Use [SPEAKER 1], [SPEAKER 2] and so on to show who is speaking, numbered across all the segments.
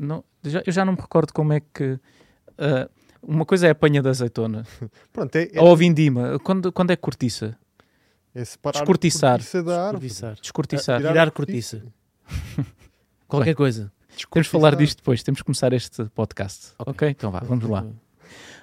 [SPEAKER 1] não, já, eu já não me recordo como é que. Uh, uma coisa é a panha da azeitona.
[SPEAKER 2] Pronto, é, é,
[SPEAKER 1] Ou a vindima. Quando, quando é cortiça?
[SPEAKER 2] é
[SPEAKER 1] descortiçar.
[SPEAKER 3] Descortiçar.
[SPEAKER 1] Descortiçar.
[SPEAKER 2] Tirar
[SPEAKER 3] Tirar
[SPEAKER 2] a
[SPEAKER 3] cortiça. Qualquer coisa.
[SPEAKER 1] Temos de falar disto depois. Temos que começar este podcast.
[SPEAKER 3] Ok.
[SPEAKER 1] ok? Então vá, vamos lá.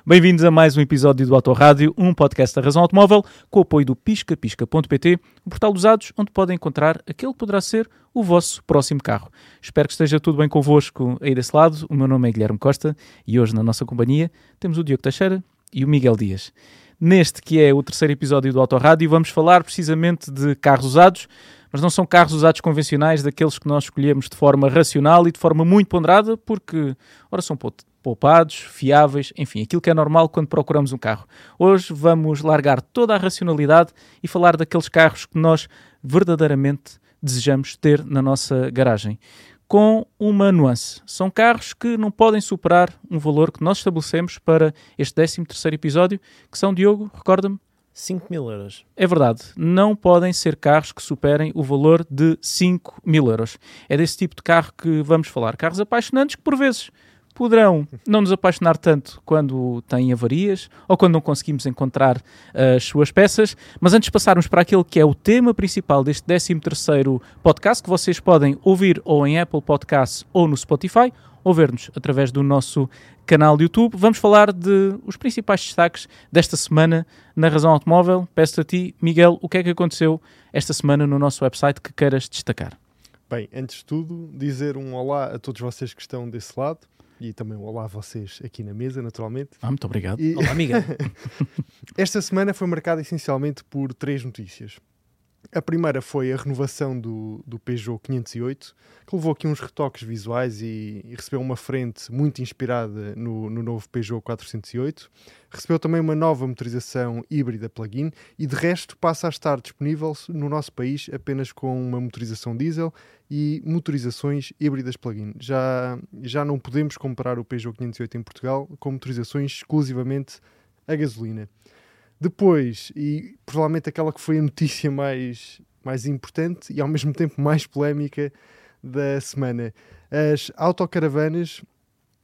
[SPEAKER 1] Bem-vindos a mais um episódio do Autorádio, um podcast da Razão Automóvel, com o apoio do piscapisca.pt, o portal dos usados onde podem encontrar aquele que poderá ser o vosso próximo carro. Espero que esteja tudo bem convosco aí desse lado. O meu nome é Guilherme Costa e hoje na nossa companhia temos o Diogo Teixeira e o Miguel Dias. Neste que é o terceiro episódio do Autorádio, vamos falar precisamente de carros usados, mas não são carros usados convencionais, daqueles que nós escolhemos de forma racional e de forma muito ponderada, porque, ora, são poupados, fiáveis, enfim, aquilo que é normal quando procuramos um carro. Hoje vamos largar toda a racionalidade e falar daqueles carros que nós verdadeiramente desejamos ter na nossa garagem. Com uma nuance. São carros que não podem superar um valor que nós estabelecemos para este 13º episódio, que são, Diogo, recorda-me,
[SPEAKER 3] 5 mil euros.
[SPEAKER 1] é verdade, não podem ser carros que superem o valor de 5 mil euros. É desse tipo de carro que vamos falar. Carros apaixonantes que, por vezes, poderão não nos apaixonar tanto quando têm avarias ou quando não conseguimos encontrar as suas peças. Mas antes de passarmos para aquele que é o tema principal deste 13º podcast, que vocês podem ouvir ou em Apple Podcasts ou no Spotify, ou ver-nos através do nosso canal de YouTube. Vamos falar de os principais destaques desta semana na Razão Automóvel. Peço a ti, Miguel, o que é que aconteceu esta semana no nosso website que queiras destacar?
[SPEAKER 2] Bem, antes de tudo, dizer um olá a todos vocês que estão desse lado e também olá a vocês aqui na mesa, naturalmente.
[SPEAKER 1] Ah, muito obrigado.
[SPEAKER 2] E
[SPEAKER 3] Olá, amiga.
[SPEAKER 2] esta semana foi marcada essencialmente por três notícias. A primeira foi a renovação do, do Peugeot 508, que levou aqui uns retoques visuais e, e recebeu uma frente muito inspirada no, no novo Peugeot 408. Recebeu também uma nova motorização híbrida plug-in e, de resto, passa a estar disponível no nosso país apenas com uma motorização diesel e motorizações híbridas plug-in. Já, já não podemos comprar o Peugeot 508 em Portugal com motorizações exclusivamente a gasolina. Depois, e provavelmente aquela que foi a notícia mais, mais importante e ao mesmo tempo mais polémica da semana, as autocaravanas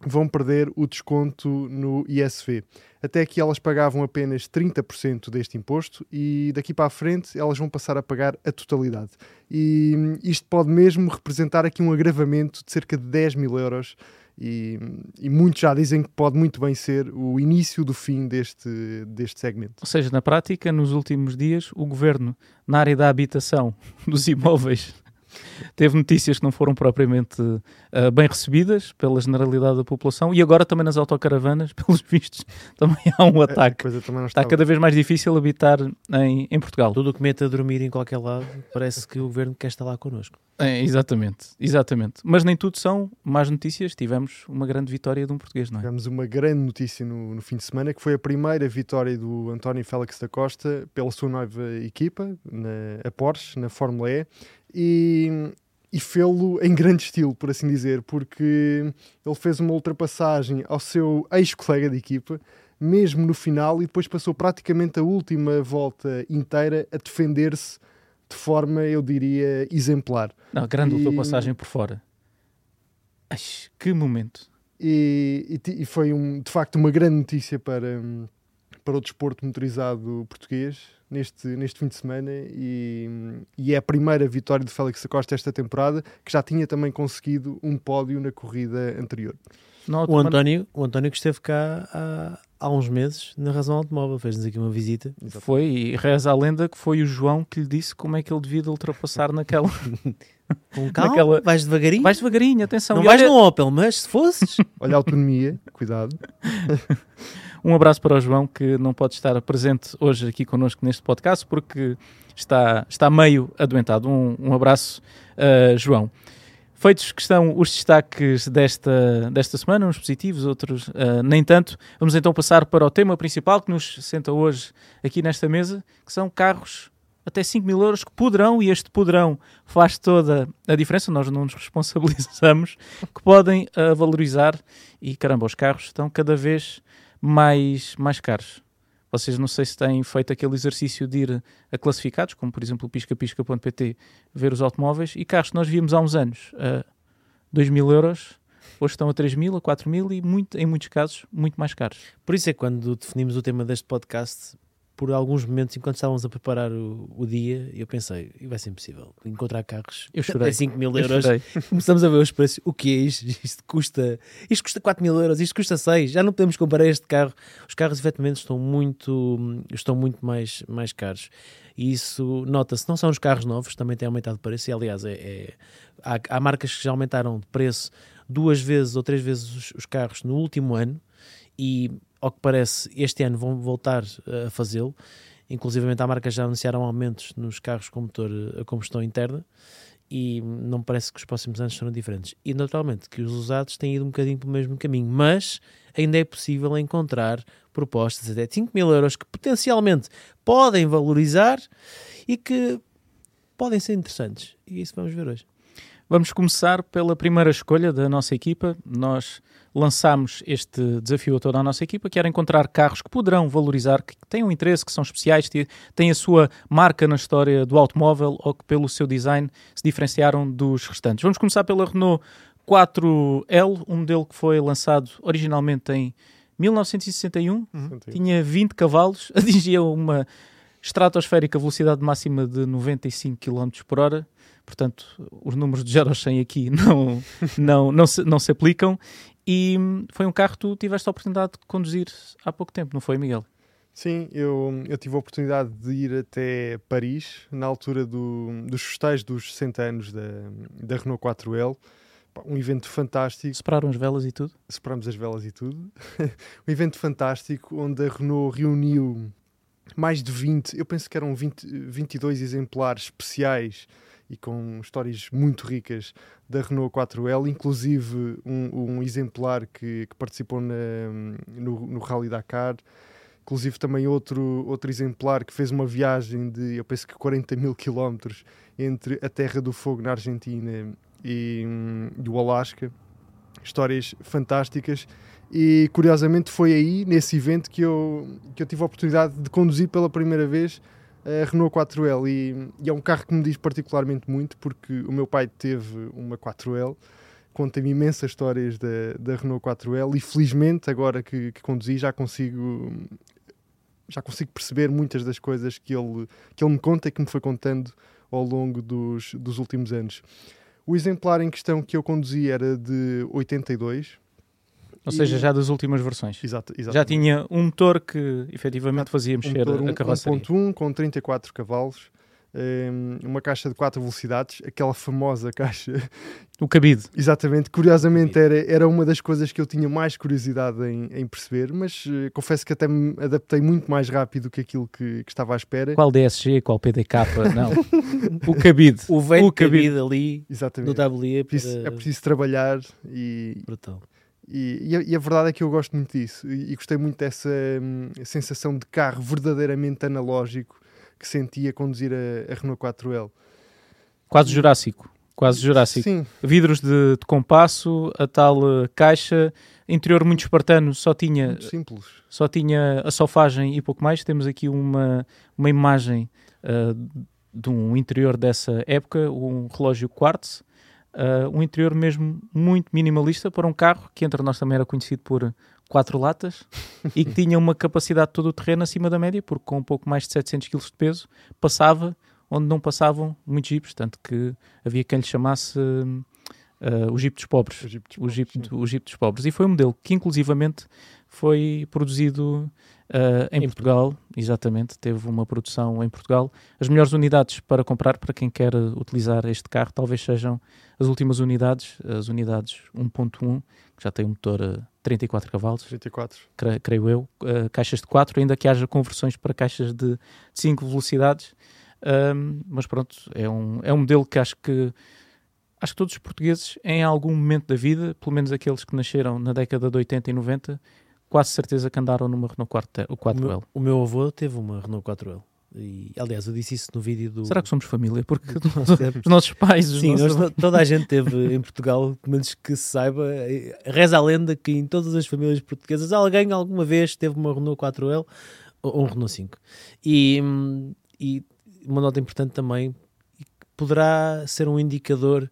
[SPEAKER 2] vão perder o desconto no ISV. Até aqui elas pagavam apenas 30% deste imposto e daqui para a frente elas vão passar a pagar a totalidade. E hum, isto pode mesmo representar aqui um agravamento de cerca de 10 mil euros e, e muitos já dizem que pode muito bem ser o início do fim deste, deste segmento.
[SPEAKER 1] Ou seja, na prática, nos últimos dias, o governo, na área da habitação, dos imóveis, teve notícias que não foram propriamente ah, bem recebidas pela generalidade da população e agora também nas autocaravanas, pelos vistos, também há um
[SPEAKER 2] A
[SPEAKER 1] ataque.
[SPEAKER 2] coisa também não
[SPEAKER 1] Está
[SPEAKER 2] estava-
[SPEAKER 1] cada vez mais difícil habitar em, em Portugal.
[SPEAKER 3] Tudo o que mete a dormir em qualquer lado, parece que o governo quer estar lá connosco.
[SPEAKER 1] É, exatamente, exatamente. Mas nem tudo são más notícias. Tivemos uma grande vitória de um português, não é?
[SPEAKER 2] Tivemos uma grande notícia no, no fim de semana, que foi a primeira vitória do António Félix da Costa pela sua nova equipa, na, a Porsche, na Fórmula E, e, e fê-lo em grande estilo, por assim dizer, porque ele fez uma ultrapassagem ao seu ex-colega de equipa, mesmo no final, e depois passou praticamente a última volta inteira a defender-se de forma, eu diria, exemplar.
[SPEAKER 1] Não, grande
[SPEAKER 2] E-
[SPEAKER 1] ultrapassagem por fora. Ai, que momento.
[SPEAKER 2] e, e e foi um, de facto uma grande notícia para, para o desporto motorizado português neste, neste fim de semana e, e é a primeira vitória de Félix da Costa esta temporada que já tinha também conseguido um pódio na corrida anterior.
[SPEAKER 3] O António, o António que esteve cá há, há uns meses na Razão Automóvel, fez-nos aqui uma visita.
[SPEAKER 1] Foi, e reza a lenda que foi o João que lhe disse como é que ele devia de ultrapassar naquela.
[SPEAKER 3] Com calma,
[SPEAKER 1] Naquela-
[SPEAKER 3] vais devagarinho.
[SPEAKER 1] Vais devagarinho, atenção.
[SPEAKER 3] não
[SPEAKER 1] E
[SPEAKER 3] vais
[SPEAKER 1] olha,
[SPEAKER 3] no Opel, mas se fosses...
[SPEAKER 2] Olha a autonomia, cuidado.
[SPEAKER 1] Um abraço para o João que não pode estar presente hoje aqui connosco neste podcast porque está, está meio adoentado. Um, um abraço, uh, João. Feitos que estão os destaques desta, desta semana, uns positivos, outros uh, nem tanto, vamos então passar para o tema principal que nos senta hoje aqui nesta mesa, que são carros até 5 mil euros que poderão, e este poderão faz toda a diferença, nós não nos responsabilizamos, que podem uh, valorizar e caramba, os carros estão cada vez mais, mais caros. Vocês não sei se têm feito aquele exercício de ir a classificados, como por exemplo o piscapisca.pt, ver os automóveis e carros que nós víamos há uns anos a 2 mil euros, hoje estão a 3 mil, a 4 mil e muito, em muitos casos muito mais caros.
[SPEAKER 3] Por isso é que quando definimos o tema deste podcast, por alguns momentos, enquanto estávamos a preparar o, o dia, eu pensei, vai ser impossível encontrar carros
[SPEAKER 1] Eu chorei.
[SPEAKER 3] a 5 mil
[SPEAKER 1] Eu
[SPEAKER 3] euros. Começamos a ver os preços. O que é isto? Isto custa, isto custa 4 mil euros, isto custa 6. Já não podemos comparar este carro. Os carros, efetivamente, estão muito, estão muito mais, mais caros. E isso nota-se. Não são os carros novos, também têm aumentado de preço. E, aliás, é, é- há, há marcas que já aumentaram de preço duas vezes ou três vezes os, os carros no último ano. E, ao que parece, este ano vão voltar a fazê-lo. Inclusive, marcas que já anunciaram aumentos nos carros com motor eh, a combustão interna e não me parece que os próximos anos serão diferentes. E naturalmente que os usados têm ido um bocadinho pelo mesmo caminho, mas ainda é possível encontrar propostas até 5 mil euros que potencialmente podem valorizar e que podem ser interessantes. E isso vamos ver hoje.
[SPEAKER 1] Vamos começar pela primeira escolha da nossa equipa. Nós lançámos este desafio a toda a nossa equipa, que era encontrar carros que poderão valorizar, que tenham interesse, que são especiais, que têm a sua marca na história do automóvel ou que pelo seu design se diferenciaram dos restantes. Vamos começar pela Renault 4L, um modelo que foi lançado originalmente em 1961, tinha 20 cavalos, atingia uma estratosférica velocidade máxima de 95 km por hora. Portanto, os números de 0 a 100 aqui não, não, não, se, não se aplicam. E hum, foi um carro que tu tiveste a oportunidade de conduzir há pouco tempo, não foi, Miguel?
[SPEAKER 2] Sim, eu, eu tive a oportunidade de ir até Paris, na altura do, dos festejos dos 60 anos da, da Renault 4L. Pá, Um evento fantástico,
[SPEAKER 1] Separaram as velas e tudo?
[SPEAKER 2] separamos as velas e tudo. um evento fantástico, onde a Renault reuniu mais de 20, eu penso que eram 20, 22 exemplares especiais e com histórias muito ricas da Renault 4L, inclusive um, um exemplar que, que participou na- no, no Rally Dakar, inclusive também outro, outro exemplar que fez uma viagem de, eu penso que 40 mil quilómetros entre a Terra do Fogo na Argentina e, hum, e o Alasca. Histórias fantásticas e curiosamente foi aí, nesse evento, que eu, que eu tive a oportunidade de conduzir pela primeira vez a Renault 4L. E, e é um carro que me diz particularmente muito, porque o meu pai teve uma 4L, conta-me imensas histórias da, da Renault 4L e felizmente, agora que, que conduzi, já consigo. Já consigo perceber muitas das coisas que ele, que ele me conta e que me foi contando ao longo dos, dos últimos anos. O exemplar em questão que eu conduzi era de 82.
[SPEAKER 1] Ou
[SPEAKER 2] E-
[SPEAKER 1] seja, já das últimas versões.
[SPEAKER 2] Exato,
[SPEAKER 1] Já
[SPEAKER 2] exatamente.
[SPEAKER 1] tinha um motor que efetivamente fazia
[SPEAKER 2] um
[SPEAKER 1] mexer
[SPEAKER 2] motor
[SPEAKER 1] a carroceria.
[SPEAKER 2] 1.1 com 34 cavalos, hum, uma caixa de 4 velocidades, aquela famosa caixa.
[SPEAKER 1] O cabide.
[SPEAKER 2] Exatamente, curiosamente era, era uma das coisas que eu tinha mais curiosidade em, em perceber, mas eh, confesso que até me adaptei muito mais rápido do que aquilo que, que estava à espera.
[SPEAKER 1] Qual DSG, qual PDK? Não. o cabide.
[SPEAKER 3] O velho
[SPEAKER 1] O cabide.
[SPEAKER 3] cabide ali no
[SPEAKER 2] Exatamente. É preciso-
[SPEAKER 3] para...
[SPEAKER 2] é preciso trabalhar e,
[SPEAKER 3] brutal.
[SPEAKER 2] E, e a, e a verdade é que eu gosto muito disso e, e gostei muito dessa hum, sensação de carro verdadeiramente analógico que sentia conduzir a, a Renault 4L.
[SPEAKER 1] Quase Jurássico. Quase Jurássico.
[SPEAKER 2] Sim,
[SPEAKER 1] Vidros de, de compasso, a tal eh, caixa, interior muito espartano, só tinha,
[SPEAKER 2] muito simples.
[SPEAKER 1] só tinha a sofagem e pouco mais. Temos aqui uma, uma imagem eh, de um interior dessa época, um relógio quartz, eh, um interior mesmo muito minimalista para um carro que entre nós também era conhecido por quatro latas e que tinha uma capacidade de todo o terreno acima da média, porque com um pouco mais de 700 kg de peso passava onde não passavam muitos jipes, tanto que havia quem lhe chamasse eh, o Jeep dos pobres
[SPEAKER 2] O Jeep dos
[SPEAKER 1] o Jeep, o Jeep dos pobres. E foi um modelo que, inclusivamente, foi produzido uh, em,
[SPEAKER 3] Em
[SPEAKER 1] Portugal. Exatamente, teve uma produção em Portugal. As melhores unidades para comprar, para quem quer utilizar este carro, talvez sejam as últimas unidades, as unidades 1.1, que já tem um motor a 34 cavalos,
[SPEAKER 2] 34.
[SPEAKER 1] cre- creio eu, uh, caixas de 4, ainda que haja conversões para caixas de 5 velocidades. Um, mas pronto, é um, é um modelo que acho que acho que todos os portugueses, em algum momento da vida, pelo menos aqueles que nasceram na década de 80 e 90, quase certeza que andaram numa Renault 4, o
[SPEAKER 3] O
[SPEAKER 1] 4L.
[SPEAKER 3] meu, o meu avô teve uma Renault 4L. E, aliás, eu disse isso no vídeo do.
[SPEAKER 1] Será que somos família? Porque os nossos pais, os
[SPEAKER 3] Sim,
[SPEAKER 1] nossos...
[SPEAKER 3] nós to- toda a gente teve em Portugal, pelo menos que se saiba, eh, reza a lenda que em todas as famílias portuguesas alguém alguma vez teve uma Renault 4L ou um Renault 5. E, hum, e uma nota importante também, poderá ser um indicador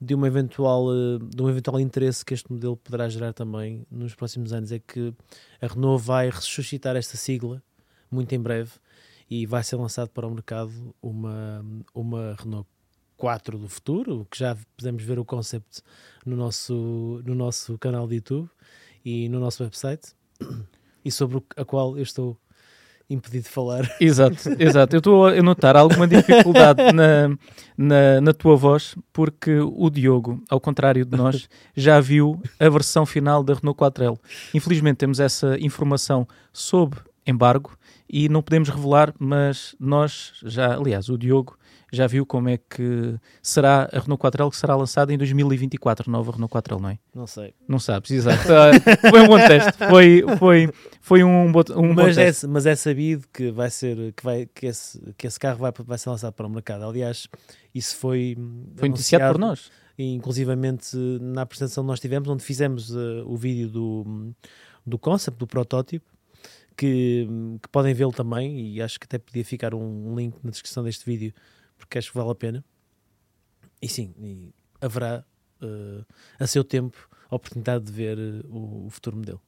[SPEAKER 3] de, uma eventual, eh, de um eventual interesse que este modelo poderá gerar também nos próximos anos. É que a Renault vai ressuscitar esta sigla muito em breve e vai ser lançado para o mercado uma, uma Renault 4 do futuro, que já podemos ver o concept no nosso, no nosso canal de YouTube e no nosso website, e sobre a qual eu estou impedido de falar.
[SPEAKER 1] Exato, exato. Eu estou a notar alguma dificuldade na, na, na, tua voz, porque o Diogo, ao contrário de nós, já viu a versão final da Renault 4L. Infelizmente temos essa informação sob embargo e não podemos revelar, mas nós já, aliás, o Diogo já viu como é que será a Renault 4L que será lançada em 2024, nova Renault 4L, não é?
[SPEAKER 3] Não sei.
[SPEAKER 1] Não sabes, exato. Ah, foi um bom teste, foi, foi, foi um, bom, um
[SPEAKER 3] mas
[SPEAKER 1] bom
[SPEAKER 3] é,
[SPEAKER 1] teste.
[SPEAKER 3] Mas é sabido que vai ser, que, vai, que, esse, que esse carro vai, vai ser lançado para o mercado. Aliás, isso foi...
[SPEAKER 1] Foi noticiado por nós.
[SPEAKER 3] Inclusivamente na apresentação que nós tivemos, onde fizemos uh, o vídeo do, do concept, do protótipo, que, que, podem vê-lo também e acho que até podia ficar um link na descrição deste vídeo porque acho que vale a pena. E sim, e haverá uh, a seu tempo a oportunidade de ver uh, o, o, futuro modelo.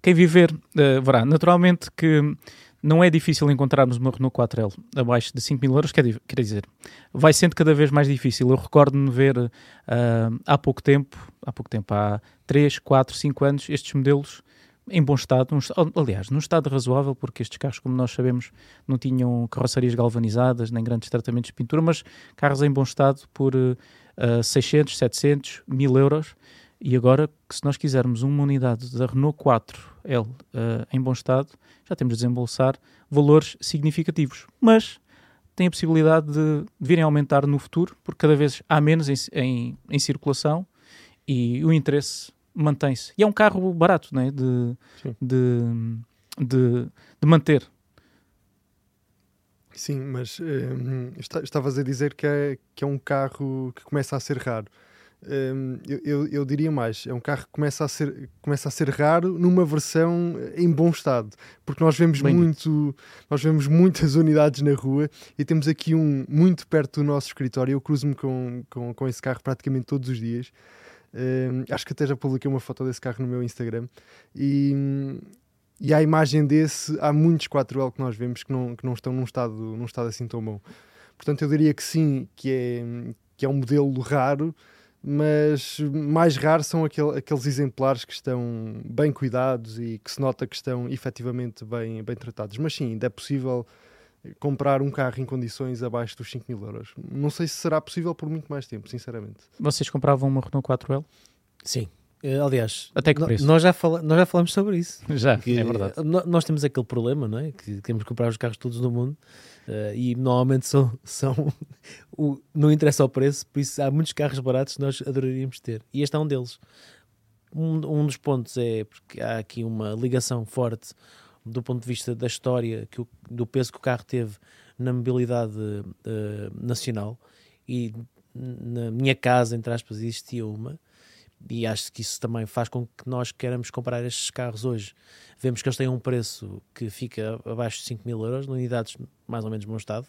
[SPEAKER 1] Quem viver uh, verá. Naturalmente que não é difícil encontrarmos uma Renault 4L abaixo de 5 mil euros, quer dizer, vai sendo cada vez mais difícil. Eu recordo-me ver uh, há pouco tempo, há pouco tempo, há 3, 4, 5 anos, estes modelos em bom estado, um, aliás, num estado razoável, porque estes carros, como nós sabemos, não tinham carrocerias galvanizadas, nem grandes tratamentos de pintura, mas carros em bom estado por uh, 600, 700, 1000 euros. E agora, se nós quisermos uma unidade da Renault 4L uh, em bom estado, já temos de desembolsar valores significativos. Mas tem a possibilidade de, virem aumentar no futuro, porque cada vez há menos em, em, em circulação e o interesse mantém-se. E é um carro barato né? de, de, de, de, manter.
[SPEAKER 2] Sim, mas um, estavas a dizer que é, que é um carro que começa a ser raro. Um, eu, eu, eu, diria mais, é um carro que começa a ser, começa a ser raro numa versão em bom estado, porque nós vemos Bem muito, dito. nós vemos muitas unidades na rua e temos aqui um muito perto do nosso escritório. Eu cruzo-me com, com, com esse carro praticamente todos os dias Uh, acho que até já publiquei uma foto desse carro no meu Instagram. E, e à imagem desse, há muitos 4L que nós vemos que não, que não estão num estado, num estado assim tão bom. Portanto, eu diria que sim, que é, que é um modelo raro, mas mais raros são aquele, aqueles exemplares que estão bem cuidados e que se nota que estão efetivamente bem, bem tratados. Mas sim, ainda é possível comprar um carro em condições abaixo dos 5 mil euros. Não sei se será possível por muito mais tempo, sinceramente.
[SPEAKER 1] Vocês compravam uma Renault 4L?
[SPEAKER 3] Sim. Eh, aliás,
[SPEAKER 1] até que preço?
[SPEAKER 3] Nós já, fala, nós já falamos sobre isso.
[SPEAKER 1] Já, que, é verdade.
[SPEAKER 3] Nós temos aquele problema, não é? Que temos que comprar os carros todos no mundo uh, e normalmente são, são o, não interessa o preço, por isso há muitos carros baratos que nós adoraríamos ter. E este é um deles. Um, um dos pontos é porque há aqui uma ligação forte do ponto de vista da história, que o, do peso que o carro teve na mobilidade uh, nacional e na minha casa, entre aspas, existia uma e acho que isso também faz com que nós queiramos comprar estes carros hoje. Vemos que eles têm um preço que fica abaixo de 5 mil euros, unidades mais ou menos bom estado,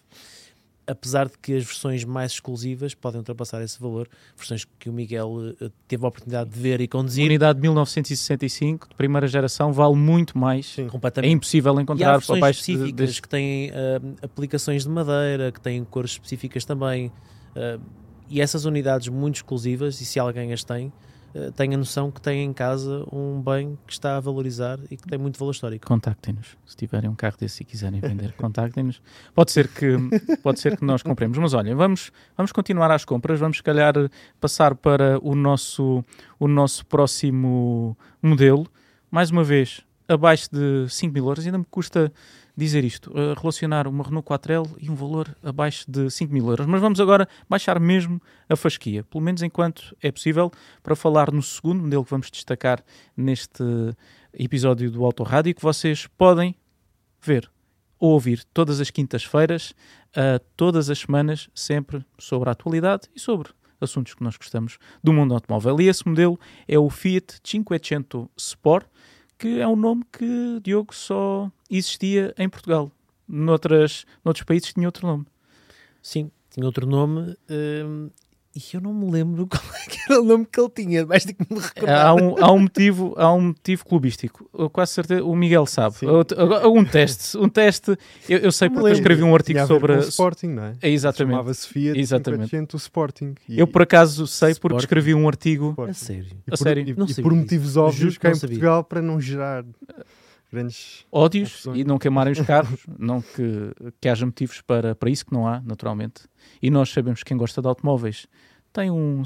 [SPEAKER 3] apesar de que as versões mais exclusivas podem ultrapassar esse valor, versões que o Miguel uh, teve a oportunidade de ver e conduzir.
[SPEAKER 1] A unidade de 1965, de primeira geração, vale muito mais. Sim. Completamente. É impossível encontrar e há
[SPEAKER 3] versões específicas de, que têm uh, aplicações de madeira, que têm cores específicas também. Uh, e essas unidades muito exclusivas, e se alguém as tem, eh, tenha noção que tem em casa um bem que está a valorizar e que tem muito valor histórico.
[SPEAKER 1] Contactem-nos. Se tiverem um carro desse e quiserem vender, contactem-nos. Pode ser que pode ser que nós compremos. Mas olhem, vamos, vamos continuar às compras. Vamos, se calhar, passar para o nosso, o nosso próximo modelo. Mais uma vez, abaixo de 5 mil euros. Ainda me custa dizer isto, uh, relacionar uma Renault 4L e um valor abaixo de 5 mil euros. Mas vamos agora baixar mesmo a fasquia, pelo menos enquanto é possível, para falar no segundo modelo que vamos destacar neste episódio do Auto Rádio, que vocês podem ver ou ouvir todas as quintas-feiras, uh, todas as semanas, sempre sobre a atualidade e sobre assuntos que nós gostamos do mundo automóvel. E esse modelo é o Fiat 500 Sport, que é um nome que, Diogo, só existia em Portugal. Noutras, noutros países tinha outro nome.
[SPEAKER 3] Sim, tinha outro nome. Hum, e eu não me lembro qual é era o nome que ele tinha, mas tenho que me recordar.
[SPEAKER 1] Há um, há um motivo, há um motivo clubístico. Eu quase certeza, o Miguel sabe. Agora, Um teste, um teste. Eu, eu sei porque eu escrevi um artigo
[SPEAKER 2] Tinha a ver
[SPEAKER 1] sobre.
[SPEAKER 2] com o Sporting, não é?
[SPEAKER 1] É, exatamente.
[SPEAKER 2] Chamava-se Fiat
[SPEAKER 1] Exatamente.
[SPEAKER 2] 500 o Sporting. E-
[SPEAKER 1] Eu por acaso sei porque
[SPEAKER 3] Sporting.
[SPEAKER 1] escrevi um artigo.
[SPEAKER 2] Sporting.
[SPEAKER 3] A sério.
[SPEAKER 2] E
[SPEAKER 1] A
[SPEAKER 2] por,
[SPEAKER 1] sério?
[SPEAKER 2] E,
[SPEAKER 3] Não
[SPEAKER 2] e por motivos óbvios cá em. Portugal para não gerar grandes.
[SPEAKER 1] ódios
[SPEAKER 2] Confusões.
[SPEAKER 1] e não queimarem os carros, não que, que haja motivos para, para isso, que não há, naturalmente. E nós sabemos que quem gosta de automóveis tem um,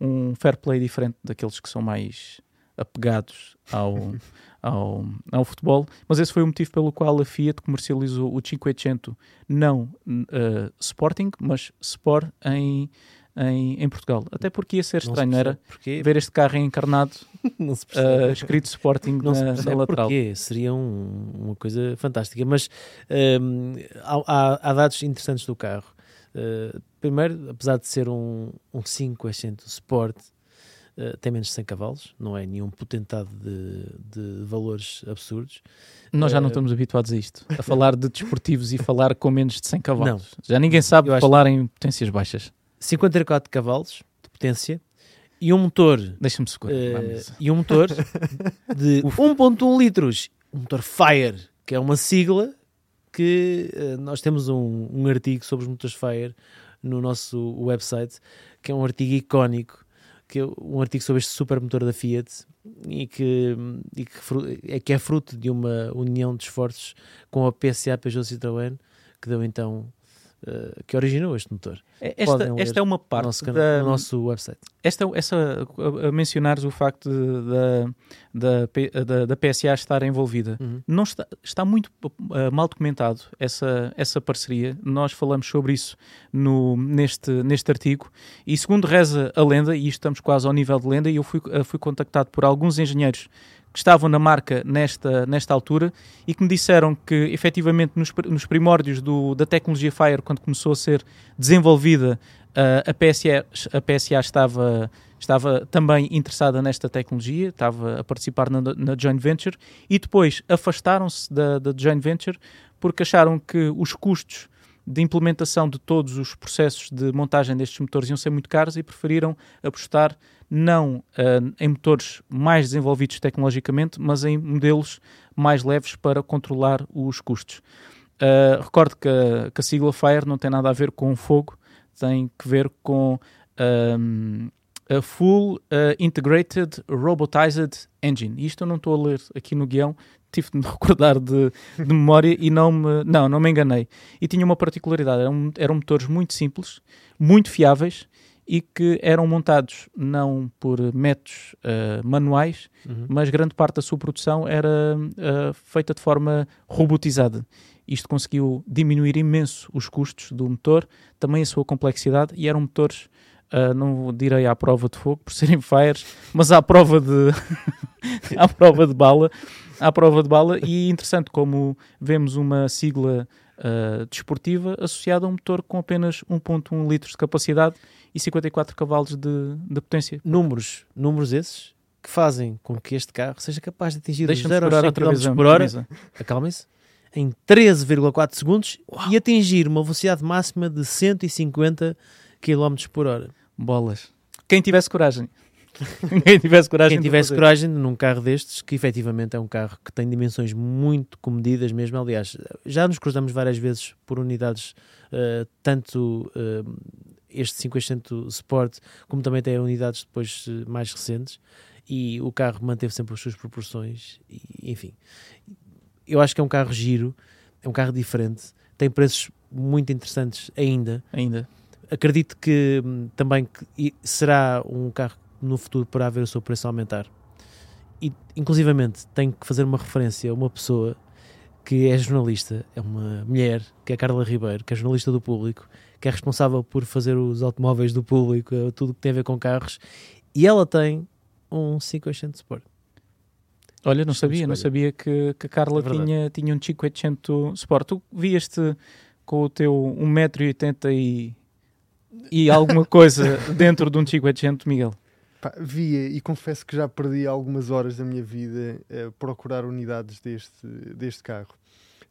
[SPEAKER 1] um fair play diferente daqueles que são mais apegados ao, ao, ao futebol. Mas esse foi o motivo pelo qual a Fiat comercializou o 500 não eh, Sporting, mas Sport em, em, em Portugal. Até porque ia ser
[SPEAKER 3] Não se
[SPEAKER 1] estranho, não era?
[SPEAKER 3] Porquê?
[SPEAKER 1] Ver este carro encarnado,
[SPEAKER 3] Não se percebe.
[SPEAKER 1] escrito Sporting
[SPEAKER 3] Não se
[SPEAKER 1] na, na lateral.
[SPEAKER 3] porquê. Seria um- uma coisa fantástica. Mas hum, há, há- há dados interessantes do carro. Uh, primeiro, apesar de ser um, um 500 Sport, uh, tem menos de 100 cavalos. Não é nenhum potentado de, de valores absurdos.
[SPEAKER 1] Nós já não
[SPEAKER 3] Eh,
[SPEAKER 1] estamos habituados a isto, a falar de desportivos e falar com menos de 100 cavalos. Já ninguém sabe falar em potências baixas.
[SPEAKER 3] 54 cavalos de potência e um motor
[SPEAKER 1] Deixa-me segurar. Vamos.
[SPEAKER 3] e um motor de 1.1 litros, um motor Fire, que é uma sigla que eh, nós temos um, um artigo sobre os motores Fire no nosso website, que é um artigo icónico, que é um artigo sobre este super motor da Fiat e que, e que, é, que é fruto de uma união de esforços com a PSA Peugeot Citroën, que deu então eh, que originou este motor
[SPEAKER 1] É, Esta, esta é uma parte
[SPEAKER 3] nosso,
[SPEAKER 1] da,
[SPEAKER 3] no nosso website.
[SPEAKER 1] esta, essa, a, a mencionares o facto da, da, da PSA estar envolvida.
[SPEAKER 3] Uhum.
[SPEAKER 1] Não está, está muito uh, mal documentado essa, essa parceria. Nós falamos sobre isso no, neste, neste artigo. E segundo reza a lenda, e estamos quase ao nível de lenda, e eu fui, uh, fui contactado por alguns engenheiros que estavam na marca nesta, nesta altura e que me disseram que efetivamente nos, nos primórdios do, da tecnologia Fire, quando começou a ser desenvolvida, uh, a, PSA, a PSA estava, estava também interessada nesta tecnologia, estava a participar na, na joint venture e depois afastaram-se da, da joint venture porque acharam que os custos de implementação de todos os processos de montagem destes motores iam ser muito caros e preferiram apostar não ah, em motores mais desenvolvidos tecnologicamente, mas em modelos mais leves para controlar os custos. Ah, recordo que a, que a sigla FIRE não tem nada a ver com fogo, tem que ver com ahm, a Full ah, Integrated Robotized Engine. Isto eu não estou a ler aqui no guião, tive de me recordar de, de memória e não me, não, não me enganei. E tinha uma particularidade, eram, eram motores muito simples, muito fiáveis e que eram montados não por métodos ah, manuais,
[SPEAKER 3] Uhum.
[SPEAKER 1] mas grande parte da sua produção era ah, feita de forma robotizada. Isto conseguiu diminuir imenso os custos do motor, também a sua complexidade, e eram motores, ah, não direi à prova de fogo, por serem fires, mas à prova de, à prova de bala, à prova de bala, e interessante como vemos uma sigla desportiva associada a um motor com apenas 1.1 litros de capacidade e 54 cavalos de, de potência.
[SPEAKER 3] números, números esses que fazem com que este carro seja capaz de atingir os
[SPEAKER 1] Deixa-me
[SPEAKER 3] 0 aos
[SPEAKER 1] segurar
[SPEAKER 3] 100
[SPEAKER 1] outra vez
[SPEAKER 3] km
[SPEAKER 1] a
[SPEAKER 3] por hora, acalmem-se, em 13,4 segundos e atingir uma velocidade máxima de 150 km por hora.
[SPEAKER 1] Bolas. Quem tivesse coragem. Quem tivesse coragem.
[SPEAKER 3] Quem tivesse coragem num carro destes, que efetivamente é um carro que tem dimensões muito comedidas mesmo, aliás, já nos cruzamos várias vezes por unidades, eh, tanto eh, este 500 Sport, como também tem unidades depois eh, mais recentes, e o carro manteve sempre as suas proporções, e, enfim. Eu acho que é um carro giro, é um carro diferente, tem preços muito interessantes ainda,
[SPEAKER 1] Ainda.
[SPEAKER 3] acredito que hum, também que será um carro no futuro poderá ver o seu preço aumentar. E, inclusivamente, tenho que fazer uma referência a uma pessoa que é jornalista, é uma mulher, que é a Carla Ribeiro, que é jornalista do público, que é responsável por fazer os automóveis do público, eh, tudo o que tem a ver com carros, e ela tem um 500 Sport.
[SPEAKER 1] Olha, não
[SPEAKER 3] Excelente
[SPEAKER 1] sabia, não sabia que, que a Carla
[SPEAKER 3] É
[SPEAKER 1] tinha, tinha um 500 Sport. Tu vieste com o teu 1,80m e, e alguma coisa dentro de um 500, Miguel?
[SPEAKER 2] Pá, via e confesso que já perdi algumas horas da minha vida a procurar unidades deste, deste carro.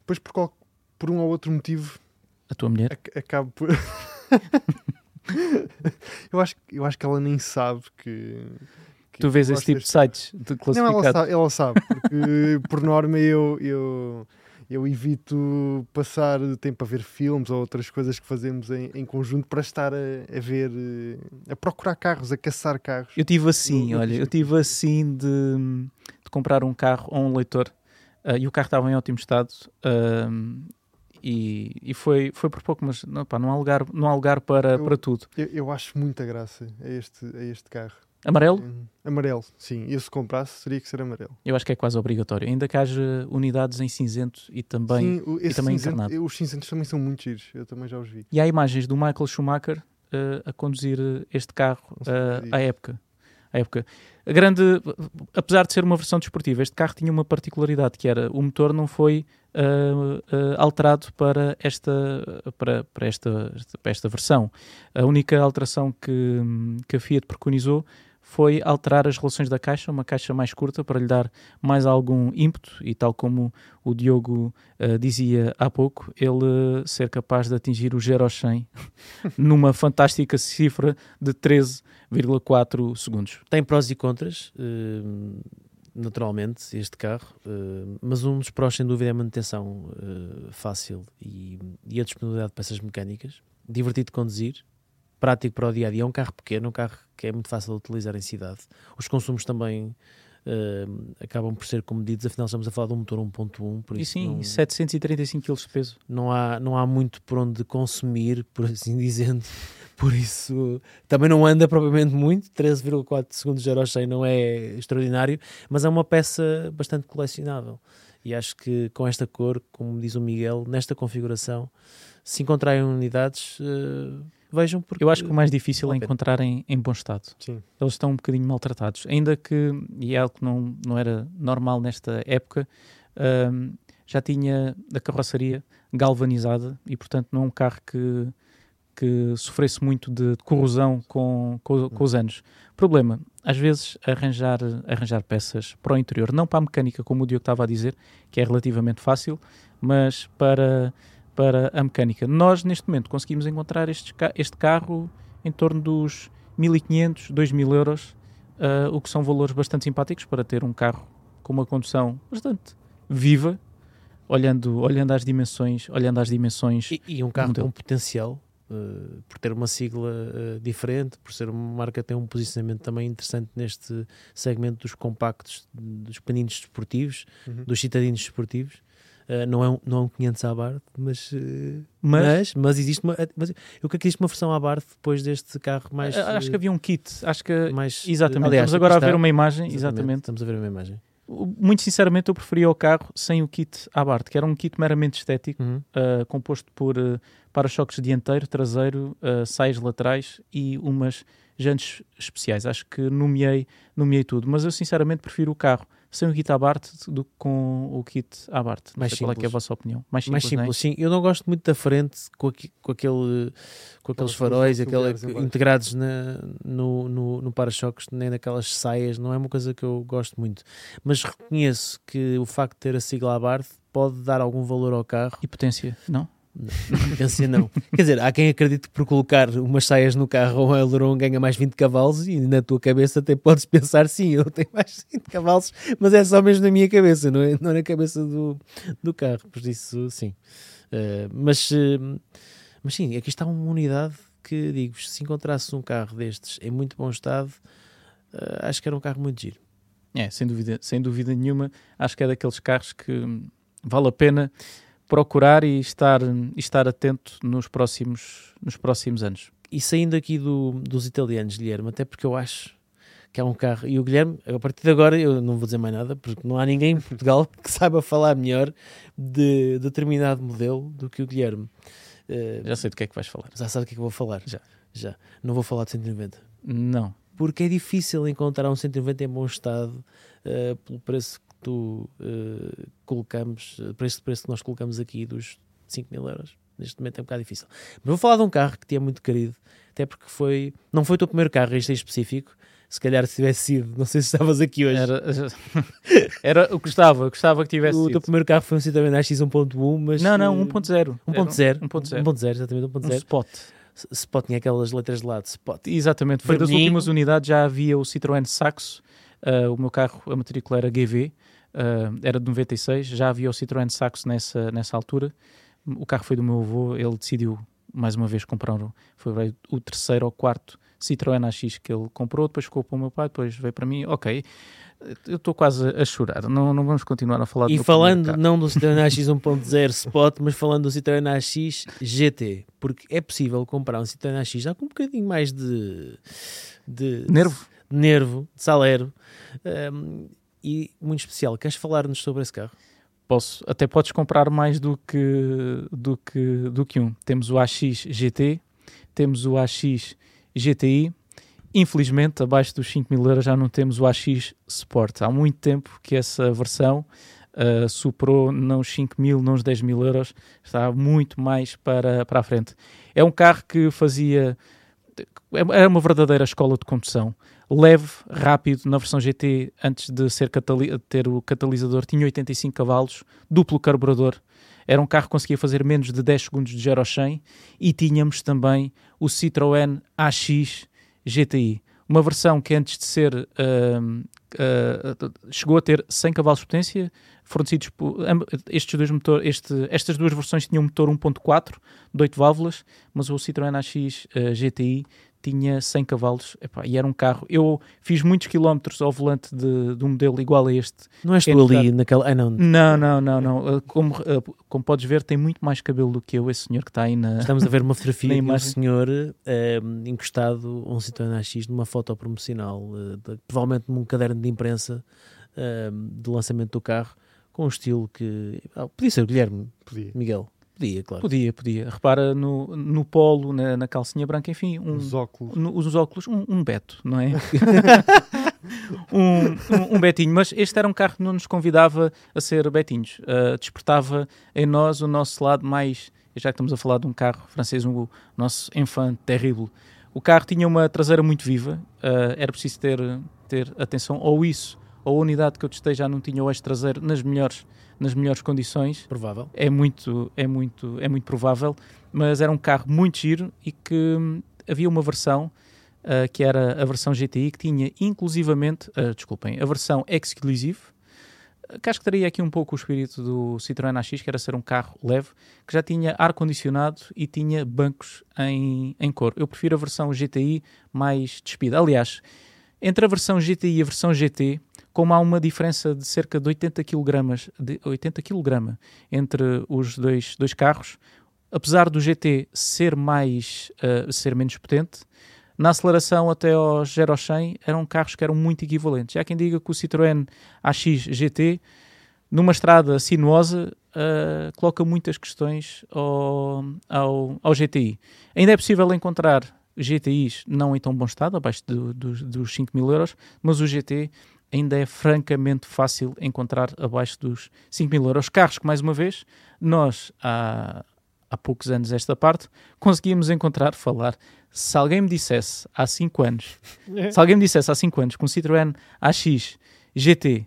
[SPEAKER 2] Depois, por, qual- por um ou outro motivo,
[SPEAKER 1] A tua mulher?
[SPEAKER 2] ac- acabo por. eu, acho, eu acho que ela nem sabe que. que
[SPEAKER 1] Tu vês esse tipo de sites de
[SPEAKER 2] Não, ela
[SPEAKER 1] classificados.
[SPEAKER 2] sabe, ela sabe, porque por norma eu, eu, eu evito passar tempo a ver filmes ou outras coisas que fazemos em, em conjunto para estar a, a ver, eh, a procurar carros, a caçar carros.
[SPEAKER 1] Eu tive assim,
[SPEAKER 2] No-
[SPEAKER 1] olha, eu tive assim de, de comprar um carro a um leitor ah, e o carro estava em ótimo estado ahm, e, e foi, foi por pouco, mas não, pá, não há lugar, não há lugar para,
[SPEAKER 2] Eu-
[SPEAKER 1] para tudo.
[SPEAKER 2] Eu, eu acho muita graça a este, a este carro.
[SPEAKER 1] Amarelo,
[SPEAKER 2] Hum, Amarelo, sim. Eu se comprasse teria que ser amarelo.
[SPEAKER 1] eu acho que é quase obrigatório, ainda que haja unidades em cinzento e também.
[SPEAKER 2] sim, esse
[SPEAKER 1] também
[SPEAKER 2] cinzento-
[SPEAKER 1] encarnado.
[SPEAKER 2] Os cinzentos também são muito giros, eu também já os vi.
[SPEAKER 1] E há imagens do Michael Schumacher ah, a conduzir este carro
[SPEAKER 2] disso.
[SPEAKER 1] à época. Época. A grande, apesar de ser uma versão desportiva, este carro tinha uma particularidade que era o motor não foi ah, ah, alterado para esta, para, para, esta, para esta versão. A única alteração que, que a Fiat preconizou foi alterar as relações da caixa, uma caixa mais curta para lhe dar mais algum ímpeto e tal como o Diogo ah, dizia há pouco, ele ser capaz de atingir o 0 ao 100 numa fantástica cifra de 13,4 segundos.
[SPEAKER 3] Tem prós e contras, eh, naturalmente, este carro, eh, mas um dos prós, sem dúvida, é a manutenção eh, fácil e, e a disponibilidade de peças mecânicas. Divertido de conduzir, prático para o dia a dia. É um carro pequeno, um carro que é muito fácil de utilizar em cidade. Os consumos também eh, acabam por ser comedidos, afinal, estamos a falar de um motor 1.1, por
[SPEAKER 1] E
[SPEAKER 3] isso.
[SPEAKER 1] sim,
[SPEAKER 3] não-
[SPEAKER 1] 735 kg de peso.
[SPEAKER 3] não há, não há muito por onde consumir, por assim dizendo. Por isso, também não anda propriamente muito. 13,4 segundos de euro 100 não é extraordinário, mas é uma peça bastante colecionável. E acho que com esta cor, como diz o Miguel, nesta configuração, se encontrarem unidades, eh, vejam porque.
[SPEAKER 1] Eu acho que o mais difícil é encontrar em, em bom estado.
[SPEAKER 2] Sim.
[SPEAKER 1] Eles estão um bocadinho maltratados. Ainda que, e é algo que não, não era normal nesta época, hum, já tinha a carroceria galvanizada e, portanto, não é um carro que, que sofresse muito de corrosão com, com, com os anos. Problema, às vezes, arranjar, arranjar peças para o interior, não para a mecânica, como o Diogo estava a dizer, que é relativamente fácil, mas para, para a mecânica. Nós, neste momento, conseguimos encontrar estes ca- este carro em torno dos 1500, 2000 euros, ah, o que são valores bastante simpáticos para ter um carro com uma condução bastante viva, olhando, olhando às dimensões, olhando às dimensões.
[SPEAKER 3] E, e um carro com potencial, eh, por ter uma sigla eh, diferente, por ser uma marca que tem um posicionamento também interessante neste segmento dos compactos, dos pequeninos desportivos,
[SPEAKER 2] Uhum.
[SPEAKER 3] dos citadinos desportivos. Eh, não, é um, não é um 500 Abarth, mas, eh,
[SPEAKER 1] mas
[SPEAKER 3] mas, mas existe uma. Mas eu creio que existe uma versão Abarth depois deste carro mais.
[SPEAKER 1] acho que
[SPEAKER 3] eh,
[SPEAKER 1] havia um kit, acho que
[SPEAKER 3] mais
[SPEAKER 1] exatamente.
[SPEAKER 3] aliás,
[SPEAKER 1] Estamos agora a
[SPEAKER 3] aqui
[SPEAKER 1] ver
[SPEAKER 3] está.
[SPEAKER 1] uma imagem, exatamente.
[SPEAKER 3] Estamos a ver uma imagem.
[SPEAKER 1] Muito sinceramente, eu preferia o carro sem o kit Abarth, que era um kit meramente estético,
[SPEAKER 3] Uhum.
[SPEAKER 1] uh, composto por para-choques dianteiro, traseiro, uh, saias laterais e umas jantes especiais. Acho que nomeei, nomeei tudo, mas eu sinceramente prefiro o carro sem o kit Abarth do que com o kit Abarth. Não
[SPEAKER 3] Mais
[SPEAKER 1] qual é, que é a
[SPEAKER 3] simples.
[SPEAKER 1] vossa opinião. Mais simples,
[SPEAKER 3] mais
[SPEAKER 1] não é?
[SPEAKER 3] simples, sim. Eu não gosto muito da frente com, aqui- com aquele com aqueles faróis aquele, integrados na- no, no, no para-choques, nem naquelas saias, não é uma coisa que eu gosto muito. Mas reconheço que o facto de ter a sigla Abarth pode dar algum valor ao carro.
[SPEAKER 1] E potência, não?
[SPEAKER 3] Pensa não. Quer dizer, há quem acredite que por colocar umas saias no carro ou um aileron ganha mais 20 cavalos e na tua cabeça até podes pensar sim, eu tenho mais 20 cavalos, mas é só mesmo na minha cabeça, não é, não é na cabeça do, do carro. Por isso, sim. Eh, mas, eh, mas sim, aqui está uma unidade que, digo, se encontrasse um carro destes em muito bom estado, eh, acho que era um carro muito giro.
[SPEAKER 1] É, sem dúvida, sem dúvida nenhuma. Acho que é daqueles carros que vale a pena procurar e estar, estar atento nos próximos, nos próximos anos.
[SPEAKER 3] E saindo aqui do- dos italianos, Guilherme, até porque eu acho que é um carro. E o Guilherme, a partir de agora, eu não vou dizer mais nada, porque não há ninguém em Portugal que saiba falar melhor de determinado modelo do que o Guilherme. Eh,
[SPEAKER 1] Já sei do que é que vais falar.
[SPEAKER 3] já sabe o que é que eu vou falar?
[SPEAKER 1] Já.
[SPEAKER 3] Já. Não vou falar de 190.
[SPEAKER 1] Não.
[SPEAKER 3] Porque é difícil encontrar um 190 em bom estado eh, pelo preço tu eh, colocamos, eh, preço, preço que nós colocamos aqui dos 5 mil euros. Neste momento é um bocado difícil. Mas vou falar de um carro que te é muito querido, até porque foi, não foi o teu primeiro carro, este em específico. Se calhar se tivesse sido, não sei se estavas aqui hoje.
[SPEAKER 1] Era, era eu gostava, eu gostava que tivesse
[SPEAKER 3] o
[SPEAKER 1] sido.
[SPEAKER 3] teu primeiro carro foi um Citroën AX 1.1, mas
[SPEAKER 1] Não, não,
[SPEAKER 3] eh,
[SPEAKER 1] 1.0.
[SPEAKER 3] 1.0,
[SPEAKER 1] 1.0.
[SPEAKER 3] 1.0, exatamente
[SPEAKER 1] Um
[SPEAKER 3] 1.0.
[SPEAKER 1] spot.
[SPEAKER 3] Spot tinha aquelas letras de lado, Spot.
[SPEAKER 1] Exatamente, foi das últimas unidades, já havia o Citroën Saxo, uh, o meu carro, a matrícula era GV, uh, era de 96, já havia o Citroën Saxo nessa, nessa altura. O carro foi do meu avô, ele decidiu mais uma vez comprar, um- foi o terceiro ou quarto Citroën AX que ele comprou, depois ficou para o meu pai, depois veio para mim, ok, eu estou quase a chorar, não, não vamos continuar a falar
[SPEAKER 3] E falando não do Citroën AX 1.0 Spot, mas falando do Citroën AX GT, porque é possível comprar um Citroën AX já com um bocadinho mais de, de
[SPEAKER 1] Nervo?
[SPEAKER 3] Nervo, de salero, um, e muito especial. Queres falar-nos sobre esse carro?
[SPEAKER 1] Posso, até podes comprar mais do que, do que, do que um. Temos o AX GT, temos o AX GTI. Infelizmente, abaixo dos 5 mil euros já não temos o AX Sport. Há muito tempo que essa versão uh, superou não os 5 mil, não os 10 mil euros, está muito mais para, para a frente. É um carro que fazia. Era uma verdadeira escola de condução. Leve, rápido, na versão GT, antes de ser ter o catalisador, tinha 85 cavalos, duplo carburador. Era um carro que conseguia fazer menos de 10 segundos de 0 a 100 e tínhamos também o Citroën AX GTI. Uma versão que antes de ser ahm, ah, chegou a ter 100 cavalos de potência, fornecidos por estes dois motor, este, estas duas versões tinham um motor 1.4 de 8 válvulas, mas o Citroën AX ah, GTI tinha 100 cavalos Epá, e era um carro. Eu fiz muitos quilómetros ao volante de, de um modelo igual a este.
[SPEAKER 3] Não és
[SPEAKER 1] É
[SPEAKER 3] tu ali
[SPEAKER 1] verdade.
[SPEAKER 3] naquela. Ah, não.
[SPEAKER 1] Não, não, não, não. Ah, Como, ah, como podes ver, tem muito mais cabelo do que eu, esse senhor que está aí na.
[SPEAKER 3] Estamos a ver uma fotografia de um senhor eh, encostado a um Citroën AX numa foto promocional, eh, de- provavelmente num caderno de imprensa de lançamento do carro, com um estilo que. ah, podia ser o Guilherme,
[SPEAKER 2] Podia.
[SPEAKER 3] Miguel. Podia, claro.
[SPEAKER 1] Podia, podia. Repara no, no polo, na, na calcinha branca, enfim, um,
[SPEAKER 2] Os óculos.
[SPEAKER 1] no- os óculos, um, um Beto, não é? um, um, um Betinho, mas este era um carro que não nos convidava a ser Betinhos, Uh, despertava em nós o nosso lado mais, já que estamos a falar de um carro francês, o nosso enfant terrível. O carro tinha uma traseira muito viva, uh, era preciso ter, ter atenção, ou isso, ou a unidade que eu testei já não tinha o eixo traseiro nas melhores, nas melhores condições
[SPEAKER 3] Provável.
[SPEAKER 1] é muito, é muito, é muito provável, mas era um carro muito giro e que hum, havia uma versão ah, que era a versão GTI que tinha inclusivamente, ah, desculpem, a versão Exclusive, ah, que acho que teria aqui um pouco o espírito do Citroën AX, que era ser um carro leve, que já tinha ar-condicionado e tinha bancos em, em cor. Eu prefiro a versão GTI mais despida. Aliás, entre a versão GTI e a versão GT, como há uma diferença de cerca de 80 kg, de 80 kg entre os dois, dois carros, apesar do GT ser mais uh, ser menos potente, na aceleração até aos 0 aos 100 eram carros que eram muito equivalentes. Há quem diga que o Citroën AX GT numa estrada sinuosa uh, coloca muitas questões ao, ao, ao GTI. Ainda é possível encontrar GTIs não em tão bom estado, abaixo do, do, dos 5 mil euros, mas o GT ainda é francamente fácil encontrar abaixo dos 5 mil euros. Carros que, mais uma vez, nós há, há poucos anos esta parte, conseguíamos encontrar, falar. Se alguém me dissesse há 5 anos, se alguém me dissesse há 5 anos que um Citroën AX GT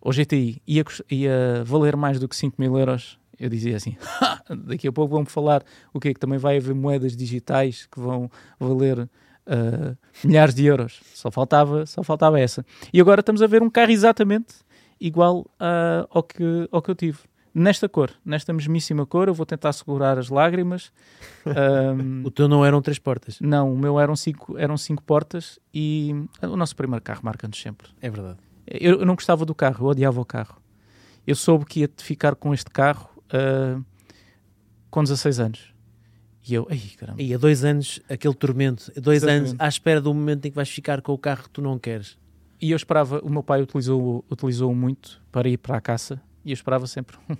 [SPEAKER 1] ou GTI ia, ia valer mais do que 5 mil euros, eu dizia assim, daqui a pouco vão falar o que é que também vai haver moedas digitais que vão valer ah, milhares de euros. Só faltava, só faltava essa. E agora estamos a ver um carro exatamente igual ah, ao, que, ao que eu tive. Nesta cor, nesta mesmíssima cor, eu vou tentar segurar as lágrimas. Ahm,
[SPEAKER 3] O teu não eram três portas.
[SPEAKER 1] não, o meu eram cinco, eram cinco portas e o nosso primeiro carro marca-nos sempre.
[SPEAKER 3] É verdade.
[SPEAKER 1] Eu, eu não gostava do carro, eu odiava o carro. Eu soube que ia ficar com este carro ah, com 16 anos. E eu, ai caramba.
[SPEAKER 3] E há dois anos, aquele tormento, dois
[SPEAKER 1] Exatamente.
[SPEAKER 3] anos à espera do momento em que vais ficar com o carro que tu não queres.
[SPEAKER 1] E eu esperava, o meu pai utilizou, utilizou muito para ir para a caça e eu esperava sempre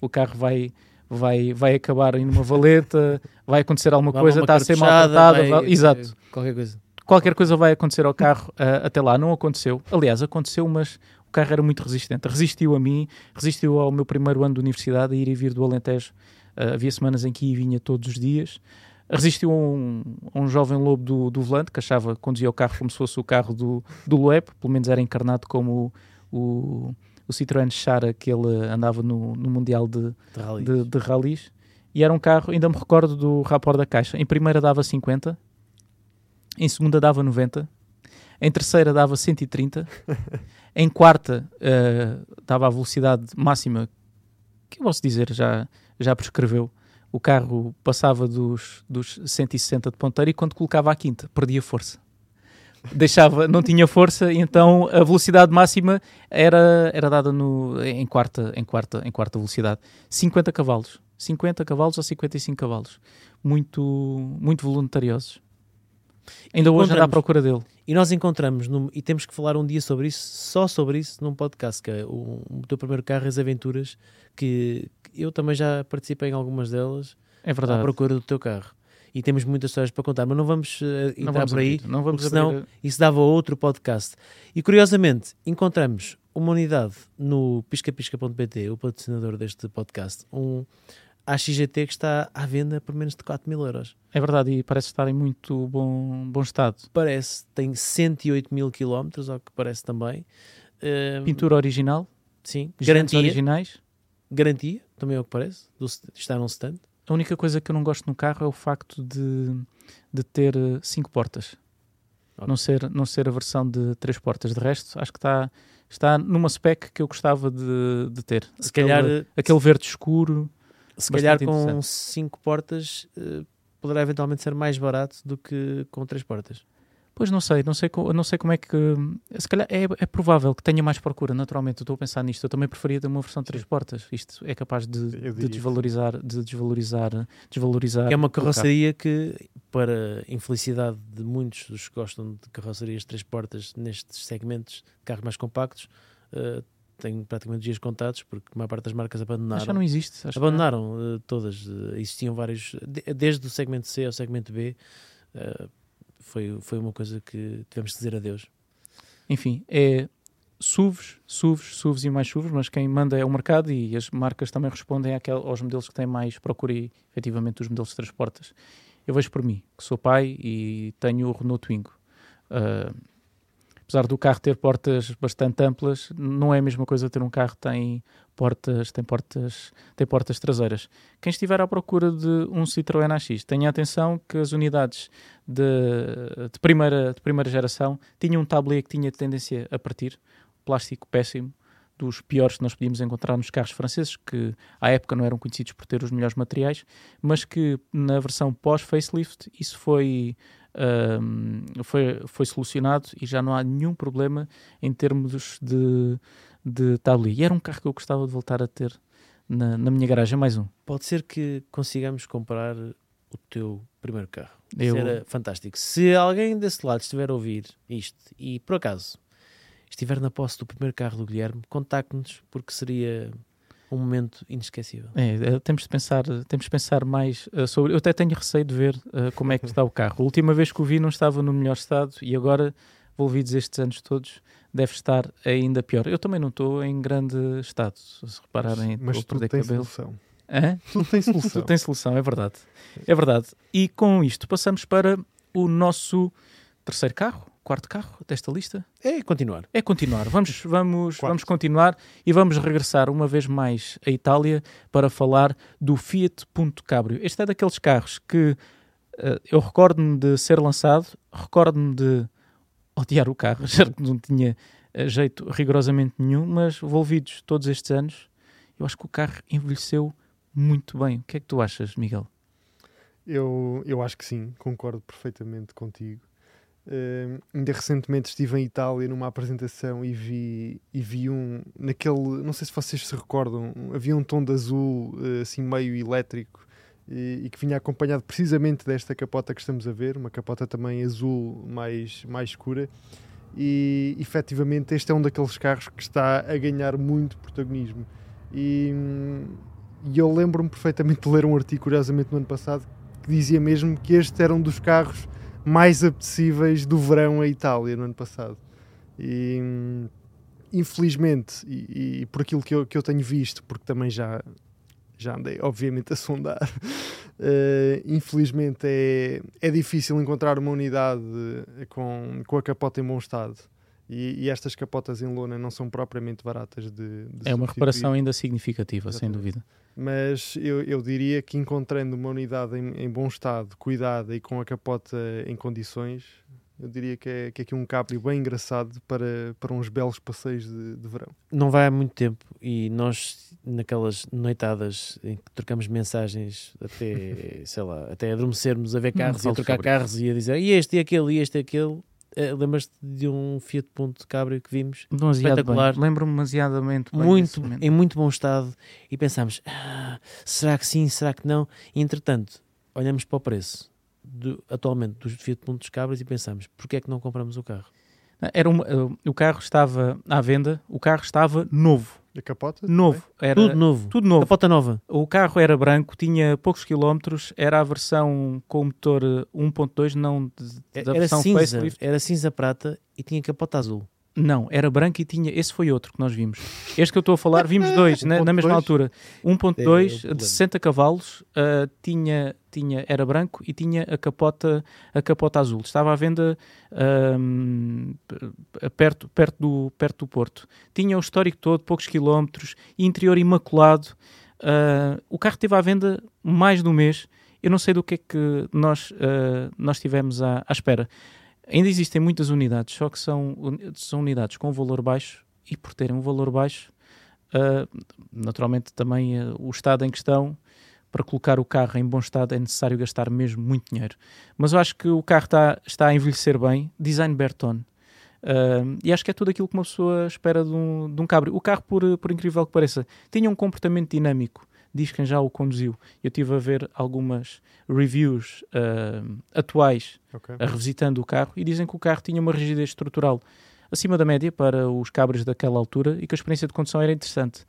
[SPEAKER 1] o carro vai, vai, vai acabar em uma valeta, vai acontecer alguma
[SPEAKER 3] Vai
[SPEAKER 1] coisa, está a ser maltratada.
[SPEAKER 3] vai-
[SPEAKER 1] Exato.
[SPEAKER 3] Qualquer coisa.
[SPEAKER 1] Qualquer coisa vai acontecer ao carro ah, até lá. Não aconteceu. Aliás, aconteceu, mas o carro era muito resistente. Resistiu a mim, resistiu ao meu primeiro ano de universidade, a ir e vir do Alentejo. Ah, havia semanas em que ia e vinha todos os dias. Resistiu a um, a um jovem lobo do, do volante que achava que conduzia o carro como se fosse o carro do, do Loeb, pelo menos era encarnado como o, o, o Citroën Chara que ele andava no, no Mundial de,
[SPEAKER 3] De rally.
[SPEAKER 1] de, de rallies. E era um carro, ainda me recordo do rapport da caixa. Em primeira dava 50, em segunda dava 90, em terceira dava 130, em quarta uh, dava a velocidade máxima, que eu posso dizer, já, já prescreveu. O carro passava dos, dos 160 de ponteira e quando colocava a quinta, perdia força. Deixava, não tinha força, e então a velocidade máxima era, era dada no, em, quarta, em, quarta, em quarta velocidade. 50 cavalos. 50 cavalos ou 55 cavalos. Muito, muito voluntariosos. Ainda hoje anda à procura dele.
[SPEAKER 3] E nós encontramos, num, e temos que falar um dia sobre isso, só sobre isso, num podcast, que é o, o teu primeiro carro, as aventuras, que, que eu também já participei em algumas delas.
[SPEAKER 1] É verdade.
[SPEAKER 3] À procura do teu carro. E temos muitas histórias para contar, mas não vamos uh, entrar
[SPEAKER 1] não vamos
[SPEAKER 3] por aí,
[SPEAKER 1] abrir, não vamos
[SPEAKER 3] senão
[SPEAKER 1] abrir.
[SPEAKER 3] isso dava outro podcast. E curiosamente, encontramos uma unidade no piscapisca.pt, o patrocinador deste podcast, um AXGT que está à venda por menos de 4 mil euros.
[SPEAKER 1] É verdade, e parece estar em muito bom, bom estado.
[SPEAKER 3] Parece, tem 108 mil quilómetros, ao que parece também. Uh,
[SPEAKER 1] Pintura original,
[SPEAKER 3] sim, garantia,
[SPEAKER 1] originais.
[SPEAKER 3] garantia, também é o que parece, do, está num stand.
[SPEAKER 1] A única coisa que eu não gosto no carro é o facto de, de ter 5 portas.
[SPEAKER 3] Ok.
[SPEAKER 1] Não ser, não ser a versão de 3 portas. De resto, acho que está, está numa spec que eu gostava de, de ter.
[SPEAKER 3] Se
[SPEAKER 1] Aquele-
[SPEAKER 3] calhar,
[SPEAKER 1] Aquele verde escuro.
[SPEAKER 3] Se calhar com
[SPEAKER 1] interessante.
[SPEAKER 3] 5 portas uh, poderá eventualmente ser mais barato do que com 3 portas.
[SPEAKER 1] Pois não sei, não sei, não sei como é que. Se calhar é, é provável que tenha mais procura, naturalmente. Eu estou a pensar nisto. Eu também preferia ter uma versão de três portas. Isto é capaz de, de desvalorizar, de desvalorizar, desvalorizar.
[SPEAKER 3] É uma carroceria que, para infelicidade de muitos dos que gostam de carrocerias de 3 portas nestes segmentos de carros mais compactos, uh, tem praticamente dias contados, porque a maior parte das marcas abandonaram.
[SPEAKER 1] Acho que já não existe. Acho que
[SPEAKER 3] Abandonaram eh, todas. eh, existiam vários. de- desde o segmento C ao segmento B. eh, foi, foi uma coisa que tivemos que dizer adeus.
[SPEAKER 1] Enfim, é SUVs, SUVs, SUVs e mais SUVs, mas quem manda é o mercado e as marcas também respondem àquel, aos modelos que têm mais procura e efetivamente os modelos de três portas. Eu vejo por mim, que sou pai e tenho o Renault Twingo. Ah, apesar do carro ter portas bastante amplas, não é a mesma coisa ter um carro que tem portas, tem portas, tem portas traseiras. Quem estiver à procura de um Citroën AX, tenha atenção que as unidades de, de primeira, de primeira geração tinham um tablier que tinha tendência a partir, plástico péssimo, dos piores que nós podíamos encontrar nos carros franceses, que à época não eram conhecidos por ter os melhores materiais, mas que na versão pós-facelift isso foi, foi, foi solucionado e já não há nenhum problema em termos de, de tablier. E era um carro que eu gostava de voltar a ter na, na minha garagem, mais um.
[SPEAKER 3] Pode ser que consigamos comprar o teu primeiro carro.
[SPEAKER 1] Eu-
[SPEAKER 3] Isso era fantástico. Se alguém desse lado estiver a ouvir isto e por acaso estiver na posse do primeiro carro do Guilherme, contacte-nos porque seria um momento inesquecível.
[SPEAKER 1] É, é, temos de pensar, temos de pensar mais uh, sobre. Eu até tenho receio de ver uh, como é que está o carro. A última vez que o vi não estava no melhor estado e agora, envolvidos estes anos todos, deve estar ainda pior. Eu também não estou em grande estado. Se repararem,
[SPEAKER 2] Mas tudo
[SPEAKER 1] perder
[SPEAKER 2] tem
[SPEAKER 1] cabelo.
[SPEAKER 2] solução.
[SPEAKER 1] Hã?
[SPEAKER 2] Tudo tem solução.
[SPEAKER 1] Tudo tem solução, é verdade. É verdade. E com isto passamos para o nosso terceiro carro, quarto carro desta lista.
[SPEAKER 3] É continuar.
[SPEAKER 1] É continuar. Vamos, vamos, vamos continuar e vamos regressar uma vez mais à Itália para falar do Fiat Punto Cabrio. Este é daqueles carros que eh, eu recordo-me de ser lançado, recordo-me de odiar o carro, já que não tinha eh, jeito rigorosamente nenhum, mas envolvidos todos estes anos, eu acho que o carro envelheceu muito bem. O que é que tu achas, Miguel?
[SPEAKER 2] Eu, eu acho que sim, concordo perfeitamente contigo. Eh, ainda recentemente estive em Itália numa apresentação e vi, e vi um naquele, não sei se vocês se recordam, havia um tom de azul eh, assim meio elétrico e, e que vinha acompanhado precisamente desta capota que estamos a ver, uma capota também azul mais, mais escura. E efetivamente este é um daqueles carros que está a ganhar muito protagonismo. E, e eu lembro-me perfeitamente de ler um artigo, curiosamente, no ano passado, que dizia mesmo que este era um dos carros mais apetecíveis do verão à Itália no ano passado. E infelizmente, e, e por aquilo que eu, que eu tenho visto, porque também já, já andei, obviamente, a sondar, eh, infelizmente é, é difícil encontrar uma unidade com, com a capota em bom estado. E, e estas capotas em lona não são propriamente baratas de, de
[SPEAKER 1] É uma reparação ainda significativa, sem
[SPEAKER 2] Exatamente.
[SPEAKER 1] dúvida.
[SPEAKER 2] Mas eu, eu diria que encontrando uma unidade em, em bom estado, cuidada e com a capota em condições, eu diria que é, que é aqui um cabrio bem engraçado para, para uns belos passeios de, de verão.
[SPEAKER 3] Não vai há muito tempo e nós, naquelas noitadas em que trocamos mensagens até, sei lá, até adormecermos a ver carros e a trocar carros e a dizer e este e aquele e este e aquele. Eh, Lembras-te de um Fiat Punto Cabrio que vimos?
[SPEAKER 1] Demasiado
[SPEAKER 3] Espetacular.
[SPEAKER 1] Lembro-me demasiadamente bem
[SPEAKER 3] muito, em muito bom estado e pensámos, "Ah, será que sim, será que não? E, entretanto, olhamos para o preço do- atualmente dos Fiat Puntos Cabras e pensamos, porquê é que não compramos o carro?
[SPEAKER 1] Era uma- uh, o carro estava à venda, o carro estava novo.
[SPEAKER 2] A capota?
[SPEAKER 1] Novo. Era
[SPEAKER 3] Tudo novo,
[SPEAKER 1] tudo novo.
[SPEAKER 3] capota nova.
[SPEAKER 1] O carro era branco, tinha poucos quilómetros, era a versão com motor uh, 1.2, não de- da
[SPEAKER 3] Era
[SPEAKER 1] versão
[SPEAKER 3] cinza,
[SPEAKER 1] facelift.
[SPEAKER 3] era cinza prata e tinha capota azul.
[SPEAKER 1] Não, era branco e tinha. Esse foi outro que nós vimos. Este que eu estou a falar, vimos dois na, na mesma
[SPEAKER 2] 1.2?
[SPEAKER 1] altura.
[SPEAKER 3] É, é o
[SPEAKER 1] 1.2
[SPEAKER 3] problema.
[SPEAKER 1] de 60 cavalos, uh, tinha, tinha, era branco e tinha a capota, a capota azul. Estava à venda um, perto, perto, do, perto do Porto. Tinha o histórico todo, poucos quilómetros, interior imaculado. Uh, o carro esteve à venda mais de um mês. Eu não sei do que é que nós, uh, nós tivemos à, à espera. Ainda existem muitas unidades, só que são, são unidades com valor baixo e por terem um valor baixo, ah, naturalmente também ah, o estado em questão, para colocar o carro em bom estado é necessário gastar mesmo muito dinheiro. Mas eu acho que o carro está, está a envelhecer bem, design Berton. Ah, e acho que é tudo aquilo que uma pessoa espera de um, de um cabrio. O carro, por, por incrível que pareça, tinha um comportamento dinâmico. Diz quem já o conduziu. Eu estive a ver algumas reviews ah, atuais
[SPEAKER 2] Ok.
[SPEAKER 1] a revisitando o carro e dizem que o carro tinha uma rigidez estrutural acima da média para os cabres daquela altura e que a experiência de condução era interessante.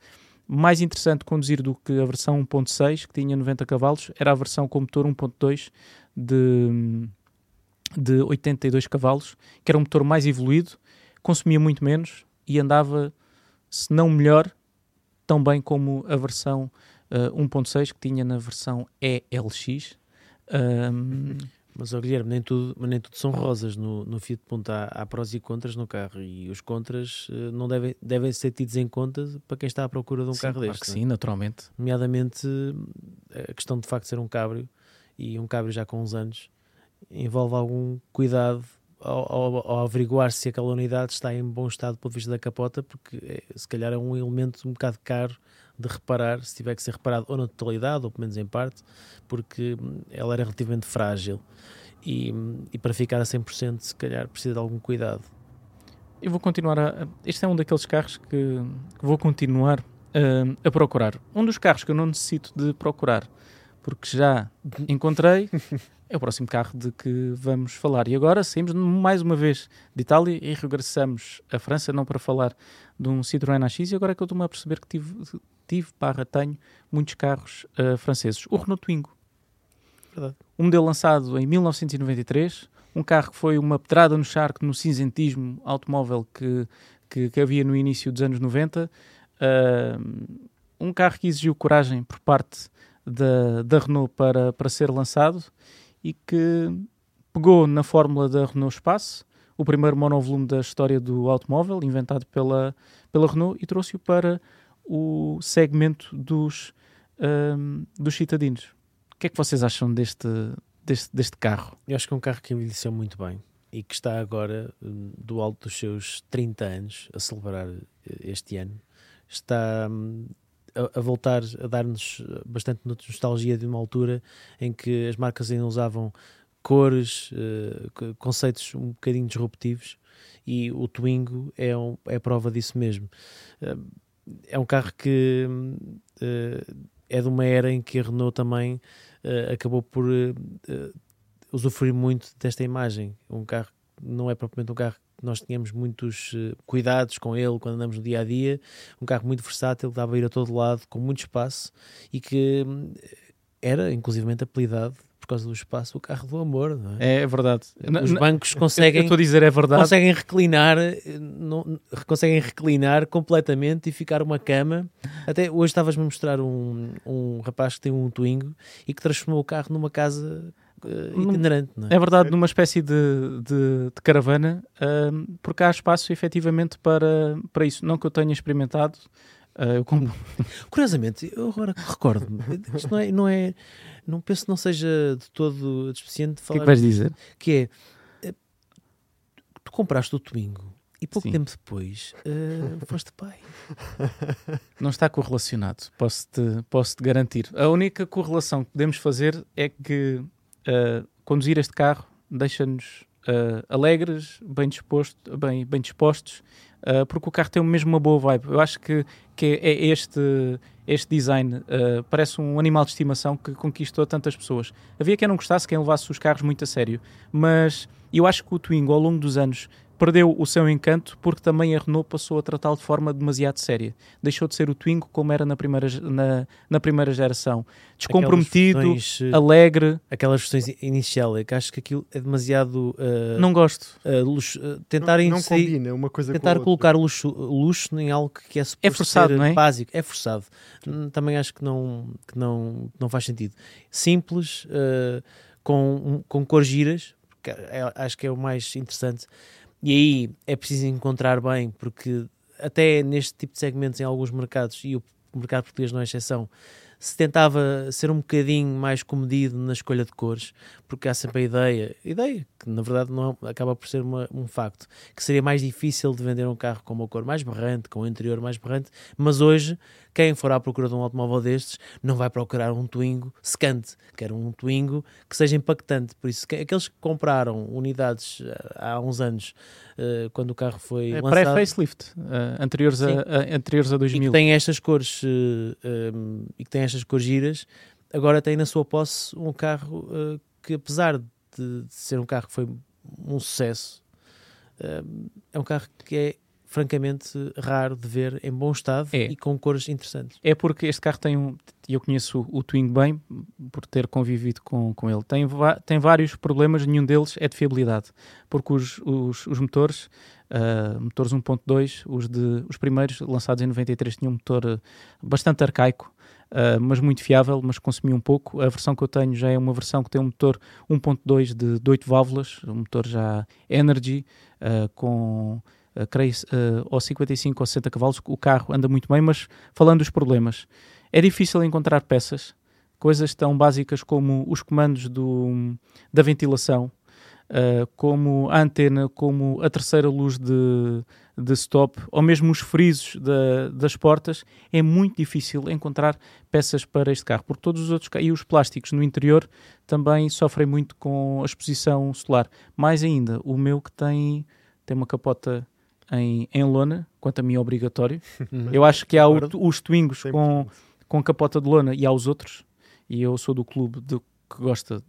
[SPEAKER 1] Mais interessante conduzir do que a versão 1.6, que tinha 90 cavalos, era a versão com motor 1.2 de, de 82 cavalos, que era um motor mais evoluído, consumia muito menos e andava, se não melhor, tão bem como a versão eh, 1.6 que tinha na versão ELX. Ahm,
[SPEAKER 3] Mas, ó, Guilherme, nem tudo, nem tudo são rosas no, no Fiat Punto. Há, há prós e contras no carro e os contras eh, não devem, devem ser tidos em conta para quem está à procura de um
[SPEAKER 1] sim,
[SPEAKER 3] carro
[SPEAKER 1] claro
[SPEAKER 3] deste.
[SPEAKER 1] que
[SPEAKER 3] não é?
[SPEAKER 1] sim, naturalmente.
[SPEAKER 3] Nomeadamente eh, a questão de facto ser um cabrio e um cabrio já com uns anos envolve algum cuidado ao, ao- ao averiguar se aquela unidade está em bom estado do ponto de vista da capota, porque se calhar é um elemento um bocado caro de reparar, se tiver que ser reparado ou na totalidade ou pelo menos em parte, porque ela era relativamente frágil e, e para ficar a 100% se calhar precisa de algum cuidado.
[SPEAKER 1] Eu vou continuar a. Este é um daqueles carros que, que vou continuar ah, a procurar. Um dos carros que eu não necessito de procurar, porque já encontrei, é o próximo carro de que vamos falar. E agora saímos mais uma vez de Itália e regressamos à França, não para falar de um Citroën AX, e agora é que eu estou-me a perceber que tive, tive barra, tenho muitos carros ah, franceses. O Renault Twingo.
[SPEAKER 3] Verdade.
[SPEAKER 1] Um modelo lançado em 1993, um carro que foi uma pedrada no charco no cinzentismo automóvel que, que, que havia no início dos anos 90. Uh, um carro que exigiu coragem por parte da, da Renault para, para ser lançado e que pegou na fórmula da Renault Espace, o primeiro monovolume da história do automóvel, inventado pela, pela Renault, e trouxe-o para o segmento dos, um, dos citadinos. O que é que vocês acham deste, deste, deste carro?
[SPEAKER 3] Eu acho que é um carro que envelheceu muito bem e que está agora, hum, do alto dos seus 30 anos, a celebrar eh, este ano, está hum, a, a voltar a dar-nos bastante nostalgia de uma altura em que as marcas ainda usavam cores, co- conceitos um bocadinho disruptivos e o Twingo é, um, é prova disso mesmo. Eh, É um carro que eh, é de uma era em que a Renault também eh, acabou por eh, usufruir muito desta imagem. Um carro não é propriamente um carro que nós tínhamos muitos cuidados com ele quando andamos no dia a dia. Um carro muito versátil, dava a ir a todo lado, com muito espaço e que era inclusivamente apelidado por causa do espaço o carro do amor. Não é?
[SPEAKER 1] É verdade.
[SPEAKER 3] Os bancos conseguem
[SPEAKER 1] estou a dizer é verdade.
[SPEAKER 3] conseguem reclinar, eh, não, conseguem reclinar completamente e ficar uma cama. Até hoje estavas-me a mostrar um, um rapaz que tem um Twingo e que transformou o carro numa casa uh,
[SPEAKER 1] Num-
[SPEAKER 3] itinerante, não é?
[SPEAKER 1] É verdade, numa espécie de, de, de caravana, ahm, porque há espaço efetivamente para, para isso. Não que eu tenha experimentado, ah, eu compro.
[SPEAKER 3] Curiosamente, eu agora recordo-me, isto não é, não é, não penso que não seja de todo despeciente
[SPEAKER 1] O que é
[SPEAKER 3] falar
[SPEAKER 1] que vais dizer?
[SPEAKER 3] que é eh, tu compraste o Twingo e pouco
[SPEAKER 1] Sim.
[SPEAKER 3] tempo depois eh, foste pai.
[SPEAKER 1] Não está correlacionado, posso-te posso -te garantir. A única correlação que podemos fazer é que ah, conduzir este carro deixa-nos ah, alegres, bem, disposto, bem, bem dispostos, porque o carro tem mesmo uma boa vibe. Eu acho que, que é este, este design, ah, parece um animal de estimação que conquistou tantas pessoas. Havia quem não gostasse, quem levasse os carros muito a sério, mas eu acho que o Twingo, ao longo dos anos, perdeu o seu encanto porque também a Renault passou a tratá-lo de forma demasiado séria. Deixou de ser o Twingo como era na primeira, na, na primeira geração. Descomprometido,
[SPEAKER 3] Aquelas versões, eh,
[SPEAKER 1] alegre.
[SPEAKER 3] aquelas versões inicial, é que acho que aquilo é demasiado eh,
[SPEAKER 1] Não gosto.
[SPEAKER 3] eh, luxo- eh, tentar
[SPEAKER 2] não, não combina uma coisa
[SPEAKER 3] tentar colocar luxo, luxo em algo que é suposto
[SPEAKER 1] forçado,
[SPEAKER 3] ser
[SPEAKER 1] não é?
[SPEAKER 3] básico. É forçado. Também acho que não, que não, não faz sentido. Simples, com, com cores giras, é- acho que é o mais interessante. E aí é preciso encontrar bem, porque até neste tipo de segmentos em alguns mercados, e o mercado português não é exceção, se tentava ser um bocadinho mais comedido na escolha de cores, porque há sempre a ideia, ideia que na verdade não acaba por ser uma- um facto, que seria mais difícil de vender um carro com uma cor mais berrante, com um interior mais berrante, mas hoje quem for à procura de um automóvel destes não vai procurar um Twingo secante, quer um Twingo que seja impactante. Por isso, que- aqueles que compraram unidades eh, há uns anos, eh, quando o carro foi
[SPEAKER 1] É
[SPEAKER 3] lançado,
[SPEAKER 1] Pré-facelift, ah, anteriores,
[SPEAKER 3] Sim.
[SPEAKER 1] a, a- anteriores a
[SPEAKER 3] e
[SPEAKER 1] 2000.
[SPEAKER 3] que tem estas cores eh, um, e que tem estas cores giras, agora tem na sua posse um carro que apesar de, de ser um carro que foi um sucesso, é um carro que é francamente raro de ver em bom estado
[SPEAKER 1] É.
[SPEAKER 3] e com cores interessantes.
[SPEAKER 1] É porque este carro tem um. Eu conheço o Twingo bem por ter convivido com, com ele. Tem, tem vários problemas, nenhum deles é de fiabilidade. Porque os, os, os motores, ah, motores 1.2, os, de, os primeiros lançados em 93 tinham um motor ah, bastante arcaico, ah, mas muito fiável, mas consumia um pouco. A versão que eu tenho já é uma versão que tem um motor 1.2 de, de 8 válvulas, um motor já Energy, ah, com uh, creio, uh, ou 55 ou 60 cavalos, o carro anda muito bem, mas falando dos problemas, é difícil encontrar peças, coisas tão básicas como os comandos do, da ventilação, uh, como a antena, como a terceira luz de, de stop, ou mesmo os frisos da- das portas, é muito difícil encontrar peças para este carro, porque todos os outros e os plásticos no interior também sofrem muito com a exposição solar. Mais ainda, o meu que tem, tem uma capota em, em lona, quanto a mim é obrigatório. Eu acho que há o- os Twingos com, com capota de lona e há os outros, e eu sou do clube de, que gosta de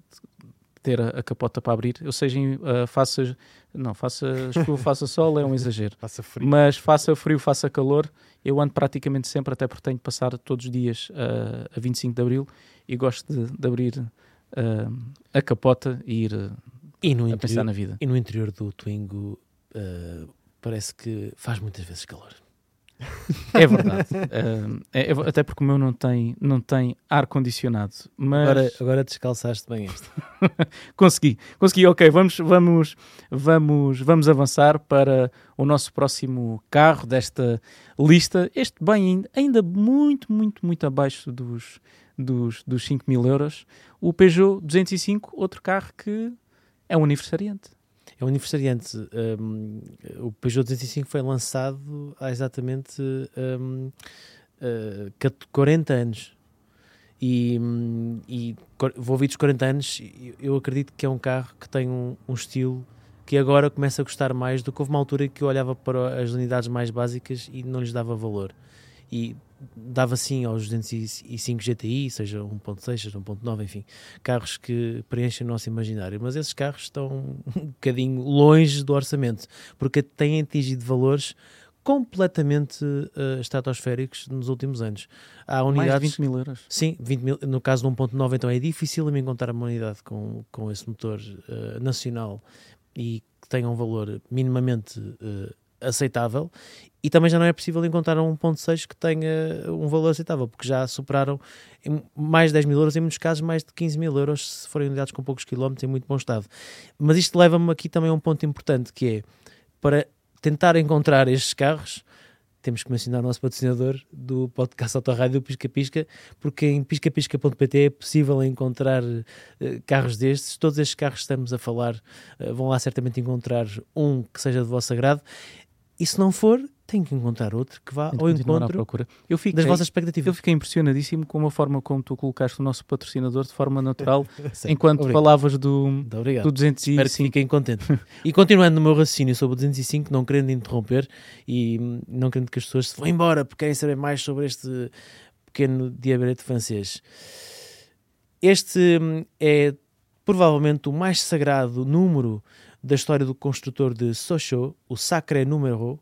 [SPEAKER 1] ter a, a capota para abrir. Eu seja, em, ah, faça, não, faça chuva, faça sol, é um exagero.
[SPEAKER 2] Passa frio.
[SPEAKER 1] Mas faça frio, faça calor, eu ando praticamente sempre, até porque tenho de passar todos os dias ah, a 25 de Abril e gosto de, de abrir ah, a capota e ir
[SPEAKER 3] E no
[SPEAKER 1] a pensar
[SPEAKER 3] interior,
[SPEAKER 1] na vida.
[SPEAKER 3] e no interior do Twingo eh, parece que faz muitas vezes calor.
[SPEAKER 1] É verdade. Ah, é- é- até porque o meu não tem, não tem ar-condicionado. Mas
[SPEAKER 3] Agora, agora descalçaste bem este.
[SPEAKER 1] consegui, consegui. Ok, vamos, vamos, vamos, vamos avançar para o nosso próximo carro desta lista. Este bem ainda, ainda muito, muito, muito abaixo dos, dos, dos 5 mil euros. O Peugeot 205, outro carro que é um aniversariante.
[SPEAKER 3] É um aniversariante. um, o Peugeot 205 foi lançado há exatamente um, uh, 40 anos. E, e envolvidos 40 anos, eu acredito que é um carro que tem um, um estilo que agora começa a gostar mais do que houve uma altura que eu olhava para as unidades mais básicas e não lhes dava valor. E dava sim aos 205 GTI, seja 1.6, seja 1.9, enfim, carros que preenchem o nosso imaginário. Mas esses carros estão um bocadinho longe do orçamento, porque têm atingido valores completamente eh, estratosféricos nos últimos anos. Há
[SPEAKER 1] Mais de
[SPEAKER 3] unidades...
[SPEAKER 1] 20 mil euros.
[SPEAKER 3] Sim, 20 mil, no caso do 1.9 então é difícil me encontrar uma unidade com, com esse motor eh, nacional e que tenha um valor minimamente eh, aceitável e também já não é possível encontrar um 1.6 que tenha um valor aceitável, porque já superaram mais de 10 mil euros, em muitos casos mais de 15 mil euros, se forem unidades com poucos quilómetros em muito bom estado. Mas isto leva-me aqui também a um ponto importante, que é, para tentar encontrar estes carros, temos que mencionar o nosso patrocinador do podcast Autorádio Pisca Pisca, porque em piscapisca.pt é possível encontrar uh, carros destes. Todos estes carros que estamos a falar uh, vão lá certamente encontrar um que seja de vosso agrado. E se não for, tem que encontrar outro que vá ao encontro
[SPEAKER 1] eu fiquei,
[SPEAKER 3] das vossas expectativas.
[SPEAKER 1] Eu fiquei impressionadíssimo com a forma como tu colocaste o nosso patrocinador de forma natural, enquanto Obrigado. falavas do, do 205.
[SPEAKER 3] Espero que fiquem contentes. e continuando no meu raciocínio sobre o 205, não querendo interromper e não querendo que as pessoas se vão embora porque querem saber mais sobre este pequeno diabrete francês. Este hum, é provavelmente o mais sagrado número da história do construtor de Sochaux, o Sacré Número,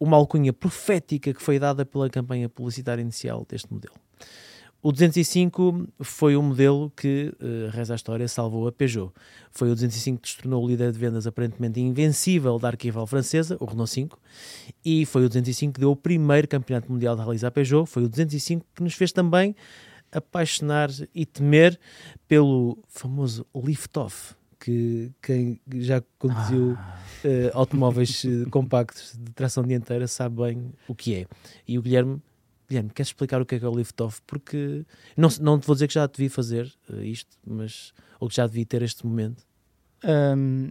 [SPEAKER 3] uma alcunha profética que foi dada pela campanha publicitária inicial deste modelo. O 205 foi o modelo que, uh, reza a história, salvou a Peugeot. Foi o 205 que se tornou o líder de vendas aparentemente invencível da arquival francesa, o Renault 5, e foi o 205 que deu o primeiro campeonato mundial de rallies à Peugeot. Foi o 205 que nos fez também apaixonar e temer pelo famoso lift-off, que quem já conduziu ah. uh, automóveis uh, compactos de tração dianteira sabe bem o que é. E o Guilherme, Guilherme, queres explicar o que é que é o lift-off? Porque não, não te vou dizer que já devia fazer uh, isto, mas ou que já devia ter este momento. Um,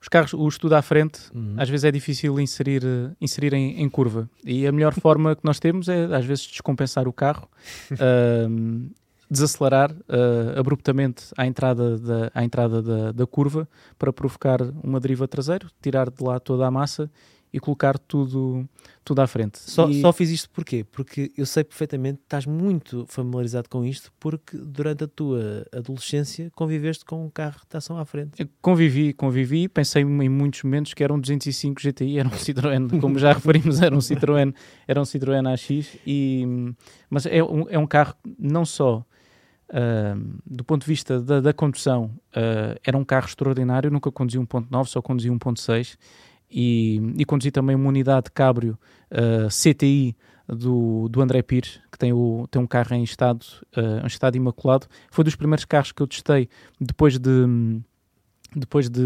[SPEAKER 1] os carros, o estudo à frente, uhum. às vezes é difícil inserir, inserir em, em, curva. E a melhor forma que nós temos é, às vezes, descompensar o carro desacelerar uh, abruptamente à entrada, da, à entrada da, da, curva para provocar uma deriva traseira, tirar de lá toda a massa e colocar tudo, tudo à frente.
[SPEAKER 3] Só,
[SPEAKER 1] e...
[SPEAKER 3] só fiz isto porquê? Porque eu sei perfeitamente, estás muito familiarizado com isto, porque durante a tua adolescência conviveste com um carro de tração à frente.
[SPEAKER 1] Eu convivi, convivi, pensei em muitos momentos que era um 205 GTI, era um Citroën, como já referimos, era um Citroën, era um Citroën AX, e, mas é um, é um carro não só Uh, do ponto de vista da, da condução, uh, era um carro extraordinário. nunca conduzi 1.9, só conduzi 1.6 e, e conduzi também uma unidade cabrio uh, ah, CTI do, do André Pires, que tem, o, tem um carro em estado, em estado imaculado. Foi dos primeiros carros que eu testei depois de. Depois de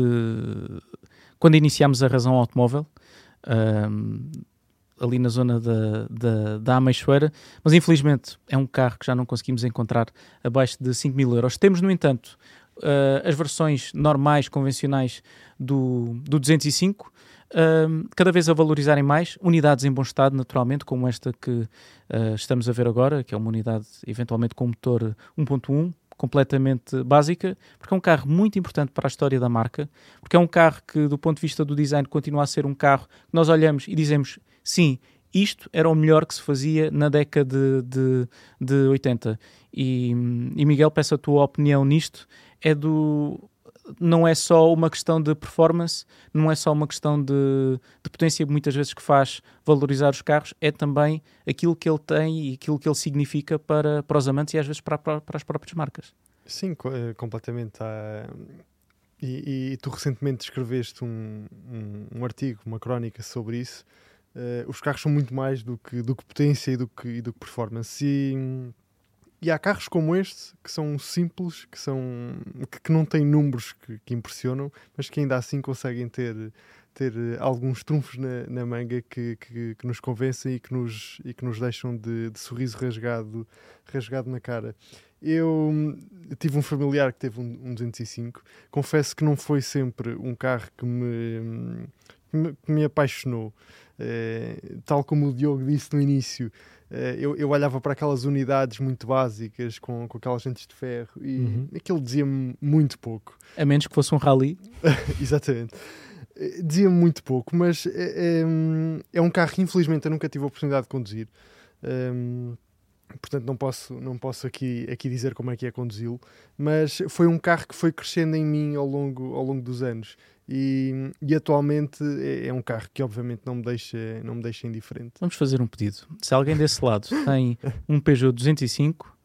[SPEAKER 1] quando iniciámos a razão automóvel, ali na zona da, da, da Ameixoeira, mas infelizmente é um carro que já não conseguimos encontrar abaixo de 5 mil euros. Temos, no entanto, uh, as versões normais, convencionais do, do 205, uh, cada vez a valorizarem mais, unidades em bom estado, naturalmente, como esta que uh, estamos a ver agora, que é uma unidade eventualmente com motor 1.1, completamente básica, porque é um carro muito importante para a história da marca, porque é um carro que, do ponto de vista do design, continua a ser um carro que nós olhamos e dizemos sim, isto era o melhor que se fazia na década de, de, de 80. E, e Miguel, peço a tua opinião nisto. É do. Não é só uma questão de performance, não é só uma questão de, de potência, muitas vezes que faz valorizar os carros, é também aquilo que ele tem e aquilo que ele significa para, para os amantes e às vezes para, para, para as próprias marcas.
[SPEAKER 2] Sim, eh, completamente. E, e, tu recentemente escreveste um, um, um artigo, uma crónica sobre isso Uh, os carros são muito mais do que, do que potência e do que, e do que performance. E, e, há carros como este que são simples, que, são, que, que não têm números que, que, impressionam, mas que ainda assim conseguem ter, ter alguns trunfos na, na manga que, que, nos convencem e que nos, e que nos deixam de, de sorriso rasgado, rasgado na cara. Eu, tive um familiar que teve um, um 205. Confesso que não foi sempre um carro que me, que me, que me apaixonou. Uh, tal como o Diogo disse no início, uh, eu, eu, olhava para aquelas unidades muito básicas com, com aquelas lentes de ferro e uhum. aquilo dizia-me muito pouco.
[SPEAKER 1] A menos que fosse um rally.
[SPEAKER 2] Exatamente. Eh, dizia-me muito pouco, mas é, é, é, um carro que infelizmente eu nunca tive a oportunidade de conduzir. Um, portanto não posso, não posso aqui, aqui dizer como é que é conduzi-lo, mas foi um carro que foi crescendo em mim ao longo, ao longo dos anos e, e, atualmente é, é, um carro que obviamente não me deixa, não me deixa indiferente.
[SPEAKER 1] Vamos fazer um pedido. Se alguém desse lado tem um Peugeot 205,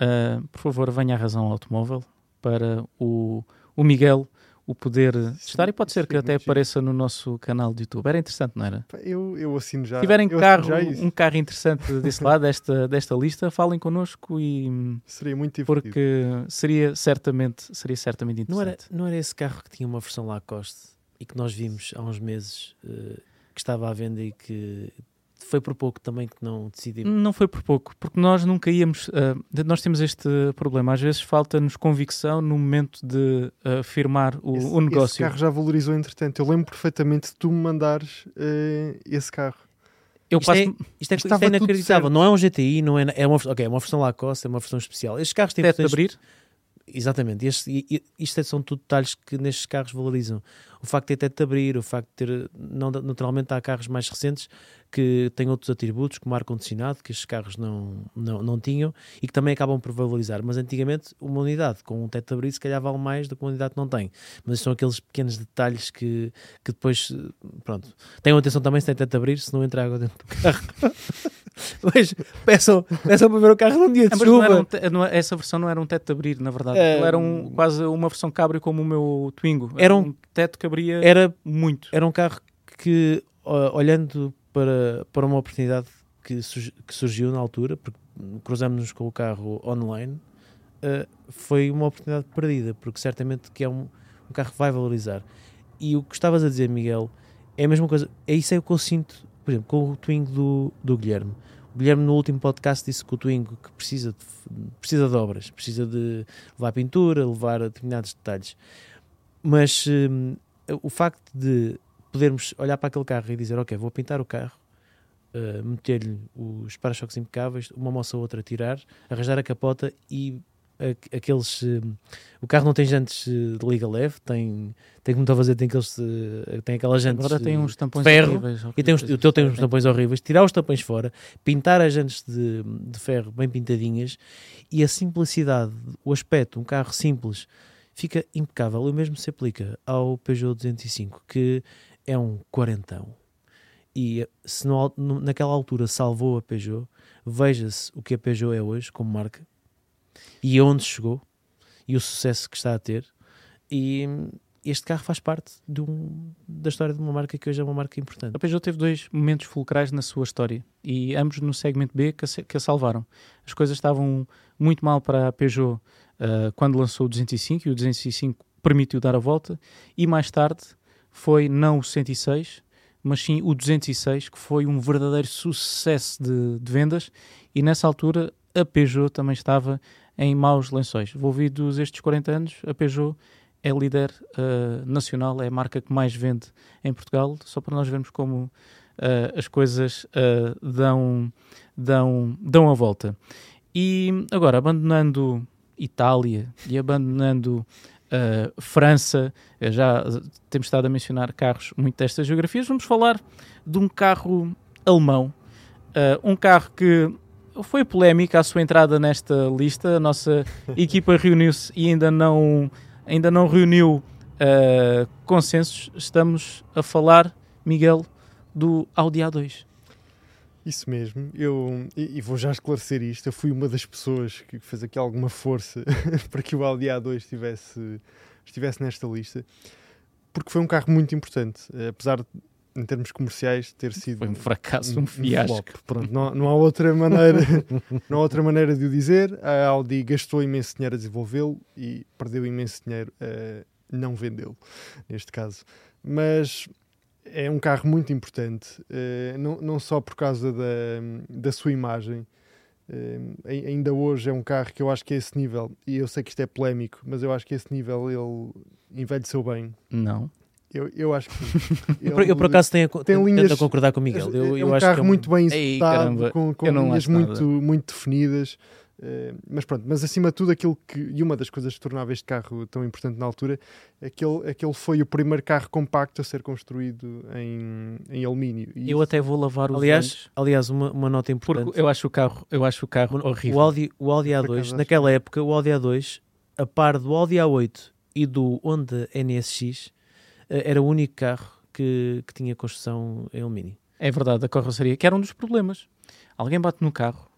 [SPEAKER 1] uh, por favor venha à razão automóvel para o, o Miguel, o poder estar e pode ser que
[SPEAKER 2] sim,
[SPEAKER 1] até apareça no nosso canal de YouTube. Era interessante, não era?
[SPEAKER 2] Eu, eu assino já.
[SPEAKER 1] Se tiverem carro,
[SPEAKER 2] já
[SPEAKER 1] um carro interessante desse lado, desta, desta lista, falem connosco e
[SPEAKER 2] Seria muito divertido.
[SPEAKER 1] porque seria certamente, seria certamente
[SPEAKER 3] Não era,
[SPEAKER 1] interessante.
[SPEAKER 3] não era esse carro que tinha uma versão Lacoste e que nós vimos há uns meses eh, que estava à venda e que foi por pouco também que não decidimos.
[SPEAKER 1] Não foi por pouco, porque nós nunca íamos. ah, nós temos este problema. Às vezes falta-nos convicção no momento de ah, firmar o,
[SPEAKER 2] esse,
[SPEAKER 1] o negócio.
[SPEAKER 2] Esse carro já valorizou, entretanto. Eu lembro perfeitamente de tu me mandares eh, esse carro.
[SPEAKER 1] Eu
[SPEAKER 3] Isto
[SPEAKER 1] passo.
[SPEAKER 3] é, isto é, isto é inacreditável. Não é um GTI, não é, é, uma, ok, é uma versão Lacoste, é uma versão especial. Estes carros têm
[SPEAKER 1] Teto de
[SPEAKER 3] versões-
[SPEAKER 1] abrir,
[SPEAKER 3] Exatamente, Este- isto é- são tudo detalhes que nestes carros valorizam. O facto de ter teto de abrir, o facto de ter. Não, naturalmente, há carros mais recentes que têm outros atributos, como ar-condicionado, que estes carros não, não, não tinham e que também acabam por valorizar. Mas antigamente, uma unidade com um teto de abrir, se calhar vale mais do que uma unidade que não tem. Mas são aqueles pequenos detalhes que, que depois. eh, Pronto. Tenham atenção também se tem teto de abrir, se não entra água dentro do carro. Mas peçam, peçam para ver o carro num dia de
[SPEAKER 1] era
[SPEAKER 3] chuva.
[SPEAKER 1] um é- essa versão não era um teto de abrir, na verdade. Aquilo era um, quase uma versão cabrio como o meu Twingo.
[SPEAKER 3] Era um-
[SPEAKER 1] teto que abria
[SPEAKER 3] Era
[SPEAKER 1] muito.
[SPEAKER 3] era um carro que, olhando para, para uma oportunidade que, que surgiu na altura, porque cruzamos-nos com o carro online, eh, foi uma oportunidade perdida, porque certamente que é um, um carro que vai valorizar. E o que estavas a dizer, Miguel, é a mesma coisa, é isso é o que eu sinto, por exemplo, com o Twingo do, do Guilherme. O Guilherme no último podcast disse que o Twingo que precisa de, precisa de obras, precisa de levar pintura, levar determinados detalhes. Mas hum, o facto de podermos olhar para aquele carro e dizer, ok, vou pintar o carro, uh, meter-lhe os para-choques impecáveis, uma moça ou outra tirar, arranjar a capota e aqueles... hum, o carro não tem jantes uh, de liga leve, tem, tem como estou a fazer, tem, aqueles, uh, tem aquelas jantes...
[SPEAKER 1] Agora tem uns tampões
[SPEAKER 3] ferro,
[SPEAKER 1] horríveis,
[SPEAKER 3] e tem uns, o teu tem uns tampões horríveis, tirar os tampões fora, pintar as jantes de, de ferro bem pintadinhas e a simplicidade, o aspecto, um carro simples, fica impecável. O mesmo se aplica ao Peugeot 205, que é um quarentão. E se no- naquela altura salvou a Peugeot, veja-se o que a Peugeot é hoje como marca e aonde chegou e o sucesso que está a ter. E este carro faz parte um- da história de uma marca que hoje é uma marca importante.
[SPEAKER 1] A Peugeot teve dois momentos fulcrais na sua história e ambos no segmento B que a, que a salvaram. As coisas estavam muito mal para a Peugeot ah, quando lançou o 205 e o 205 permitiu dar a volta e mais tarde foi não o 106 mas sim o 206 que foi um verdadeiro sucesso de, de vendas e nessa altura a Peugeot também estava em maus lençóis. Envolvidos estes 40 anos, a Peugeot é líder ah, nacional, é a marca que mais vende em Portugal, só para nós vermos como ah, as coisas ah, dão, dão, dão a volta. E agora, abandonando Itália e abandonando ah, França, já temos estado a mencionar carros muito destas geografias, vamos falar de um carro alemão, Ah, um carro que foi polémica a sua entrada nesta lista, a nossa equipa reuniu-se e ainda não, ainda não reuniu ah, consensos, estamos a falar, Miguel, do Audi A2.
[SPEAKER 2] Isso mesmo, eu e, vou já esclarecer isto. Eu fui uma das pessoas que fez aqui alguma força para que o Audi A2 estivesse, estivesse nesta lista, porque foi um carro muito importante, apesar de, em termos comerciais, ter sido
[SPEAKER 1] Foi um fracasso, um fiasco.
[SPEAKER 2] flop. Pronto, não, não há outra maneira, não há outra maneira de o dizer. A Audi gastou imenso dinheiro a desenvolvê-lo e perdeu imenso dinheiro a não vendê-lo, neste caso. Mas é um carro muito importante, eh, não, não só por causa da, da sua imagem. eh, ai- ainda hoje é um carro que eu acho que é esse nível, e eu sei que isto é polémico, mas eu acho que esse nível ele envelheceu bem.
[SPEAKER 1] Não.
[SPEAKER 2] Eu, eu acho que
[SPEAKER 3] Eu, por- eu, por acaso tenho, tento
[SPEAKER 2] linhas-
[SPEAKER 3] a concordar com o Miguel. Eu,
[SPEAKER 2] é
[SPEAKER 3] eu
[SPEAKER 2] um
[SPEAKER 3] acho
[SPEAKER 2] carro
[SPEAKER 3] que é um-
[SPEAKER 2] muito bem executado, com, com
[SPEAKER 1] eu
[SPEAKER 2] linhas muito, muito definidas. eh, mas pronto, mas acima de tudo, aquilo que, e uma das coisas que tornava este carro tão importante na altura é que ele, é que ele foi o primeiro carro compacto a ser construído em, em alumínio. E
[SPEAKER 1] Eu até vou lavar os
[SPEAKER 3] Aliás, aliás uma, uma nota importante.
[SPEAKER 1] porque eu acho o carro, eu acho o carro
[SPEAKER 3] O-
[SPEAKER 1] horrível.
[SPEAKER 3] O Audi, o Audi
[SPEAKER 2] Por acaso
[SPEAKER 3] A2,
[SPEAKER 2] acho
[SPEAKER 3] naquela época, o Audi A2, a par do Audi A8 e do Honda NSX, era o único carro que, que tinha construção em alumínio.
[SPEAKER 1] É verdade, a carroceria, que era um dos problemas. Alguém bate no carro,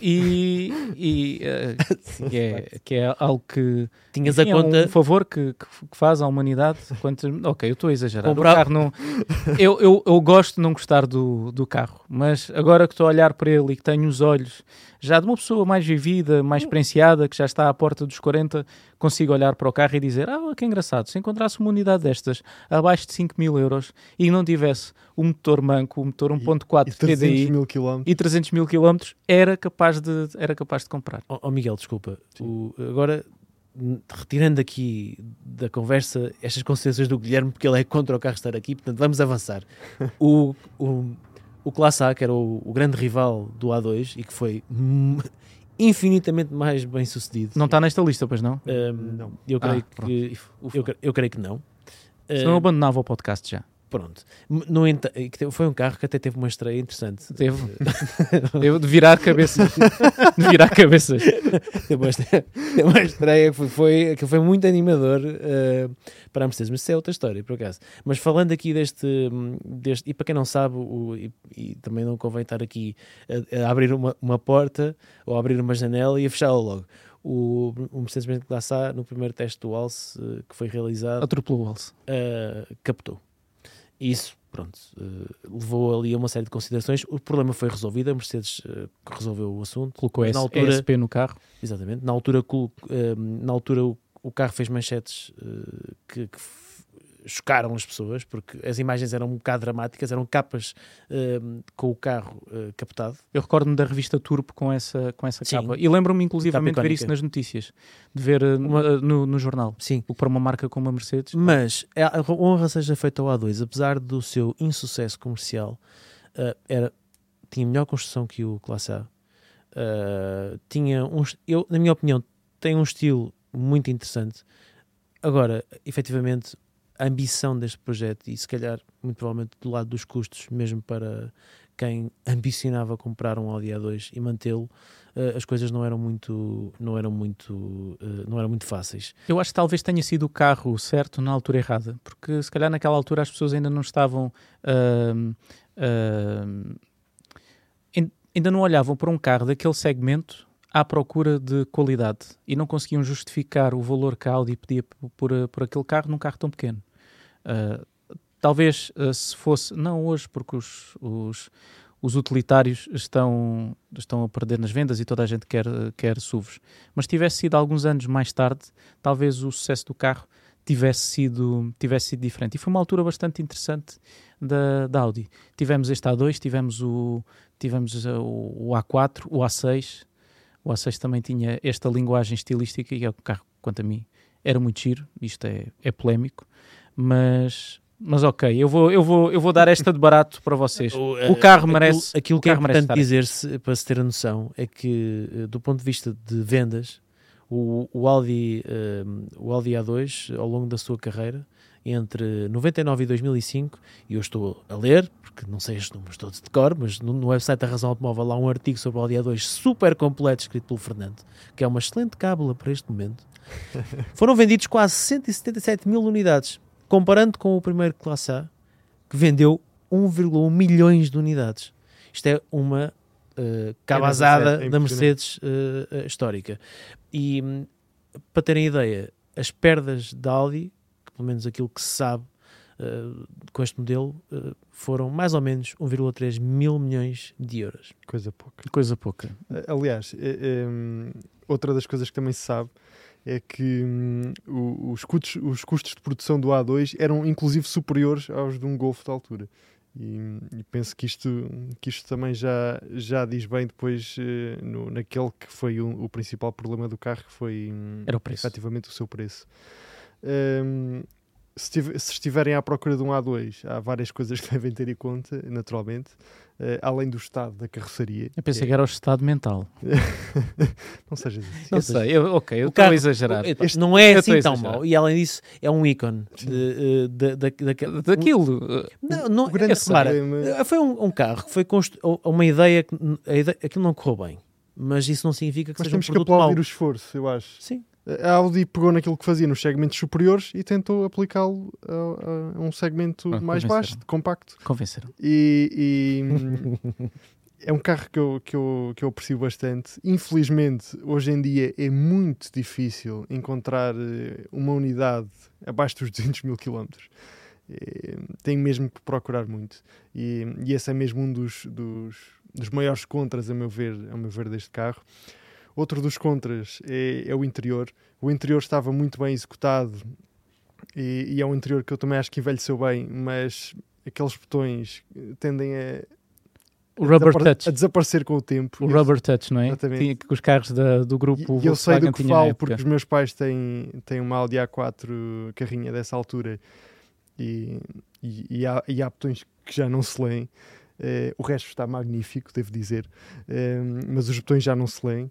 [SPEAKER 1] e, e, eh, que, é, que é algo que
[SPEAKER 3] Tinhas
[SPEAKER 1] enfim,
[SPEAKER 3] a conta.
[SPEAKER 1] é um favor que, que faz à humanidade. Quanto, ok, eu estou a exagerar.
[SPEAKER 3] Comprar-
[SPEAKER 1] O carro não, eu, eu, eu gosto de não gostar do, do carro, mas agora que estou a olhar para ele e que tenho os olhos já de uma pessoa mais vivida, mais experienciada, que já está à porta dos 40, consigo olhar para o carro e dizer: Ah, que engraçado, se encontrasse uma unidade destas abaixo de 5 mil euros e não tivesse o motor manco, o motor 1.4
[SPEAKER 2] E 300
[SPEAKER 1] TDI
[SPEAKER 2] mil quilómetros.
[SPEAKER 1] e 300 mil quilómetros, era capaz de, era capaz de comprar.
[SPEAKER 3] Oh, oh, Miguel, desculpa. O- agora, retirando aqui da conversa estas considerações do Guilherme, porque ele é contra o carro estar aqui, portanto, vamos avançar. o, o, o Classe A, que era o, o grande rival do A2 e que foi hum, infinitamente mais bem sucedido.
[SPEAKER 1] Não está nesta lista, pois não?
[SPEAKER 2] Não.
[SPEAKER 3] Eu creio
[SPEAKER 1] Ah,
[SPEAKER 3] que. Eu, eu creio que não.
[SPEAKER 1] Senão eu
[SPEAKER 3] Hum,
[SPEAKER 1] abandonava o podcast já.
[SPEAKER 3] Pronto. No e te- foi um carro que até teve uma estreia interessante.
[SPEAKER 1] Teve. De virar cabeças. De virar cabeças.
[SPEAKER 3] Teve uma estreia, teve uma estreia que foi, foi, que foi muito animador eh, para a Mercedes, mas isso é outra história, por acaso. Mas falando aqui deste, hum, deste e para quem não sabe, o- e, e também não convém estar aqui a, a abrir uma, uma porta ou a abrir uma janela e a fechá-la logo. O, o Mercedes-Benz Classe A, no primeiro teste do Alce eh, que foi realizado,
[SPEAKER 1] Atropelou o Alce.
[SPEAKER 3] uh, captou. Isso, pronto, uh, levou ali a uma série de considerações. O problema foi resolvido, a Mercedes uh, resolveu o assunto.
[SPEAKER 1] Colocou
[SPEAKER 3] Na altura-
[SPEAKER 1] SP no carro.
[SPEAKER 3] Exatamente. Na altura, um, na altura o, carro fez manchetes que, que chocaram as pessoas, porque as imagens eram um bocado dramáticas, eram capas um, com o carro uh, captado.
[SPEAKER 1] Eu recordo-me da revista Turbo com essa, com essa
[SPEAKER 3] Sim.
[SPEAKER 1] capa. E lembro-me inclusivamente de ver isso nas notícias. De ver uh,
[SPEAKER 3] Uma-
[SPEAKER 1] uh, no, no jornal.
[SPEAKER 3] Sim.
[SPEAKER 1] O para uma marca como a Mercedes.
[SPEAKER 3] Mas é, a honra seja feita ao A2, apesar do seu insucesso comercial, uh, era, tinha melhor construção que o Classe A. Uh, tinha um, eu, na minha opinião, tem um estilo muito interessante. Agora, efetivamente, a ambição deste projeto, e se calhar, muito provavelmente, do lado dos custos, mesmo para quem ambicionava comprar um Audi A2 e mantê-lo, uh, as coisas não eram muito, não eram muito, uh, não eram muito fáceis.
[SPEAKER 1] Eu acho que talvez tenha sido o carro certo na altura errada, porque se calhar naquela altura as pessoas ainda não estavam. ahm, ain- ainda não olhavam para um carro daquele segmento à procura de qualidade e não conseguiam justificar o valor que a Audi pedia por, eh, por aquele carro num carro tão pequeno. Ah, talvez ah, se fosse, não hoje, porque os, os, os utilitários estão, estão a perder nas vendas e toda a gente quer, quer SUVs. Mas tivesse sido alguns anos mais tarde, talvez o sucesso do carro tivesse sido, tivesse sido diferente. E foi uma altura bastante interessante da, da Audi. Tivemos este A2, tivemos o, tivemos uh, o, o A4, o A6. O A6 também tinha esta linguagem estilística e é um carro, quanto a mim, era muito giro. Isto é, é polémico, mas, mas ok, eu vou, eu, vou, eu vou dar esta de barato para vocês. O carro
[SPEAKER 3] aquilo-
[SPEAKER 1] merece-
[SPEAKER 3] Aquilo,
[SPEAKER 1] o
[SPEAKER 3] que é
[SPEAKER 1] carro
[SPEAKER 3] importante dizer-se, para se ter a noção, é que, eh, do ponto de vista de vendas, o, o, Audi, eh, o Audi A2, ao longo da sua carreira, entre 99 e 2005, e eu estou a ler, porque não sei estes números todos de cor, mas no, no website da Razão Automóvel há um artigo sobre o Audi A2 super completo, escrito pelo Fernando, que é uma excelente cábula para este momento. Foram vendidos quase 177 mil unidades, comparando com o primeiro Classe A, que vendeu 1,1 milhões de unidades. Isto é uma uh, cabazada
[SPEAKER 2] é
[SPEAKER 3] da. Mercedes uh, histórica. E hum, para terem ideia, as perdas da Audi, que pelo menos aquilo que se sabe uh, com este modelo, uh, foram mais ou menos 1,3 mil milhões de euros.
[SPEAKER 2] Coisa pouca.
[SPEAKER 1] Coisa pouca.
[SPEAKER 2] Eh, Aliás, eh, eh, outra das coisas que também se sabe é que hum, os, custos, os custos de produção do A2 eram inclusive superiores aos de um Golf da altura. E, e penso que isto, que isto também já, já diz bem depois eh, no, naquele que foi o, o principal problema do carro, que foi hum,
[SPEAKER 1] Era o preço.
[SPEAKER 2] efetivamente o seu preço. Hum, se, tive- se estiverem à procura de um A2, há várias coisas que devem ter em conta, naturalmente, eh, além do estado da carroceria.
[SPEAKER 1] Eu pensei que era o estado mental.
[SPEAKER 2] Não sejas assim.
[SPEAKER 1] Não sei, eu, ok, eu
[SPEAKER 3] o
[SPEAKER 1] estou a
[SPEAKER 3] carro-
[SPEAKER 1] exagerar.
[SPEAKER 2] Este-
[SPEAKER 3] não é assim tão mau. E além disso, é um ícone de, uh, daquele-
[SPEAKER 1] Daquilo. uh,
[SPEAKER 3] Não, não,
[SPEAKER 2] O grande
[SPEAKER 3] é,
[SPEAKER 2] problema-
[SPEAKER 3] Uh, Foi um, um carro que foi construído. Uma ideia que a ideia, aquilo não correu bem. Mas isso não significa que
[SPEAKER 2] Mas
[SPEAKER 3] seja um
[SPEAKER 2] temos que
[SPEAKER 3] produto mau.
[SPEAKER 2] aplaudir o esforço, eu acho.
[SPEAKER 3] Sim.
[SPEAKER 2] A Audi pegou naquilo que fazia nos segmentos superiores e tentou aplicá-lo a, a um segmento
[SPEAKER 1] Ah,
[SPEAKER 2] mais baixo, compacto.
[SPEAKER 1] Convenceram.
[SPEAKER 2] E, e, é um carro que eu, que, eu, que eu aprecio bastante. Infelizmente, hoje em dia é muito difícil encontrar eh, uma unidade abaixo dos 200 mil quilómetros. É, tenho mesmo que procurar muito. E, e esse é mesmo um dos, dos, dos, maiores contras, a meu, ver, a meu ver, deste carro. Outro dos contras é, é o interior. O interior estava muito bem executado e, e, é um interior que eu também acho que envelheceu bem, mas aqueles botões tendem a,
[SPEAKER 1] o rubber a, touch.
[SPEAKER 2] a desaparecer com o tempo.
[SPEAKER 1] O rubber touch, não é?
[SPEAKER 2] Exatamente.
[SPEAKER 1] Tinha, que os carros da, do grupo
[SPEAKER 2] e, eu sei do que falo porque os meus pais têm, têm uma Audi A4 carrinha dessa altura e, e, e, há, e há botões que já não se leem. Uh, o resto está magnífico, devo dizer, uh, mas os botões já não se leem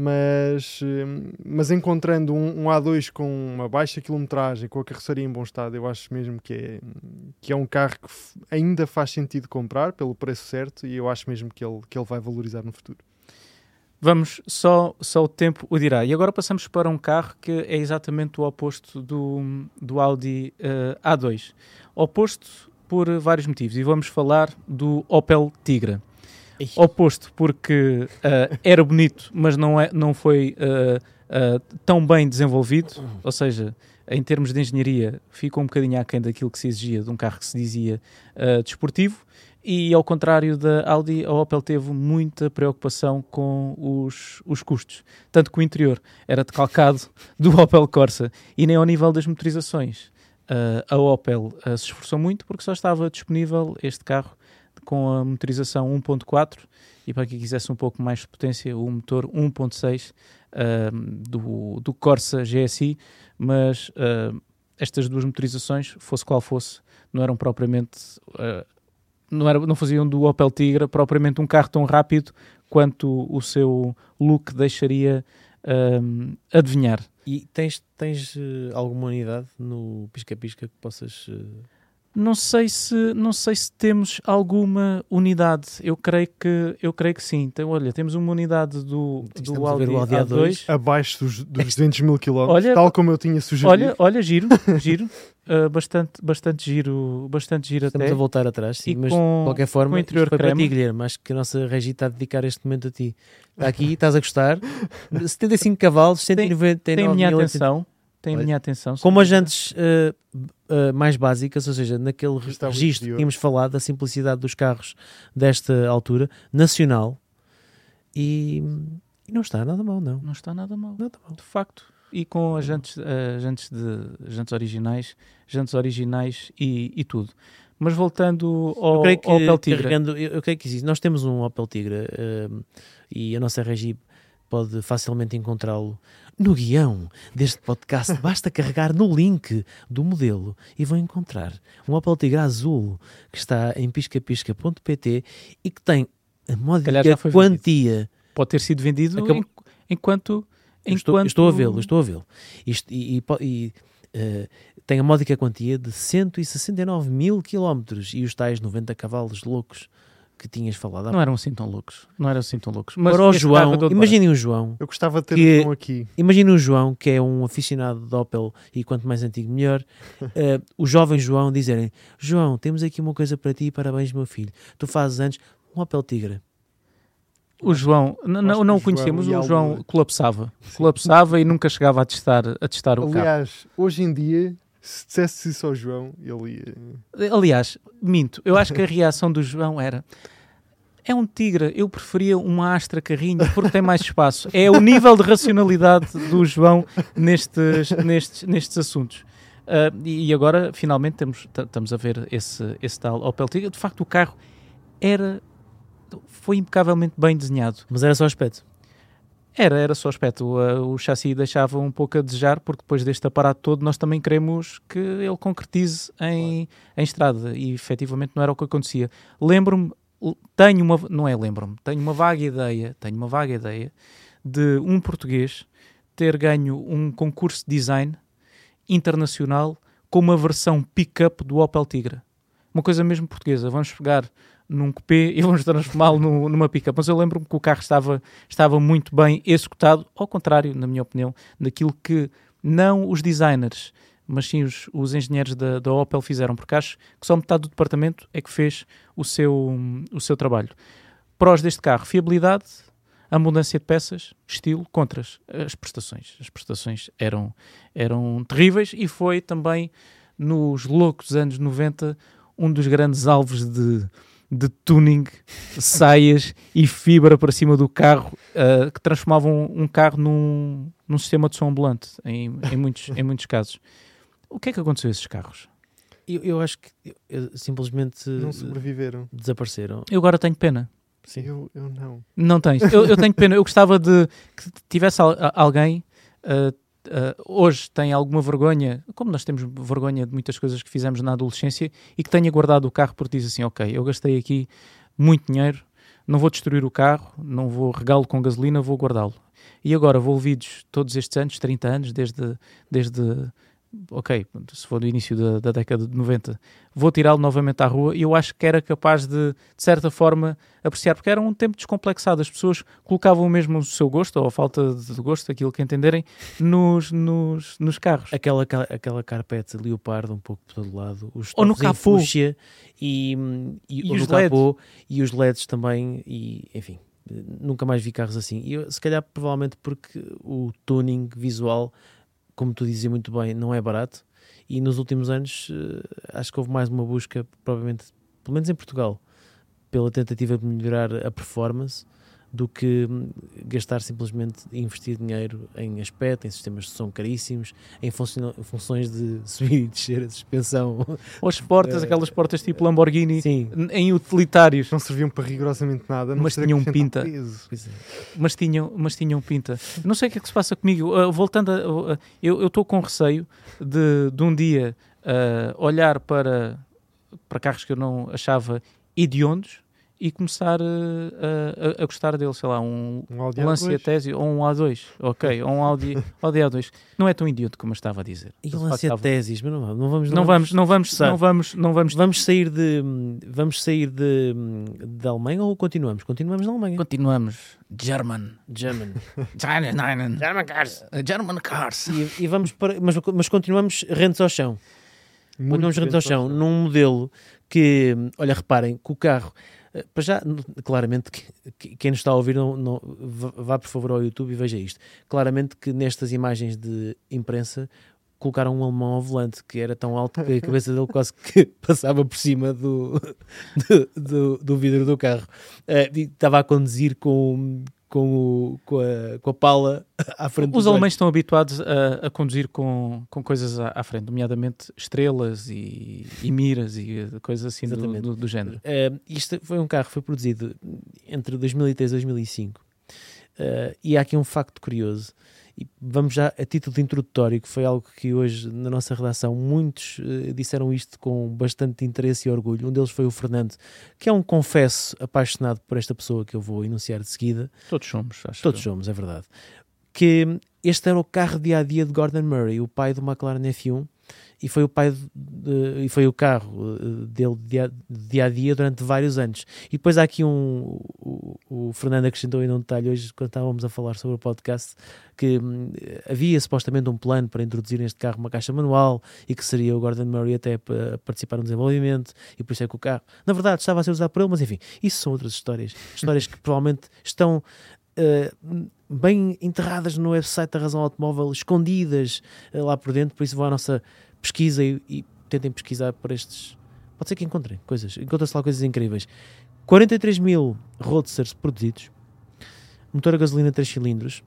[SPEAKER 2] mas, hum, mas encontrando um, um, A2 com uma baixa quilometragem, com a carroceria em bom estado, eu acho mesmo que é, que é um carro que ainda faz sentido comprar pelo preço certo e eu acho mesmo que ele, que ele vai valorizar no futuro.
[SPEAKER 1] Vamos, só, só o tempo o dirá. E agora passamos para um carro que é exatamente o oposto do, do Audi uh, A2. Oposto por vários motivos. E vamos falar do Opel Tigra. Oposto, porque uh, era bonito, mas não, é, não foi uh, uh, tão bem desenvolvido, ou seja, em termos de engenharia, ficou um bocadinho aquém daquilo que se exigia de um carro que se dizia desportivo. E ao contrário da Audi, a Opel teve muita preocupação com os, os custos. Tanto que o interior era decalcado do Opel Corsa e nem ao nível das motorizações. a Opel se esforçou muito porque só estava disponível este carro com a motorização 1.4 e para quem quisesse um pouco mais de potência, o motor 1.6 uh, do, do Corsa GSI, mas uh, estas duas motorizações, fosse qual fosse, não eram propriamente uh, não, era, não faziam do Opel Tigra propriamente um carro tão rápido quanto o seu look deixaria uh, adivinhar.
[SPEAKER 3] E tens, tens uh, alguma unidade no pisca-pisca que possas uh,
[SPEAKER 1] não sei se não sei se temos alguma unidade. Eu creio que eu creio que sim. Então, olha, temos uma unidade do, do Audi, o Audi A2,
[SPEAKER 2] abaixo dos, dos 200 mil quilómetros, tal como eu tinha sugerido.
[SPEAKER 1] Olha, olha, giro, giro, uh, bastante, bastante giro, bastante giro
[SPEAKER 3] Estamos
[SPEAKER 1] até.
[SPEAKER 3] a voltar atrás, sim, mas
[SPEAKER 1] com,
[SPEAKER 3] de qualquer forma,
[SPEAKER 1] com interior
[SPEAKER 3] foi
[SPEAKER 1] creme.
[SPEAKER 3] para ti, Guilherme. Acho que a nossa Regi está a dedicar este momento a ti. Está aqui, estás a gostar. 75 cavalos, 199
[SPEAKER 1] tem, tem a minha atenção tem a minha atenção.
[SPEAKER 3] Como as jantes uh, uh, mais básicas, ou seja, naquele registro que tínhamos falado da simplicidade dos carros desta altura, nacional, e, e, não está nada mal, não.
[SPEAKER 1] Não está nada mal.
[SPEAKER 3] Nada mal.
[SPEAKER 1] De facto. E com as jantes, uh, jantes, de, jantes originais, jantes originais e, e tudo. Mas voltando ao, eu creio que, ao Opel Tigra.
[SPEAKER 3] Eu, eu, creio que existe. Nós temos um Opel Tigra uh, e a nossa regi pode facilmente encontrá-lo no guião deste podcast. Basta carregar no link do modelo e vão encontrar um Opel Tigra azul que está em piscapisca.pt e que tem a módica quantia.
[SPEAKER 1] Vendido. Pode ter sido vendido Acabou... enquanto.
[SPEAKER 3] Estou, estou, a vê-lo, estou a vê-lo. E, e, e uh, tem a módica quantia de 169 mil quilómetros e os tais 90 cavalos loucos que tinhas falado.
[SPEAKER 1] Não eram assim tão loucos. Não eram assim tão loucos.
[SPEAKER 3] Mas Para o João, imaginem o João.
[SPEAKER 2] Eu gostava de ter que, um aqui.
[SPEAKER 3] Imaginem o João, que é um aficionado de Opel e quanto mais antigo melhor. uh, o jovem João dizerem: João, temos aqui uma coisa para ti, parabéns, meu filho. Tu fazes antes um Opel Tigra.
[SPEAKER 1] O João, não, não o conhecemos, o João colapsava. Sim. Colapsava e nunca chegava a testar, a testar o
[SPEAKER 2] Aliás,
[SPEAKER 1] carro.
[SPEAKER 2] Aliás, hoje em dia se dissesse isso ao João, ele ia.
[SPEAKER 1] Aliás, minto. Eu acho que a reação do João era. É um tigre, eu preferia uma Astra carrinho porque tem mais espaço. É o nível de racionalidade do João nestes, nestes, nestes assuntos. Uh, e agora, finalmente, temos, estamos a ver esse, esse tal Opel Tigra. De facto, o carro era foi impecavelmente bem desenhado.
[SPEAKER 3] Mas era só aspecto.
[SPEAKER 1] Era, era só aspecto. O, o chassi deixava um pouco a desejar, porque depois deste aparato todo nós também queremos que ele concretize em, claro. em estrada. E efetivamente não era o que acontecia. Lembro-me, tenho uma, não é lembro-me, tenho uma vaga ideia, tenho uma vaga ideia de um português ter ganho um concurso de design internacional com uma versão pick-up do Opel Tigra. Uma coisa mesmo portuguesa. Vamos pegar num coupé e vamos transformá-lo numa pica. Mas eu lembro-me que o carro estava, estava muito bem executado, ao contrário, na minha opinião, daquilo que não os designers, mas sim os, os engenheiros da, da, Opel fizeram, porque acho que só metade do departamento é que fez o seu, o seu trabalho. Prós deste carro, fiabilidade, abundância de peças, estilo, contras, as prestações. As prestações eram, eram terríveis e foi também nos loucos anos 90 um dos grandes alvos de, de tuning, saias e fibra para cima do carro uh, que transformavam um carro num, num sistema de som ambulante em, em, muitos, em muitos casos. O que é que aconteceu a esses carros?
[SPEAKER 3] Eu, eu acho que eu, simplesmente
[SPEAKER 2] Não sobreviveram.
[SPEAKER 3] desapareceram.
[SPEAKER 1] Eu agora tenho pena.
[SPEAKER 3] Sim.
[SPEAKER 2] Eu, eu não.
[SPEAKER 1] Não tens. Eu, eu tenho pena. Eu gostava de que tivesse alguém. uh, uh, hoje tem alguma vergonha, como nós temos vergonha de muitas coisas que fizemos na adolescência, e que tenha guardado o carro porque diz assim: Ok, eu gastei aqui muito dinheiro, não vou destruir o carro, não vou regá-lo com gasolina, vou guardá-lo. E agora vou ouvidos todos estes anos, 30 anos, desde. desde ok, se for do início da, da década de 90, vou tirá-lo novamente à rua e eu acho que era capaz de, de certa forma, apreciar, porque era um tempo descomplexado. As pessoas colocavam mesmo o seu gosto, ou a falta de gosto, aquilo que entenderem, nos, nos, nos carros.
[SPEAKER 3] Aquela, aquela carpete leopardo um pouco por todo lado, os
[SPEAKER 1] Ou no capô.
[SPEAKER 3] e, e,
[SPEAKER 1] E os
[SPEAKER 3] capô e os LEDs também e enfim, nunca mais vi carros assim. E eu, se calhar provavelmente porque o tuning visual, como tu dizia muito bem, não é barato. E nos últimos anos eh, acho que houve mais uma busca, provavelmente, pelo menos em Portugal, pela tentativa de melhorar a performance do que gastar simplesmente investir dinheiro em aspecto, em sistemas de som caríssimos, em funções de subir e descer a suspensão.
[SPEAKER 1] Ou as portas,
[SPEAKER 3] Eh,
[SPEAKER 1] aquelas portas tipo Lamborghini,
[SPEAKER 3] Sim,
[SPEAKER 1] em utilitários,
[SPEAKER 2] Não serviam para rigorosamente nada.
[SPEAKER 1] Mas tinham pinta.
[SPEAKER 3] é.
[SPEAKER 1] mas tinham, mas tinham pinta. Não sei o que é que se passa comigo. Uh, voltando, a, a- eu estou com receio de, de um dia uh, olhar para, para carros que eu não achava hediondos e começar uh, a, a- a gostar deles, sei lá, um,
[SPEAKER 2] Um Audi
[SPEAKER 1] Lancia
[SPEAKER 2] A2.
[SPEAKER 1] Tesi ou um A2, ok, ou um Audi, Audi A2. Não é tão idioto como eu estava a dizer.
[SPEAKER 3] E o Lancia
[SPEAKER 1] estava-
[SPEAKER 3] Tesis, mas não vamos, não vamos,
[SPEAKER 1] Não vamos, não vamos, não vamos, não vamos.
[SPEAKER 3] Vamos sair de vamos sair de, da Alemanha ou continuamos? Continuamos na Alemanha.
[SPEAKER 1] Continuamos. German.
[SPEAKER 3] German.
[SPEAKER 1] German.
[SPEAKER 3] German cars.
[SPEAKER 1] German cars.
[SPEAKER 3] E, e vamos para, mas, mas continuamos rentos ao chão.
[SPEAKER 2] Muito
[SPEAKER 3] Continuamos rentos ao chão num modelo que, olha, reparem que o carro, eh, para já, claramente, que, que- quem nos está a ouvir, não, não- vá por favor ao YouTube e veja isto. Claramente que nestas imagens de imprensa colocaram um alemão ao volante que era tão alto que a cabeça dele quase que passava por cima do, do, do- do vidro do carro. Eh, e estava a conduzir com, com, o- com, a, com a pala à frente
[SPEAKER 1] Os alemães estão habituados a, a conduzir com, com coisas à, à frente, nomeadamente estrelas e, e miras e eh, coisas assim do, do, do género.
[SPEAKER 3] Uh, isto foi um carro que foi produzido entre 2003 e 2005 Uh, e há aqui um facto curioso e vamos já a título de introdutório que foi algo que hoje na nossa redação muitos uh, disseram isto com bastante interesse e orgulho um deles foi o Fernando que é um confesso apaixonado por esta pessoa que eu vou enunciar de seguida
[SPEAKER 1] Todos somos, acho.
[SPEAKER 3] todos
[SPEAKER 1] eu.
[SPEAKER 3] somos, é verdade que este era o carro dia a dia de Gordon Murray o pai do McLaren F1 e foi o pai de- e foi o carro eh, dele de dia, dia a dia durante vários anos. E depois há aqui um o, o Fernando acrescentou ainda um detalhe hoje quando estávamos a falar sobre o podcast que hum, havia supostamente um plano para introduzir neste carro uma caixa manual e que seria o Gordon Murray até participar no desenvolvimento e por isso é que o carro na verdade estava a ser usado por ele, mas enfim, isso são outras histórias, histórias que provavelmente estão eh, bem enterradas no website da Razão Automóvel, escondidas eh, lá por dentro, por isso vão à nossa pesquisa e, e tentem pesquisar por estes. Pode ser que encontrem coisas, encontram-se lá coisas incríveis. 43 mil roadsters produzidos, motor a gasolina 3 cilindros,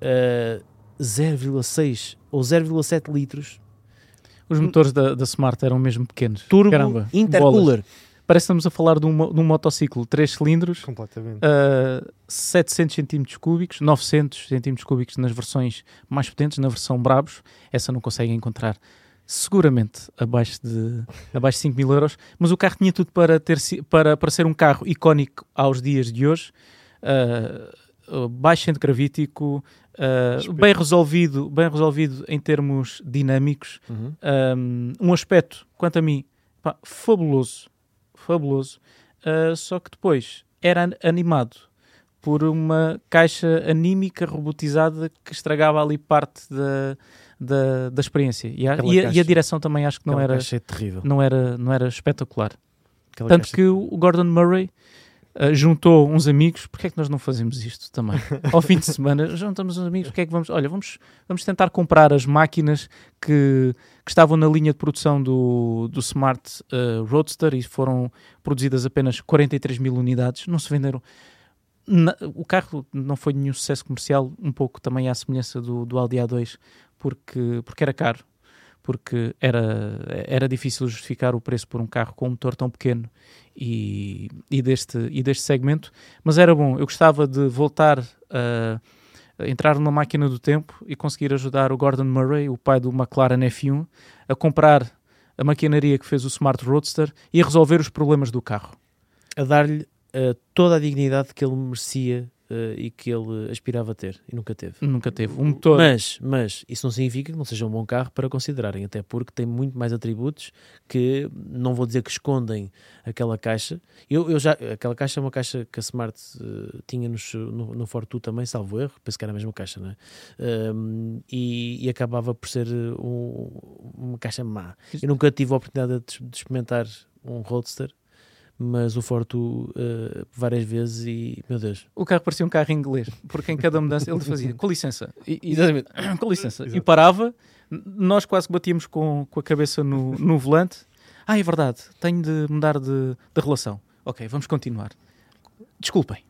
[SPEAKER 3] eh, 0,6 ou 0,7 litros,
[SPEAKER 1] Os motores da, da Smart eram mesmo pequenos.
[SPEAKER 3] turbo
[SPEAKER 1] Caramba, bolas. Parece que estamos a falar de um, de um motociclo 3 cilindros,
[SPEAKER 2] Completamente.
[SPEAKER 1] uh, 700 centímetros cúbicos, 900 centímetros cúbicos nas versões mais potentes, na versão Brabos. Essa não conseguem encontrar seguramente abaixo de, abaixo de 5 mil euros. Mas o carro tinha tudo para, ter, para, para ser um carro icónico aos dias de hoje. Uh, baixo centro gravítico, uh, bem resolvido, bem resolvido em termos dinâmicos
[SPEAKER 3] Uhum.
[SPEAKER 1] um, um aspecto, quanto a mim, pá, fabuloso, fabuloso, Uh, só que depois era an- animado por uma caixa anímica robotizada que estragava ali parte da, da, da experiência. E a, e a- e a direção também acho que não era,
[SPEAKER 3] é terrível.
[SPEAKER 1] não, era, não era espetacular.
[SPEAKER 3] Aquela
[SPEAKER 1] Tanto
[SPEAKER 3] caixa-
[SPEAKER 1] que o Gordon Murray uh, juntou uns amigos, porque é que nós não fazemos isto também? Ao fim de semana, juntamos uns amigos, o que é que vamos... Olha, vamos, vamos tentar comprar as máquinas que, que estavam na linha de produção do, do Smart uh, Roadster e foram produzidas apenas 43 mil unidades, não se venderam... Na, o carro não foi nenhum sucesso comercial, um pouco também à semelhança do, do Audi A2, porque, porque era caro, porque era, era difícil justificar o preço por um carro com um motor tão pequeno e, e, deste, e deste segmento, mas era bom. Eu gostava de voltar a, a entrar numa máquina do tempo e conseguir ajudar o Gordon Murray, o pai do McLaren F1, a comprar a maquinaria que fez o Smart Roadster e a resolver os problemas do carro.
[SPEAKER 3] A dar-lhe uh, toda a dignidade que ele merecia uh, e que ele aspirava a ter e nunca teve.
[SPEAKER 1] Nunca teve. Um motor.
[SPEAKER 3] Mas, mas isso não significa que não seja um bom carro para considerarem, até porque tem muito mais atributos que não vou dizer que escondem aquela caixa. Eu, eu já, aquela caixa é uma caixa que a Smart uh, tinha nos, no, no Fortu também, salvo erro, penso que era a mesma caixa, não é? Um, e, e, acabava por ser um, uma caixa má. Eu nunca tive a oportunidade de, de experimentar um Roadster mas o Fortu uh, várias vezes e, meu Deus.
[SPEAKER 1] O carro parecia um carro inglês, porque em cada mudança ele fazia, com licença, e, Exatamente. com licença, e parava, nós quase batíamos com, com a cabeça no, no volante. Ah, é verdade, tenho de mudar de, de relação. Ok, vamos continuar desculpem.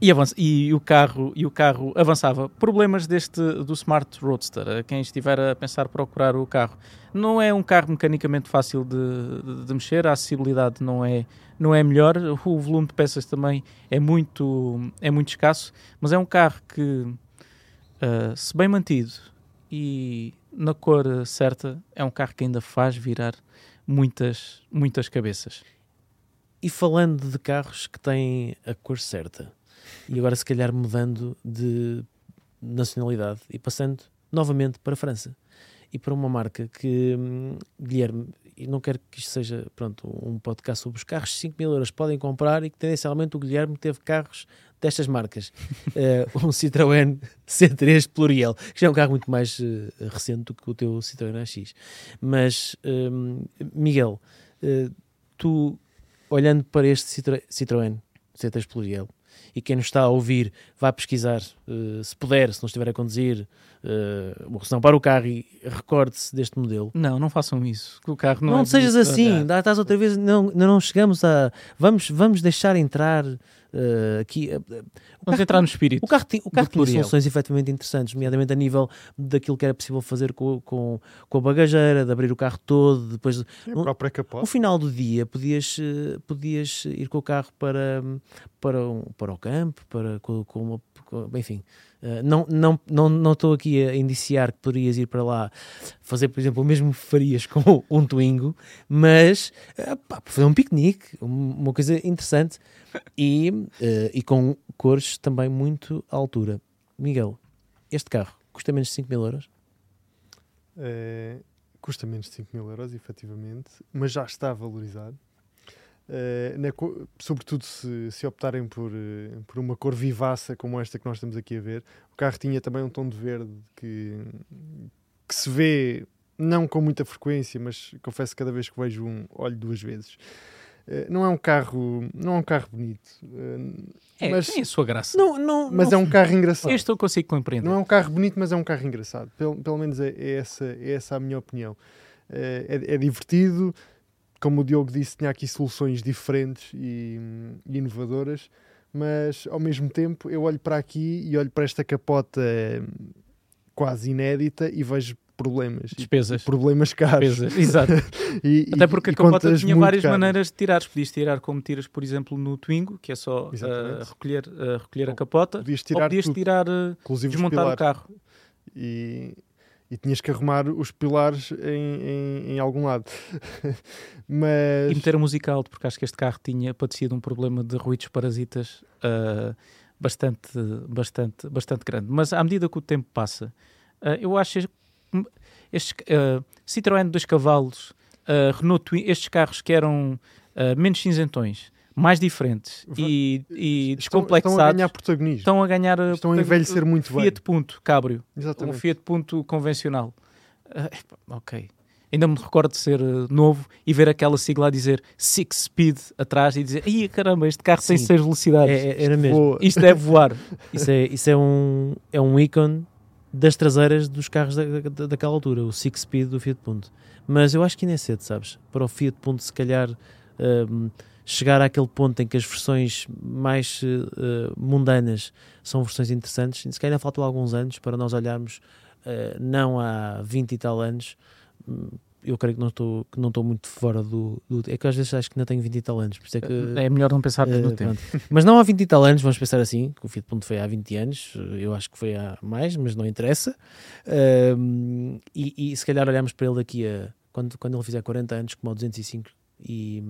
[SPEAKER 1] e, e, o carro, e o carro avançava. Problemas deste do Smart Roadster, quem estiver a pensar procurar o carro. Não é um carro mecanicamente fácil de, de, de mexer, a acessibilidade não é, não é melhor, o volume de peças também é muito, é muito escasso, mas é um carro que, uh, se bem mantido e na cor certa, é um carro que ainda faz virar muitas, muitas cabeças.
[SPEAKER 3] E falando de carros que têm a cor certa, e agora se calhar mudando de nacionalidade e passando novamente para a França e para uma marca que, hum, Guilherme, e não quero que isto seja pronto, um podcast sobre os carros, 5 mil euros podem comprar e que tendencialmente o Guilherme teve carros destas marcas. uh, um Citroën C3 Pluriel, que já é um carro muito mais uh, recente do que o teu Citroën AX. Mas, um, Miguel, uh, tu olhando para este Citroën C3 Pluriel, e quem nos está a ouvir vá pesquisar, uh, se puder, se não estiver a conduzir, uh, se não para o carro e recorde-se deste modelo.
[SPEAKER 1] Não, não façam isso. O carro não,
[SPEAKER 3] não
[SPEAKER 1] é
[SPEAKER 3] sejas assim, dá, estás outra vez, não, não chegamos a. Vamos, vamos deixar entrar Uh, aqui, uh,
[SPEAKER 1] Vamos entrar no espírito.
[SPEAKER 3] O carro, o carro tinha soluções efetivamente interessantes, nomeadamente a nível daquilo que era possível fazer com, com, com a bagageira, de abrir o carro todo, depois
[SPEAKER 2] Sim, no, no
[SPEAKER 3] final do dia podias, podias ir com o carro para, para, um, para o campo, para, com, com uma, com, enfim, Não estou não, não, não aqui a indiciar que poderias ir para lá fazer, por exemplo, o mesmo que farias com um Twingo, mas uh, pá, fazer um piquenique, uma coisa interessante e, uh, e com cores também muito à altura. Miguel, este carro custa menos de 5 mil euros?
[SPEAKER 2] É, custa menos de 5 mil euros, efetivamente, mas já está valorizado. Uh, na, sobretudo se, se optarem por, uh, por uma cor vivaça como esta que nós estamos aqui a ver. O carro tinha também um tom de verde que, que se vê não com muita frequência, mas confesso que cada vez que vejo um, olho duas vezes. Uh, não é um carro, não é um carro bonito.
[SPEAKER 1] é, mas, tem a sua graça.
[SPEAKER 2] Não, não, mas não, é um carro engraçado.
[SPEAKER 1] Este eu consigo compreender.
[SPEAKER 2] Não é um carro bonito, mas é um carro engraçado. Pelo, pelo menos é, é essa, é essa a minha opinião. É, é, divertido, como o Diogo disse, tinha aqui soluções diferentes e, e, inovadoras, mas ao mesmo tempo eu olho para aqui e olho para esta capota quase inédita e vejo problemas.
[SPEAKER 1] Despesas.
[SPEAKER 2] Problemas caros.
[SPEAKER 1] Despesas. Exato. e, Até porque a capota tinha várias caras. maneiras de tirar. Podias tirar como tiras, por exemplo, no Twingo, que é só uh, recolher, uh, recolher a capota.
[SPEAKER 2] Podias tirar, ou
[SPEAKER 1] podias tirar uh, desmontar o carro.
[SPEAKER 2] E, e tinhas que arrumar os pilares em, em, em algum lado. Mas...
[SPEAKER 1] E meter a música alto, porque acho que este carro tinha padecido um problema de ruídos parasitas uh, bastante, bastante, bastante grande. Mas à medida que o tempo passa, uh, eu acho estes uh, Citroën 2 cavalos, Renault Twin, estes carros que eram menos cinzentões, mais diferentes e, e descomplexados.
[SPEAKER 2] Estão a ganhar protagonismo.
[SPEAKER 1] Estão a ganhar
[SPEAKER 2] Estão a envelhecer muito
[SPEAKER 1] Fiat
[SPEAKER 2] bem.
[SPEAKER 1] Punto Cabrio.
[SPEAKER 2] Exatamente.
[SPEAKER 1] Um Fiat Punto convencional. Uh, ok. Ainda me recordo de ser uh, novo e ver aquela sigla a dizer Six Speed atrás e dizer, ai caramba, este carro tem. 6 velocidades.
[SPEAKER 3] É- é- era mesmo.
[SPEAKER 2] Voa.
[SPEAKER 1] Isto deve voar.
[SPEAKER 3] Isso é, isso é um, é um ícone das traseiras dos carros da, da- daquela altura, o Six Speed do Fiat Punto. Mas eu acho que ainda é cedo, sabes? Para o Fiat Punto, se calhar, hum, chegar àquele ponto em que as versões mais eh, eh, mundanas são versões interessantes, se calhar ainda faltam alguns anos para nós olharmos, eh, não há 20 e tal anos. hum, Eu creio que não estou, que não estou muito fora do, do- É que às vezes acho que ainda tenho 20 e tal anos, por isso é que.
[SPEAKER 1] É melhor não pensar
[SPEAKER 3] Eh,
[SPEAKER 1] no tempo.
[SPEAKER 3] Mas não há 20 e tal anos, vamos pensar assim, que o Fiat Punto foi há 20 anos, eu acho que foi há mais, mas não interessa. Ahm, e, e se calhar olharmos para ele daqui a quando, quando ele fizer 40 anos, como ao 205, e,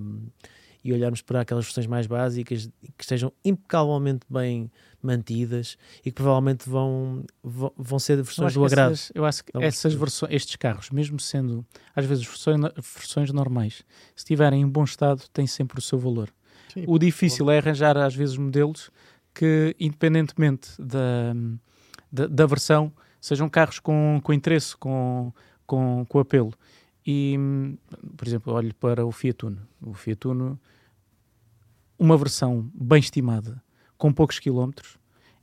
[SPEAKER 3] e olharmos para aquelas versões mais básicas que estejam impecavelmente bem mantidas e que provavelmente vão, vão, vão ser versões do agrado.
[SPEAKER 1] essas- eu acho que
[SPEAKER 3] Não,
[SPEAKER 1] essas versões, estes carros, mesmo sendo às vezes versões, versões normais, se estiverem em bom estado, têm sempre o seu valor.
[SPEAKER 2] Sim,
[SPEAKER 1] O difícil é arranjar às vezes modelos que, independentemente da, da, da versão, sejam carros com, com interesse, com, com, com apelo. E, por exemplo, olho para o Fiat Uno. O Fiat Uno, uma versão bem estimada, com poucos quilómetros,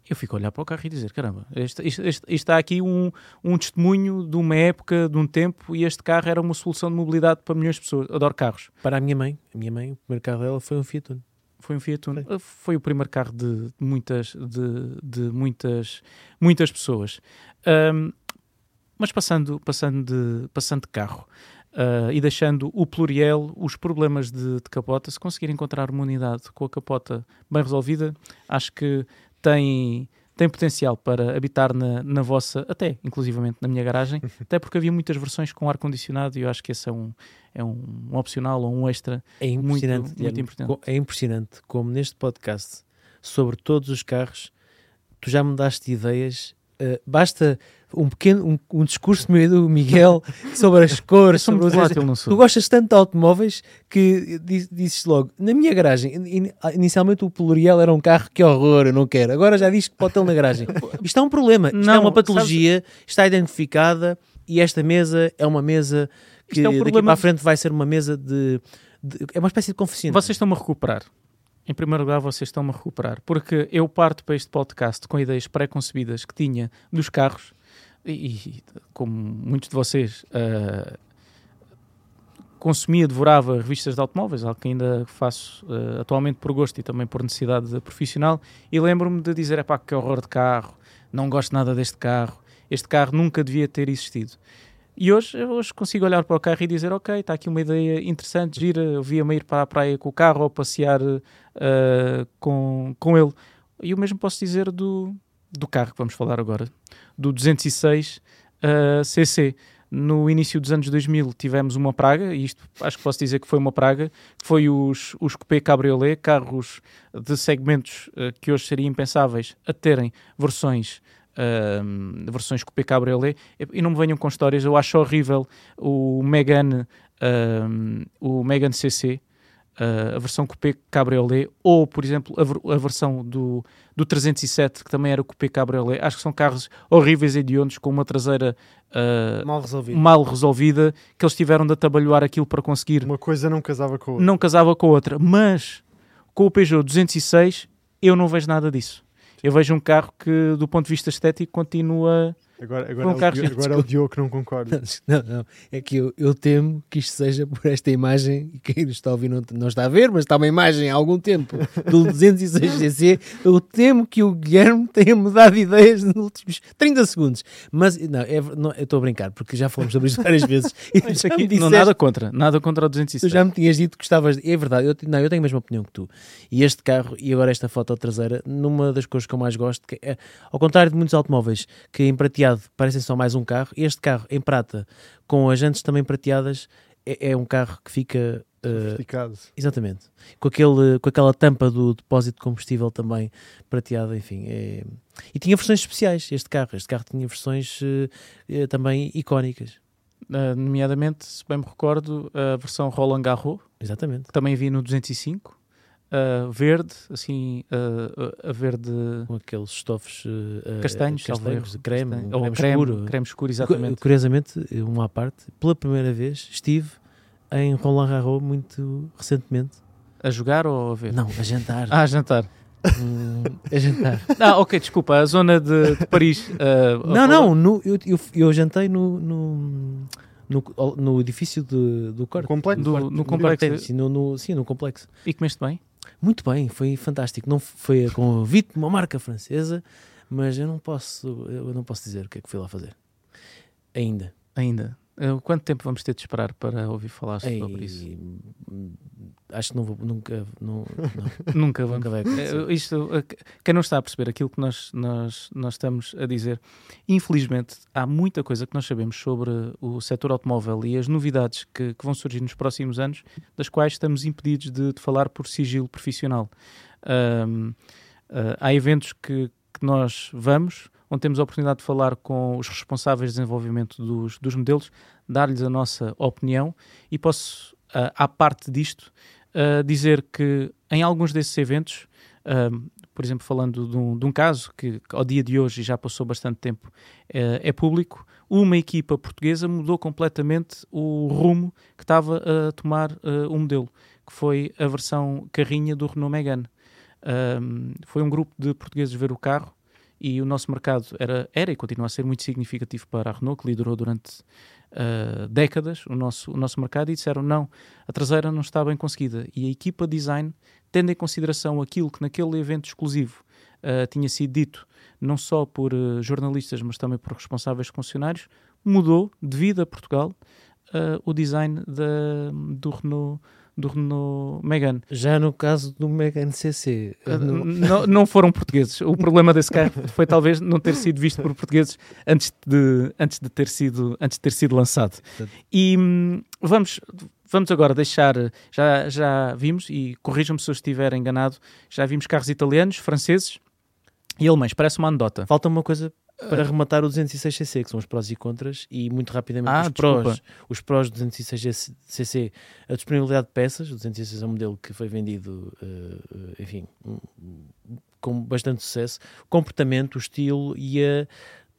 [SPEAKER 1] eu fico a olhar para o carro e dizer, caramba, este, este, este- isto está aqui um, um testemunho de uma época, de um tempo, e este carro era uma solução de mobilidade para milhões de pessoas. Adoro carros.
[SPEAKER 3] Para a minha mãe, a minha mãe, o primeiro carro dela foi um Fiat Uno.
[SPEAKER 1] Foi um Fiat Uno. Uh, Foi o primeiro carro de muitas, de, de muitas, muitas pessoas. Ahm, mas passando, passando, de, passando de carro ah, e deixando o pluriel, os problemas de, de capota, se conseguir encontrar uma unidade com a capota bem resolvida, acho que tem, tem potencial para habitar na, na vossa, até inclusivamente na minha garagem, até porque havia muitas versões com ar-condicionado e eu acho que esse é um, é um, um opcional ou um extra
[SPEAKER 3] É
[SPEAKER 1] muito,
[SPEAKER 3] impressionante.
[SPEAKER 1] muito
[SPEAKER 3] Guilherme,
[SPEAKER 1] importante.
[SPEAKER 3] co- É impressionante como neste podcast sobre todos os carros tu já me daste ideias. Uh, basta um pequeno um, um discurso meu do Miguel sobre as cores, sobre os-
[SPEAKER 1] volátil, não
[SPEAKER 3] Tu
[SPEAKER 1] sou.
[SPEAKER 3] gostas tanto de automóveis que di- dizes logo, na minha garagem, in- inicialmente o Pluriel era um carro, que horror, eu não quero. Agora já diz que pode tê-lo na garagem. Isto é um problema, isto é
[SPEAKER 1] Não,
[SPEAKER 3] uma patologia, está identificada e esta mesa é uma mesa que
[SPEAKER 1] Isto é um
[SPEAKER 3] daqui
[SPEAKER 1] problema
[SPEAKER 3] para a frente vai ser uma mesa de... de- é uma espécie de confessionário.
[SPEAKER 1] Vocês estão-me a recuperar. Em primeiro lugar, vocês estão-me a recuperar. Porque eu parto para este podcast com ideias pré-concebidas que tinha dos carros e, e, como muitos de vocês, ah, consumia, devorava revistas de automóveis, algo que ainda faço ah, atualmente por gosto e também por necessidade profissional. E lembro-me de dizer: pá, que horror de carro, não gosto nada deste carro, este carro nunca devia ter existido. E hoje, hoje consigo olhar para o carro e dizer: Ok, está aqui uma ideia interessante, gira. Eu via-me ir para a praia com o carro ou passear ah, com, com ele. E o mesmo posso dizer do, do carro que vamos falar agora, do 206 ah, CC. No início dos anos 2000 tivemos uma praga, e isto acho que posso dizer que foi uma praga, que foi os, os Coupé Cabriolet, carros de segmentos ah, que hoje seriam impensáveis a terem versões ahm, versões Coupé Cabriolet e não me venham com histórias, eu acho horrível o Megane ahm, o Megane CC ah, a versão Coupé Cabriolet ou por exemplo a, a versão do, do 307 que também era Coupé Cabriolet, acho que são carros horríveis e hediondos com uma traseira ah,
[SPEAKER 3] Mal resolvido.
[SPEAKER 1] mal resolvida que eles tiveram de atabalhoar aquilo para conseguir
[SPEAKER 2] Uma coisa não casava com a outra.
[SPEAKER 1] não casava com a outra, mas com o Peugeot 206 eu não vejo nada disso. Eu vejo um carro que, do ponto de vista estético, continua.
[SPEAKER 2] Agora,
[SPEAKER 1] Foi
[SPEAKER 2] agora, é o agora é o Diogo que não concorda.
[SPEAKER 3] Não, não. É que eu, eu temo que isto seja por esta imagem, e quem está a ouvir não, não está a ver, mas está uma imagem há algum tempo do 206cc. Eu temo que o Guilherme tenha mudado de ideias nos últimos 30 segundos. Mas, não, é, não, eu estou a brincar, porque já falamos sobre isto várias vezes. Me
[SPEAKER 1] aqui, não
[SPEAKER 3] disseste-
[SPEAKER 1] nada contra, nada contra o 206.
[SPEAKER 3] Tu já me tinhas dito que gostavas. de- É verdade, eu, não, eu tenho a mesma opinião que tu. E este carro, e agora esta foto traseira, numa das coisas que eu mais gosto, que é, ao contrário de muitos automóveis que em prateado parecem só mais um carro, este carro em prata, com as jantes também prateadas, é, é um carro que fica.
[SPEAKER 2] Sofisticado.
[SPEAKER 3] exatamente. Com, aquele, com aquela tampa do depósito de combustível também prateada, enfim. é- E tinha versões especiais, este carro. Este carro tinha versões eh, também icónicas.
[SPEAKER 1] Uh, nomeadamente, se bem me recordo, a versão Roland Garros,
[SPEAKER 3] Exatamente.
[SPEAKER 1] que também havia no 205. Uh, verde, assim, uh, a verde
[SPEAKER 3] Com aqueles estofos uh,
[SPEAKER 1] castanhos,
[SPEAKER 3] castanhos,
[SPEAKER 1] erro.
[SPEAKER 3] creme,
[SPEAKER 1] Castanho. ou
[SPEAKER 3] creme,
[SPEAKER 1] creme,
[SPEAKER 3] escuro.
[SPEAKER 1] creme escuro,
[SPEAKER 3] Cu-
[SPEAKER 1] exatamente.
[SPEAKER 3] Curiosamente, uma à parte, pela primeira vez estive em Roland Garros muito recentemente.
[SPEAKER 1] A jogar ou a ver?
[SPEAKER 3] Não, a jantar.
[SPEAKER 1] Ah, a jantar.
[SPEAKER 3] Hum, a jantar.
[SPEAKER 1] Ah, ok, desculpa, a zona de, de Paris. uh,
[SPEAKER 3] Não, não, no- eu, eu, eu jantei no, no, no, no edifício de- do corte.
[SPEAKER 2] Complexo?
[SPEAKER 1] Do- no complexo.
[SPEAKER 3] Sim, no, no- sim, no complexo.
[SPEAKER 1] E comeste bem?
[SPEAKER 3] Muito bem, foi fantástico. Não foi a convite de uma marca francesa, mas eu não posso, eu não posso dizer o que é que fui lá fazer. Ainda.
[SPEAKER 1] Ainda. Uh, quanto tempo vamos ter de esperar para ouvir falar sobre
[SPEAKER 3] Ei,
[SPEAKER 1] isso?
[SPEAKER 3] hum, acho que não vou, nunca, não, não,
[SPEAKER 1] Nunca vamos.
[SPEAKER 3] nunca vai acontecer.
[SPEAKER 1] Eh, Isto, eh, quem não está a perceber aquilo que nós, nós, nós estamos a dizer, infelizmente há muita coisa que nós sabemos sobre o setor automóvel e as novidades que, que vão surgir nos próximos anos, das quais estamos impedidos de, de falar por sigilo profissional. Ahm, ah, há eventos que, que nós vamos, onde temos a oportunidade de falar com os responsáveis de desenvolvimento dos, dos modelos, dar-lhes a nossa opinião e posso, ah, à parte disto, ah, dizer que em alguns desses eventos, ahm, por exemplo, falando de um, de um caso que, que ao dia de hoje e já passou bastante tempo é público, uma equipa portuguesa mudou completamente o rumo que estava a tomar o modelo, que foi a versão carrinha do Renault Megane. Ahm, foi um grupo de portugueses ver o carro e o nosso mercado era, era e continua a ser muito significativo para a Renault, que liderou durante ah, décadas o nosso, o nosso mercado, e disseram não, a traseira não está bem conseguida. E a equipa design, tendo em consideração aquilo que naquele evento exclusivo ah, tinha sido dito, não só por ah, jornalistas, mas também por responsáveis concessionários, mudou, devido a Portugal, o design da, do Renault do Renault Megane.
[SPEAKER 3] Já no caso do Megane CC, no-
[SPEAKER 1] não, não foram portugueses. O problema desse carro foi talvez não ter sido visto por portugueses antes de, antes de, ter, sido, antes de ter sido lançado. E hum, vamos, vamos agora deixar. Já, já vimos, e corrijam-me se eu estiver enganado, já vimos carros italianos, franceses e alemães. Parece uma anedota.
[SPEAKER 3] falta uma coisa para rematar o 206cc, que são os prós e contras, e muito rapidamente
[SPEAKER 1] Ah,
[SPEAKER 3] os prós, os prós do 206cc, a disponibilidade de peças, o 206 é um modelo que foi vendido, eh, eh, enfim, um- com bastante sucesso, o comportamento, o estilo e a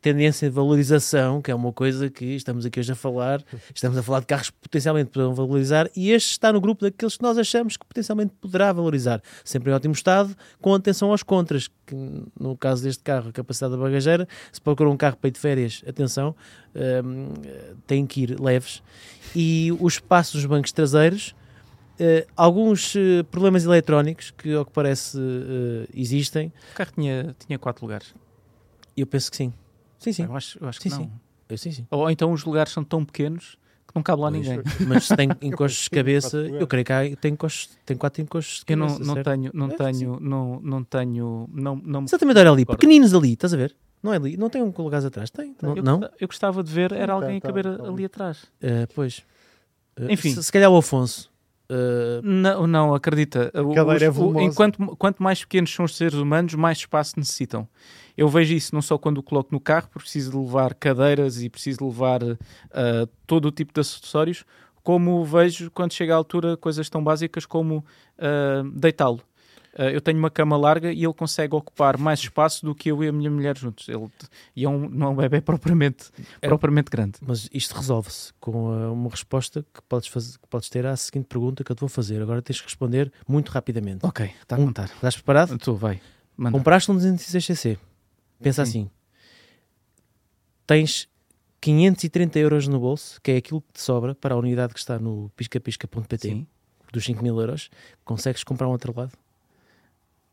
[SPEAKER 3] tendência de valorização, que é uma coisa que estamos aqui hoje a falar, estamos a falar de carros que potencialmente poderão valorizar, e este está no grupo daqueles que nós achamos que potencialmente poderá valorizar, sempre em ótimo estado, com atenção aos contras, que no caso deste carro, a capacidade da bagageira, se procura um carro para ir de férias, atenção, hum, tem que ir leves, e o espaço dos bancos traseiros, eh, alguns eh, problemas eletrónicos que, ao que parece, eh, existem,
[SPEAKER 1] O carro tinha, tinha quatro lugares.
[SPEAKER 3] eu penso que sim. Sim, sim.
[SPEAKER 1] Eu acho, eu acho
[SPEAKER 3] Sim,
[SPEAKER 1] que não.
[SPEAKER 3] sim. Eu, sim, sim.
[SPEAKER 1] Ou então os lugares são tão pequenos que não cabe lá
[SPEAKER 3] Pois.
[SPEAKER 1] ninguém.
[SPEAKER 3] Mas se tem encostos de cabeça, eu creio que há, tem, encostos, tem quatro encostos de
[SPEAKER 1] Eu não,
[SPEAKER 3] cabeça.
[SPEAKER 1] não
[SPEAKER 3] certo?
[SPEAKER 1] tenho, não
[SPEAKER 3] É,
[SPEAKER 1] tenho, não, não tenho, não, não me
[SPEAKER 3] Exatamente, olha ali, pequeninos ali, estás a ver? Não é ali, não tem um com lugares atrás, tem? Não?
[SPEAKER 1] eu,
[SPEAKER 3] não?
[SPEAKER 1] eu gostava de ver, era
[SPEAKER 2] Tá,
[SPEAKER 1] alguém a
[SPEAKER 2] tá,
[SPEAKER 1] caber
[SPEAKER 2] tá.
[SPEAKER 1] ali atrás.
[SPEAKER 3] Eh, pois. Eh,
[SPEAKER 1] Enfim.
[SPEAKER 3] Se, se calhar o Afonso. eh,
[SPEAKER 1] Não, não acredita.
[SPEAKER 2] É
[SPEAKER 1] os- o-
[SPEAKER 2] volumosa.
[SPEAKER 1] enquanto, quanto mais pequenos são os seres humanos, mais espaço necessitam. Eu vejo isso não só quando o coloco no carro, porque preciso de levar cadeiras e preciso de levar ah, todo o tipo de acessórios, como vejo quando chega à altura coisas tão básicas como ah, deitá-lo. Ah, eu tenho uma cama larga e ele consegue ocupar mais espaço do que eu e a minha mulher juntos. Ele, e é um, não é um bebê propriamente,
[SPEAKER 3] É.
[SPEAKER 1] propriamente grande.
[SPEAKER 3] mas isto resolve-se com uma resposta que podes, fazer, que podes ter à seguinte pergunta que eu te vou fazer. Agora tens que responder muito rapidamente.
[SPEAKER 1] Ok, está a
[SPEAKER 3] Um-
[SPEAKER 1] contar.
[SPEAKER 3] Estás preparado?
[SPEAKER 1] Tu, vai. Manda.
[SPEAKER 3] Compraste um 206cc. Pensa
[SPEAKER 1] Sim.
[SPEAKER 3] assim. Tens 530 euros no bolso, que é aquilo que te sobra para a unidade que está no piscapisca.pt dos 5 mil euros. Consegues comprar um outro lado?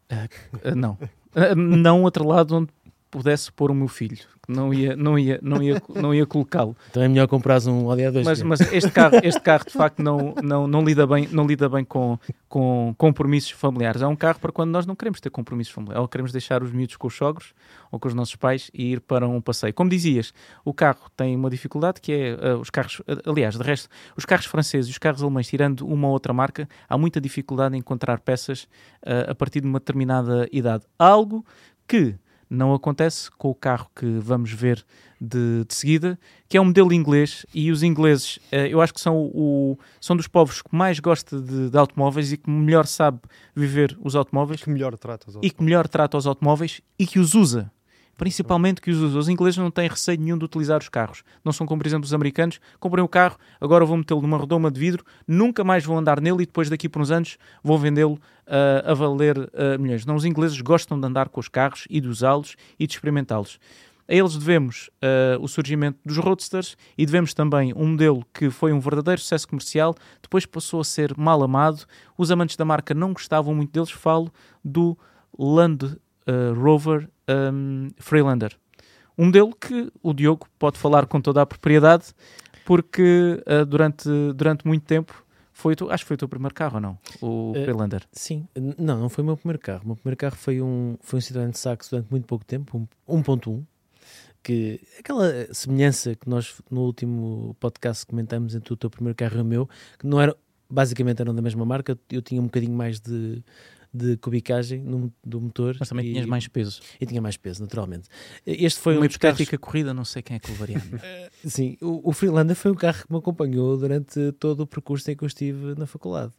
[SPEAKER 1] Ah, não. Ah, não outro lado onde pudesse pôr o meu filho. que Não ia, não ia, não ia, não ia colocá-lo.
[SPEAKER 3] Então é melhor comprares um Audi A2.
[SPEAKER 1] Mas, mas este carro, este carro de facto não, não, não lida bem, não lida bem com, com compromissos familiares. É um carro para quando nós não queremos ter compromissos familiares. Ou queremos deixar os miúdos com os sogros ou com os nossos pais e ir para um passeio. Como dizias, o carro tem uma dificuldade que é ah, os carros, ah, aliás, de resto, os carros franceses e os carros alemães, tirando uma ou outra marca, há muita dificuldade em encontrar peças ah, a partir de uma determinada idade. Algo que Não acontece com o carro que vamos ver de, de seguida, que é um modelo inglês, e os ingleses, eh, eu acho que são, o, são dos povos que mais gosta de, de automóveis e que melhor sabe viver os automóveis
[SPEAKER 2] Que melhor trata os
[SPEAKER 1] e que melhor trata os automóveis e que os usa. Principalmente que os. Os ingleses não têm receio nenhum de utilizar os carros. Não são como, por exemplo, os americanos. Comprem o carro, agora vou metê-lo numa redoma de vidro, nunca mais vão andar nele e depois daqui por uns anos vão vendê-lo ah, a valer ah, milhões. Não, os ingleses gostam de andar com os carros e de usá-los e de experimentá-los. A eles devemos ah, o surgimento dos roadsters e devemos também um modelo que foi um verdadeiro sucesso comercial, depois passou a ser mal amado. Os amantes da marca não gostavam muito deles. Falo do Land uh, Rover um, Freelander. Um modelo que o Diogo pode falar com toda a propriedade, porque uh, durante, durante muito tempo foi o teu- acho que foi o teu primeiro carro ou não? O
[SPEAKER 3] Eh,
[SPEAKER 1] Freelander.
[SPEAKER 3] Sim, não, não foi o meu primeiro carro. O meu primeiro carro foi um, foi um Citroën Saxo durante muito pouco tempo, um 1.1, que aquela semelhança que nós no último podcast comentamos entre o teu primeiro carro e o meu, que não era, basicamente eram da mesma marca, eu tinha um bocadinho mais de, de cubicagem no, do motor.
[SPEAKER 1] Mas também
[SPEAKER 3] e,
[SPEAKER 1] tinhas mais peso.
[SPEAKER 3] E tinha mais peso, naturalmente. Este foi
[SPEAKER 1] Uma
[SPEAKER 3] um dos carros
[SPEAKER 1] hipotética corrida, não sei quem é que levaria.
[SPEAKER 3] Sim, o, o Freelander foi um carro que me acompanhou durante todo o percurso em que eu estive na faculdade.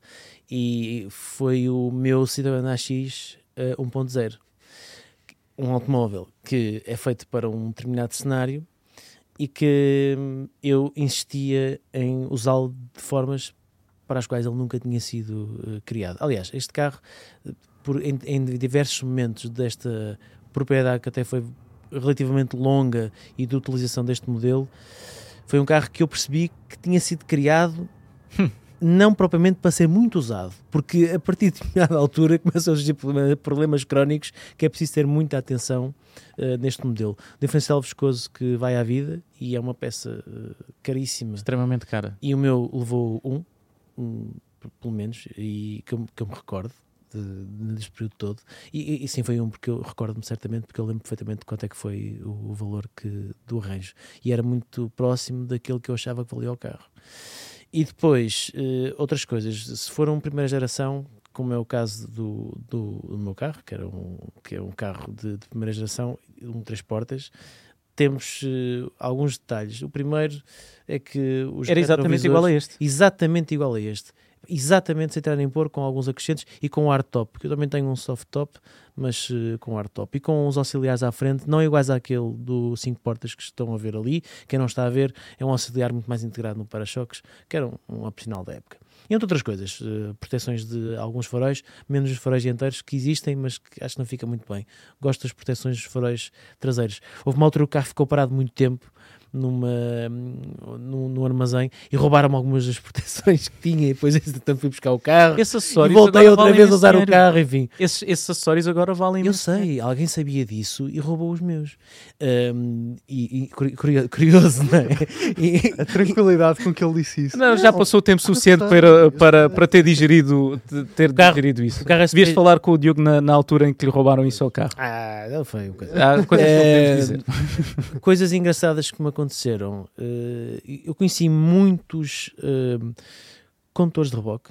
[SPEAKER 3] E foi o meu Citroën AX eh, 1.0. Um automóvel que é feito para um determinado cenário e que hum, eu insistia em usá-lo de formas para as quais ele nunca tinha sido eh, criado. Aliás, este carro, por, em, em diversos momentos desta propriedade que até foi relativamente longa e de utilização deste modelo, foi um carro que eu percebi que tinha sido criado não propriamente para ser muito usado, porque a partir de determinada altura começam a surgir problema- problemas crónicos que é preciso ter muita atenção eh, neste modelo. Diferencial viscoso que vai à vida e é uma peça eh, caríssima
[SPEAKER 1] Extremamente cara.
[SPEAKER 3] e o meu levou um, um, pelo menos, e que eu, que eu me recordo de, de- deste período todo. E, e- sim, foi um porque eu recordo-me certamente, porque eu lembro perfeitamente quanto é que foi o, o valor que, do arranjo. E era muito próximo daquilo que eu achava que valia o carro. E depois, eh, outras coisas. Se for uma primeira geração, como é o caso do, do, do meu carro, que, era um, que é um carro de, de primeira geração, um três portas, temos eh, alguns detalhes. O primeiro é que os
[SPEAKER 1] Era exatamente igual a este.
[SPEAKER 3] exatamente igual a este. Exatamente sem entrar em pôr, com alguns acrescentos e com o hardtop, porque eu também tenho um soft-top, mas eh, com hardtop. E com os auxiliares à frente, não iguais àquele do 5 portas que estão a ver ali. Quem não está a ver é um auxiliar muito mais integrado no para-choques, que era um, um opcional da época. Entre outras coisas, eh, proteções de alguns faróis, menos os faróis dianteiros, que existem, mas que acho que não fica muito bem. Gosto das proteções dos faróis traseiros. Houve uma altura que o carro ficou parado muito tempo numa, num, num armazém e roubaram-me algumas das proteções que tinha e depois então fui buscar o carro
[SPEAKER 1] Esses
[SPEAKER 3] e
[SPEAKER 1] acessórios
[SPEAKER 3] voltei
[SPEAKER 1] agora
[SPEAKER 3] outra
[SPEAKER 1] valem
[SPEAKER 3] vez a usar o
[SPEAKER 1] dinheiro.
[SPEAKER 3] carro, enfim.
[SPEAKER 1] Esses, esses acessórios agora valem
[SPEAKER 3] Eu
[SPEAKER 1] imenso dinheiro.
[SPEAKER 3] sei, alguém sabia disso e roubou os meus. Ahm, e, e curi- curio- curioso, não é? E-
[SPEAKER 2] A tranquilidade com que ele disse isso.
[SPEAKER 1] Não, já passou o tempo suficiente para, para, para ter digerido, ter
[SPEAKER 3] carro-
[SPEAKER 1] digerido isso.
[SPEAKER 3] o carro é
[SPEAKER 1] Devias falar com o Diogo na, na altura em que lhe roubaram isso ao carro.
[SPEAKER 3] Ah, não foi coisa.
[SPEAKER 1] Há coisas que não podemos dizer.
[SPEAKER 3] coisas engraçadas que me aconteceram. Eh, eu conheci muitos eh, condutores de reboque,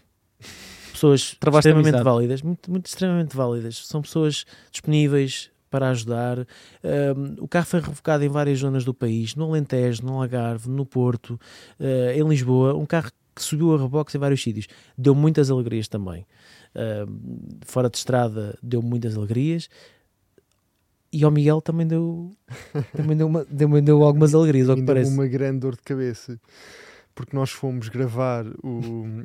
[SPEAKER 3] pessoas extremamente válidas, muito, muito extremamente válidas. São pessoas disponíveis para ajudar. Eh, o carro foi revocado em várias zonas do país, no Alentejo, no Algarve, no Porto, eh, em Lisboa. Um carro que subiu a reboques em vários sítios. Deu muitas alegrias também. Eh, fora de estrada, deu muitas alegrias. E ao Miguel também deu, também deu, uma- também deu algumas alegrias, ao que parece.
[SPEAKER 2] uma grande dor de cabeça. Porque nós fomos gravar o.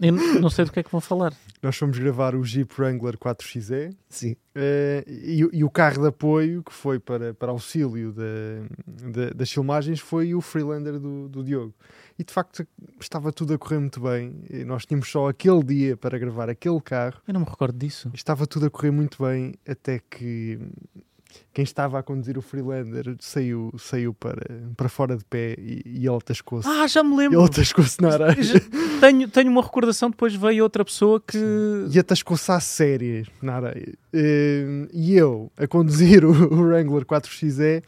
[SPEAKER 1] Eu não sei do que é que vão falar.
[SPEAKER 2] nós fomos gravar o Jeep Wrangler 4XE
[SPEAKER 3] Sim.
[SPEAKER 2] eh, e, o- e o carro de apoio que foi para, para auxílio da- da- das filmagens foi o Freelander do, do Diogo. E de facto estava tudo a correr muito bem. E nós tínhamos só aquele dia para gravar aquele carro.
[SPEAKER 1] Eu não me recordo disso.
[SPEAKER 2] Estava tudo a correr muito bem até que quem estava a conduzir o Freelander saiu, saiu para, para fora de pé e, e ele tascou-se.
[SPEAKER 1] Ah, já me lembro.
[SPEAKER 2] ele tascou-se na areia.
[SPEAKER 1] Tenho, tenho uma recordação, depois veio outra pessoa que.
[SPEAKER 2] E atascou-se à séria na areia. Eh, E eu, a conduzir o, o Wrangler 4XE,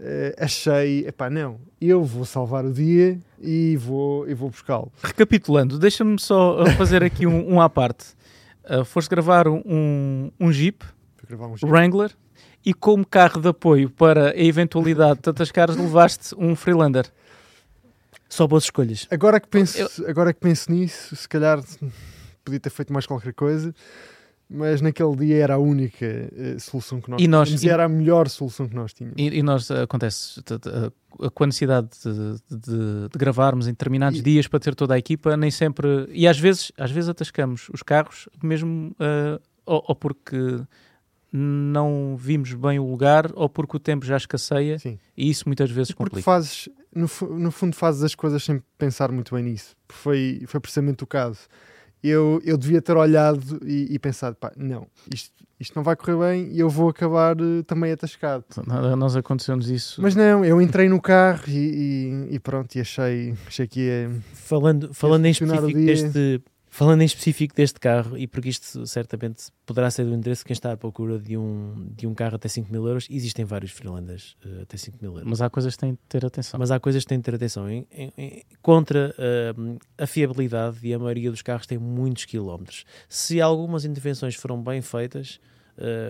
[SPEAKER 2] eh, achei, epá, não, eu vou salvar o dia e vou, e vou buscá-lo.
[SPEAKER 1] Recapitulando, deixa-me só uh, fazer aqui um, um à parte. Uh, foste gravar um, um Jeep
[SPEAKER 2] gravar um Jeep.
[SPEAKER 1] Wrangler e como carro de apoio para a eventualidade de te atascares, levaste um Freelander.
[SPEAKER 3] Só boas escolhas.
[SPEAKER 2] Agora que, penso,
[SPEAKER 1] Eu-
[SPEAKER 2] agora que penso nisso, se calhar podia ter feito mais qualquer coisa, mas naquele dia era a única eh, solução que nós
[SPEAKER 1] E nós-
[SPEAKER 2] tínhamos
[SPEAKER 1] e-
[SPEAKER 2] era a melhor solução que nós tínhamos.
[SPEAKER 1] E, e nós, eh, acontece, t- eh, com a necessidade de, de- de gravarmos em determinados
[SPEAKER 2] E-
[SPEAKER 1] dias para ter toda a equipa, nem sempre. E às vezes, às vezes atascamos os carros, mesmo eh, ou, ou porque não vimos bem o lugar, ou porque o tempo já escasseia,
[SPEAKER 2] Sim.
[SPEAKER 1] e isso muitas vezes
[SPEAKER 2] Porque
[SPEAKER 1] complica.
[SPEAKER 2] fazes, no, no fundo, fazes as coisas sem pensar muito bem nisso. Foi, foi precisamente o caso. Eu, eu devia ter olhado e, e pensado: pá, não, isto, isto não vai correr bem e eu vou acabar eh, também atascado.
[SPEAKER 1] A Nós aconteceu-nos isso.
[SPEAKER 2] Mas não, eu entrei no carro e, e- e pronto, e achei, achei que ia.
[SPEAKER 3] Falando, falando em específico deste falando em específico deste carro e porque isto certamente poderá ser do interesse de quem está à procura de um, de um carro até 5 mil euros existem vários Freelanders eh, até 5 mil euros.
[SPEAKER 1] Mas há coisas que têm de ter atenção.
[SPEAKER 3] mas há coisas que têm de ter atenção. Em- em- em- contra hum, a fiabilidade e a maioria dos carros tem muitos quilómetros. Se algumas intervenções foram bem feitas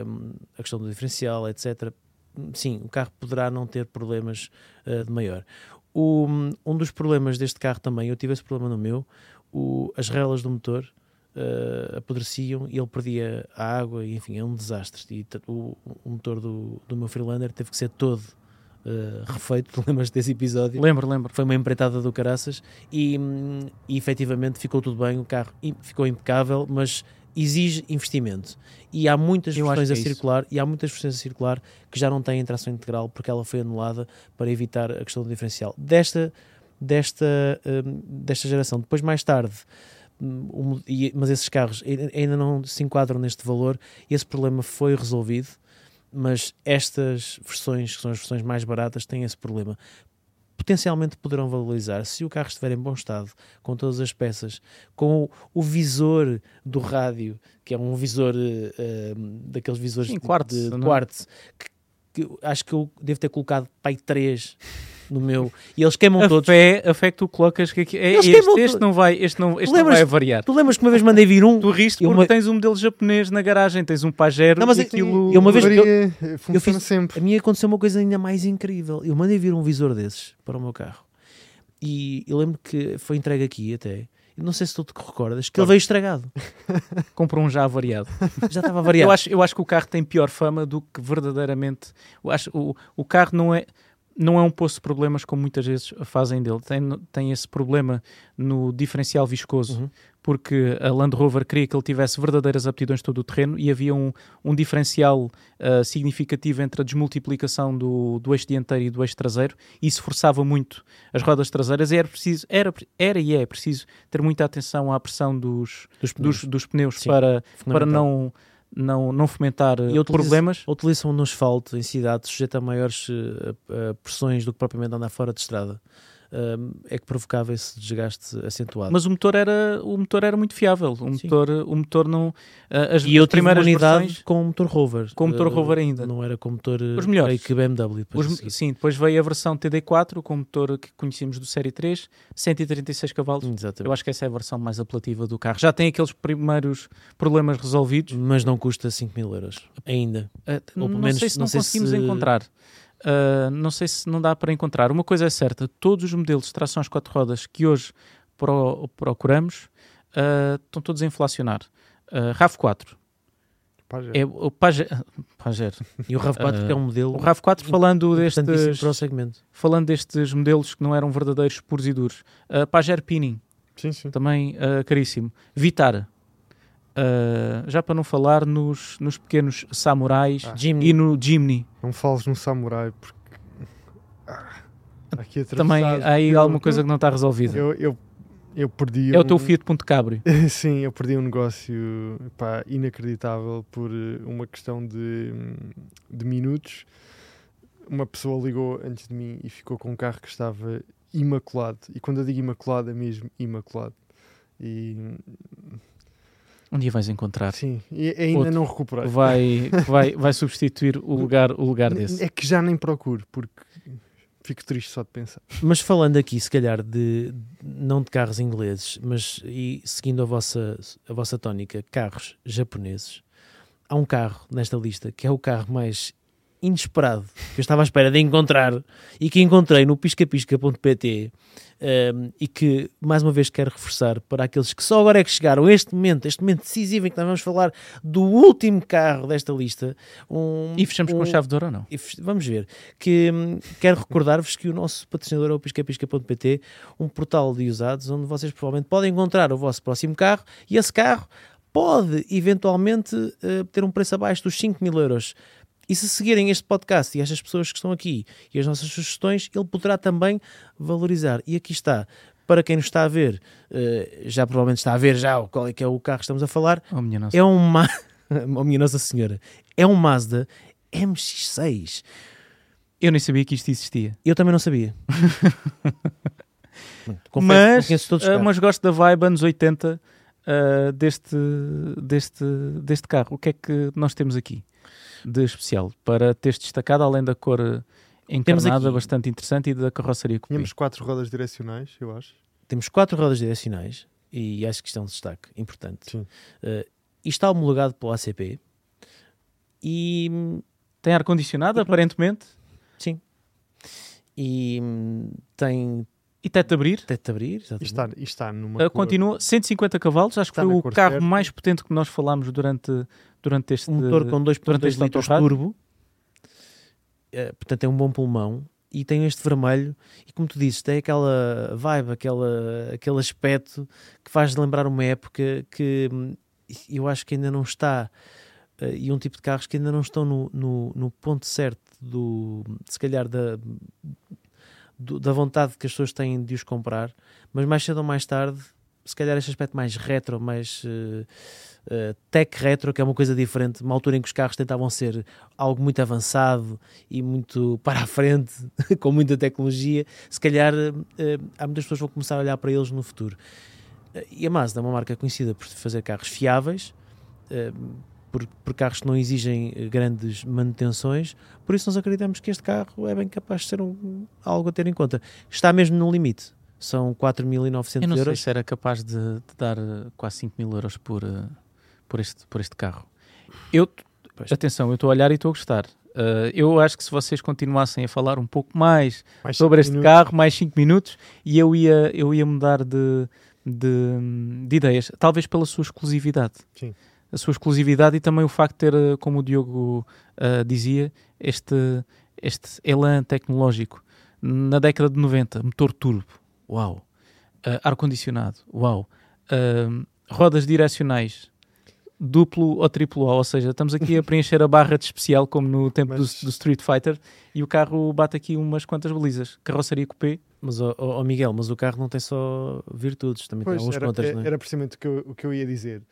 [SPEAKER 3] hum, a questão do diferencial etc sim, o carro poderá não ter problemas uh, de maior. O, um dos problemas deste carro também, eu tive esse problema no meu o- as relas do motor uh, apodreciam e ele perdia a água e enfim, é um desastre e o, o motor do, do meu Freelander teve que ser todo uh, refeito, lembras desse episódio?
[SPEAKER 1] Lembro, lembro.
[SPEAKER 3] Foi uma empreitada do caraças e, e efetivamente ficou tudo bem, o carro ficou impecável, mas exige investimento. E há muitas
[SPEAKER 1] Eu
[SPEAKER 3] versões a
[SPEAKER 1] é isso.
[SPEAKER 3] circular e há muitas versões a circular que já não têm tração integral porque ela foi anulada para evitar a questão do diferencial. Desta, desta, hum, desta geração, depois mais tarde, hum, mas esses carros ai- ainda não se enquadram neste valor, esse problema foi resolvido, mas estas versões, que são as versões mais baratas, têm esse problema. Potencialmente poderão valorizar se o carro estiver em bom estado, com todas as peças, com o, o visor do rádio, que é um visor eh, daqueles visores
[SPEAKER 1] Sim,
[SPEAKER 3] de,
[SPEAKER 1] quartz,
[SPEAKER 3] de, de
[SPEAKER 1] é?
[SPEAKER 3] que, que acho que eu devo ter colocado pai 3 no meu, e eles queimam
[SPEAKER 1] A
[SPEAKER 3] todos.
[SPEAKER 1] fé, a fé que tu colocas que aqui, é
[SPEAKER 3] Eles
[SPEAKER 1] este, este não vai, este não, este não
[SPEAKER 3] Lembras-
[SPEAKER 1] vai variar.
[SPEAKER 3] Tu lembras que uma vez mandei vir um?
[SPEAKER 1] Tu riste
[SPEAKER 3] Eu
[SPEAKER 1] porque
[SPEAKER 3] uma-
[SPEAKER 1] tens um modelo japonês na garagem, tens um Pajero
[SPEAKER 3] Não, mas
[SPEAKER 1] e aquilo...
[SPEAKER 3] eu uma vez-
[SPEAKER 2] varia, eh, funciona
[SPEAKER 3] fiz-
[SPEAKER 2] sempre.
[SPEAKER 3] A mim aconteceu uma coisa ainda mais incrível. Eu mandei vir um visor desses para o meu carro. E eu lembro que foi entregue aqui até. Eu não sei se tu te recordas, que ele veio estragado.
[SPEAKER 1] Comprou um já variado.
[SPEAKER 3] Já estava variado.
[SPEAKER 1] Eu acho, eu acho que o carro tem pior fama do que verdadeiramente. Eu acho o, o carro não é não é um poço de problemas como muitas vezes fazem dele. Tem, tem esse problema no diferencial viscoso,
[SPEAKER 3] Uhum.
[SPEAKER 1] porque a Land Rover queria que ele tivesse verdadeiras aptidões de todo o terreno e havia um, um diferencial ah, significativo entre a desmultiplicação do, do eixo dianteiro e do eixo traseiro e isso forçava muito as rodas traseiras. E era, preciso, era, era e é preciso ter muita atenção à pressão dos,
[SPEAKER 3] dos pneus.
[SPEAKER 1] dos, dos pneus
[SPEAKER 3] Sim,
[SPEAKER 1] para, para não, não, não fomentar eh, problemas.
[SPEAKER 3] Utilizam no asfalto em cidade, sujeito a maiores eh, pressões do que propriamente andar fora de estrada. Um, é que provocava esse desgaste acentuado.
[SPEAKER 1] Mas o motor era, o motor era muito fiável. O
[SPEAKER 3] Sim.
[SPEAKER 1] motor, o motor não. as,
[SPEAKER 3] e eu tive
[SPEAKER 1] primeiras
[SPEAKER 3] unidade
[SPEAKER 1] versões,
[SPEAKER 3] com motor Rover.
[SPEAKER 1] Com motor
[SPEAKER 3] Eh,
[SPEAKER 1] Rover ainda.
[SPEAKER 3] Não era com motor
[SPEAKER 1] Os melhores.
[SPEAKER 3] que BMW. depois
[SPEAKER 1] os- sim, depois veio a versão TD4 com o motor que conhecíamos do Série 3, 136 cavalos.
[SPEAKER 3] Exatamente.
[SPEAKER 1] Eu acho que essa é a versão mais apelativa do carro. Já tem aqueles primeiros problemas resolvidos.
[SPEAKER 3] Mas não custa 5 mil euros. Ainda.
[SPEAKER 1] Ah,
[SPEAKER 3] Ou pelo
[SPEAKER 1] não
[SPEAKER 3] menos-
[SPEAKER 1] sei se
[SPEAKER 3] não
[SPEAKER 1] não,
[SPEAKER 3] sei
[SPEAKER 1] conseguimos
[SPEAKER 3] se-
[SPEAKER 1] encontrar. Ah, não sei se não dá para encontrar. Uma coisa é certa: todos os modelos de tração às quatro rodas que hoje pro- procuramos ah, estão todos a inflacionar. Uh, RAV4
[SPEAKER 2] Pá, já.
[SPEAKER 1] é o Pajero. Pajero.
[SPEAKER 3] E o RAV4
[SPEAKER 1] Ah,
[SPEAKER 3] que é um modelo
[SPEAKER 1] O RAV4 falando destes,
[SPEAKER 3] para o segmento.
[SPEAKER 1] falando destes modelos que não eram verdadeiros puros e duros. Uh, Pajero Pinning,
[SPEAKER 2] Sim, sim.
[SPEAKER 1] também uh, caríssimo. Vitara. Uh, já para não falar nos, nos pequenos samurais
[SPEAKER 2] Ah.
[SPEAKER 1] E no Jimny.
[SPEAKER 2] Não fales no samurai porque. Ah, aqui
[SPEAKER 1] Também há aí
[SPEAKER 2] eu-
[SPEAKER 1] alguma coisa que não está resolvida.
[SPEAKER 2] Eu, eu, eu perdi.
[SPEAKER 1] é o
[SPEAKER 2] um-
[SPEAKER 1] teu Fiat Ponte Cabrio.
[SPEAKER 2] Sim, eu perdi um negócio pá, inacreditável por eh, uma questão de, de minutos. Uma pessoa ligou antes de mim e ficou com um carro que estava imaculado. E quando eu digo imaculado, é mesmo imaculado. E
[SPEAKER 1] Um dia vais encontrar.
[SPEAKER 2] sim, e ainda
[SPEAKER 1] Outro.
[SPEAKER 2] não recuperei.
[SPEAKER 1] Vai, vai, vai substituir o lugar, o lugar desse.
[SPEAKER 2] É que já nem procuro, porque fico triste só de pensar.
[SPEAKER 3] Mas falando aqui, se calhar, de não de carros ingleses, mas e seguindo a vossa, a vossa tónica, carros japoneses, há um carro nesta lista que é o carro mais inesperado que eu estava à espera de encontrar e que encontrei no piscapisca.pt um, e que, mais uma vez, quero reforçar para aqueles que só agora é que chegaram a este momento, este momento decisivo em que nós vamos falar do último carro desta lista. Um,
[SPEAKER 1] E fechamos com
[SPEAKER 3] um-
[SPEAKER 1] chave de ouro ou não?
[SPEAKER 3] Vamos ver. Que hum, quero recordar-vos que o nosso patrocinador é o piscapisca.pt, um portal de usados onde vocês provavelmente podem encontrar o vosso próximo carro e esse carro pode eventualmente eh, ter um preço abaixo dos 5 mil euros. E se seguirem este podcast e estas pessoas que estão aqui e as nossas sugestões, ele poderá também valorizar. E aqui está. Para quem nos está a ver, eh, já provavelmente está a ver já qual é que é o carro que estamos a falar,
[SPEAKER 1] Oh, minha nossa.
[SPEAKER 3] é um Ma... oh, minha Nossa Senhora, é um Mazda MX-6.
[SPEAKER 1] Eu nem sabia que isto existia.
[SPEAKER 3] Eu também não sabia. Confesso,
[SPEAKER 1] mas,
[SPEAKER 3] carros.
[SPEAKER 1] mas gosto da vibe anos 80 ah, deste, deste, deste carro. O que é que nós temos aqui de especial para teres destacado, além da cor encarnada,
[SPEAKER 3] aqui-
[SPEAKER 1] bastante interessante, e da carroceria que
[SPEAKER 2] Tínhamos quatro rodas direcionais, eu acho.
[SPEAKER 3] Temos quatro rodas direcionais e acho que isto é um destaque importante.
[SPEAKER 2] Sim.
[SPEAKER 3] Eh, e está homologado pelo ACP e
[SPEAKER 1] Tem ar-condicionado, aparentemente,
[SPEAKER 3] sim. E hum, tem
[SPEAKER 1] e teto abrir.
[SPEAKER 3] teto abrir.
[SPEAKER 2] E
[SPEAKER 3] exatamente.
[SPEAKER 2] está, e está numa.
[SPEAKER 1] Ah,
[SPEAKER 2] cor-
[SPEAKER 1] continua 150 cavalos, acho que
[SPEAKER 2] Está
[SPEAKER 1] foi o carro
[SPEAKER 2] certa.
[SPEAKER 1] mais potente que nós falámos durante, durante este
[SPEAKER 3] um motor com 2.2
[SPEAKER 1] durante este
[SPEAKER 3] litros turbo. Eh, portanto, é um bom pulmão. E tem este vermelho. E como tu dizes, tem aquela vibe, aquela, aquele aspecto que faz lembrar uma época que hum, eu acho que ainda não está. eh, e um tipo de carros que ainda não estão no, no, no ponto certo do, se calhar, da, do- da vontade que as pessoas têm de os comprar, mas mais cedo ou mais tarde, se calhar este aspecto mais retro, mais eh, eh, tech retro, que é uma coisa diferente, uma altura em que os carros tentavam ser algo muito avançado e muito para a frente, com muita tecnologia, se calhar eh, há muitas pessoas que vão começar a olhar para eles no futuro. E a Mazda é uma marca conhecida por fazer carros fiáveis, por, por carros que não exigem eh, grandes manutenções, por isso nós acreditamos que este carro é bem capaz de ser um, algo a ter em conta. Está mesmo no limite, são
[SPEAKER 1] Eu
[SPEAKER 3] 4.900
[SPEAKER 1] não sei
[SPEAKER 3] euros.
[SPEAKER 1] se era capaz de, de dar eh, quase 5 mil euros por, eh, por, este, por este carro. Eu,
[SPEAKER 3] Pois.
[SPEAKER 1] atenção, eu estou a olhar e estou a gostar. Eh, eu acho que se vocês continuassem a falar um pouco mais
[SPEAKER 2] mais
[SPEAKER 1] sobre este
[SPEAKER 2] minutos.
[SPEAKER 1] carro, mais 5 minutos, e eu ia, eu ia mudar de, de, de ideias. Talvez pela sua exclusividade.
[SPEAKER 2] Sim.
[SPEAKER 1] A sua exclusividade e também o facto de ter, eh, como o Diogo eh, dizia, este, este elan tecnológico. Na década de 90, motor turbo, uau. Uh, ar-condicionado, uau. Uh, rodas direcionais, duplo ou triplo A, ou seja, estamos aqui a preencher a barra de especial, como no tempo do-
[SPEAKER 2] Mas-
[SPEAKER 1] do, Street Fighter, e o carro bate aqui umas quantas balizas. Carroceria coupé,
[SPEAKER 3] Mas, ó, ó, Miguel, mas o carro não tem só virtudes, também
[SPEAKER 2] Pois,
[SPEAKER 3] tem alguns
[SPEAKER 2] era,
[SPEAKER 3] contras,
[SPEAKER 2] é-
[SPEAKER 3] não é?
[SPEAKER 2] era precisamente o que, eu, o que eu ia dizer.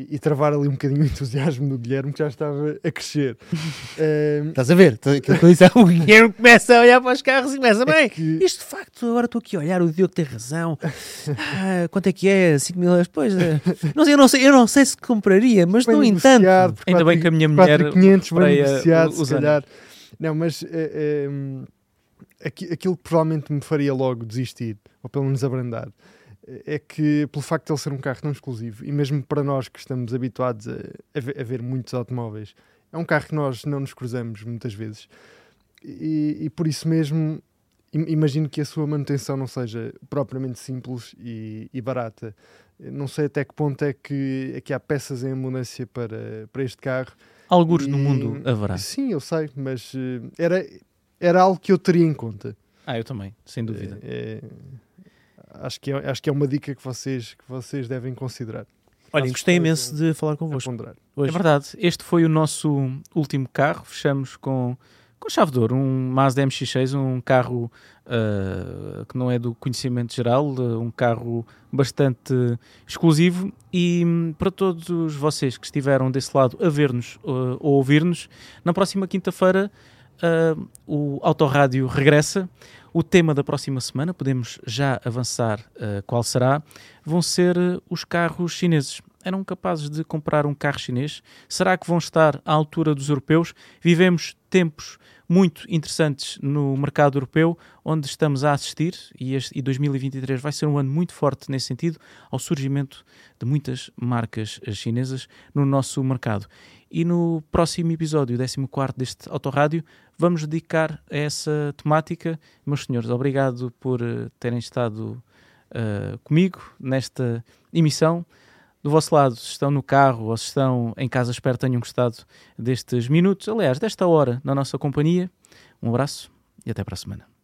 [SPEAKER 2] E, e travar ali um bocadinho o entusiasmo do Guilherme, que já estava a crescer.
[SPEAKER 3] Estás a ver? O Guilherme começa a olhar para os carros e começa, bem,
[SPEAKER 2] é que-
[SPEAKER 3] isto de facto, agora estou aqui a olhar, o Diogo tem razão. Ah, quanto é que é? 5 mil euros? Pois, é. não sei, eu, não sei, eu não sei se compraria, mas
[SPEAKER 2] bem
[SPEAKER 3] no entanto...
[SPEAKER 1] Ainda bem que a minha mulher
[SPEAKER 2] 4.500 bem negociado,
[SPEAKER 1] o-
[SPEAKER 2] se
[SPEAKER 1] os
[SPEAKER 2] calhar. Não, mas eh, aqui- aquilo que provavelmente me faria logo desistir, ou pelo menos abrandar, eh, é que pelo facto de ele ser um carro tão exclusivo, e mesmo para nós que estamos habituados a, a ver, a ver muitos automóveis, é um carro que nós não nos cruzamos muitas vezes. E, e por isso mesmo im- imagino que a sua manutenção não seja propriamente simples e, e barata. Não sei até que ponto é que, é que há peças em abundância para, para este carro.
[SPEAKER 1] algures no
[SPEAKER 2] E-
[SPEAKER 1] mundo haverá.
[SPEAKER 2] Sim, eu sei, mas eh, era, era algo que eu teria em conta.
[SPEAKER 1] Ah, eu também, sem dúvida.
[SPEAKER 2] É- é- acho, que é, acho que é uma dica que vocês, que vocês devem considerar. Acho
[SPEAKER 3] gostei imenso de falar
[SPEAKER 2] a
[SPEAKER 3] convosco
[SPEAKER 2] ponderar.
[SPEAKER 1] É verdade, este foi o nosso último carro. Fechamos com, com chave de ouro, um Mazda MX-6, um carro ah, que não é do conhecimento geral, ah, um carro bastante exclusivo. E hum, para todos vocês que estiveram desse lado a ver-nos ah, ou ouvir-nos, na próxima quinta-feira ah, o Autorádio regressa. O tema da próxima semana, podemos já avançar ah, qual será, vão ser ah, os carros chineses. Eram capazes de comprar um carro chinês? Será que vão estar à altura dos europeus? Vivemos tempos muito interessantes no mercado europeu, onde estamos a assistir, e, este, e 2023 vai ser um ano muito forte nesse sentido, ao surgimento de muitas marcas eh, chinesas no nosso mercado. E no próximo episódio, 14 deste Autorádio, vamos dedicar a essa temática. Meus senhores, obrigado por uh, terem estado uh, comigo nesta emissão. Do vosso lado, se estão no carro ou se estão em casa, espero que tenham gostado destes minutos, aliás, desta hora na nossa companhia. Um abraço e até para a semana.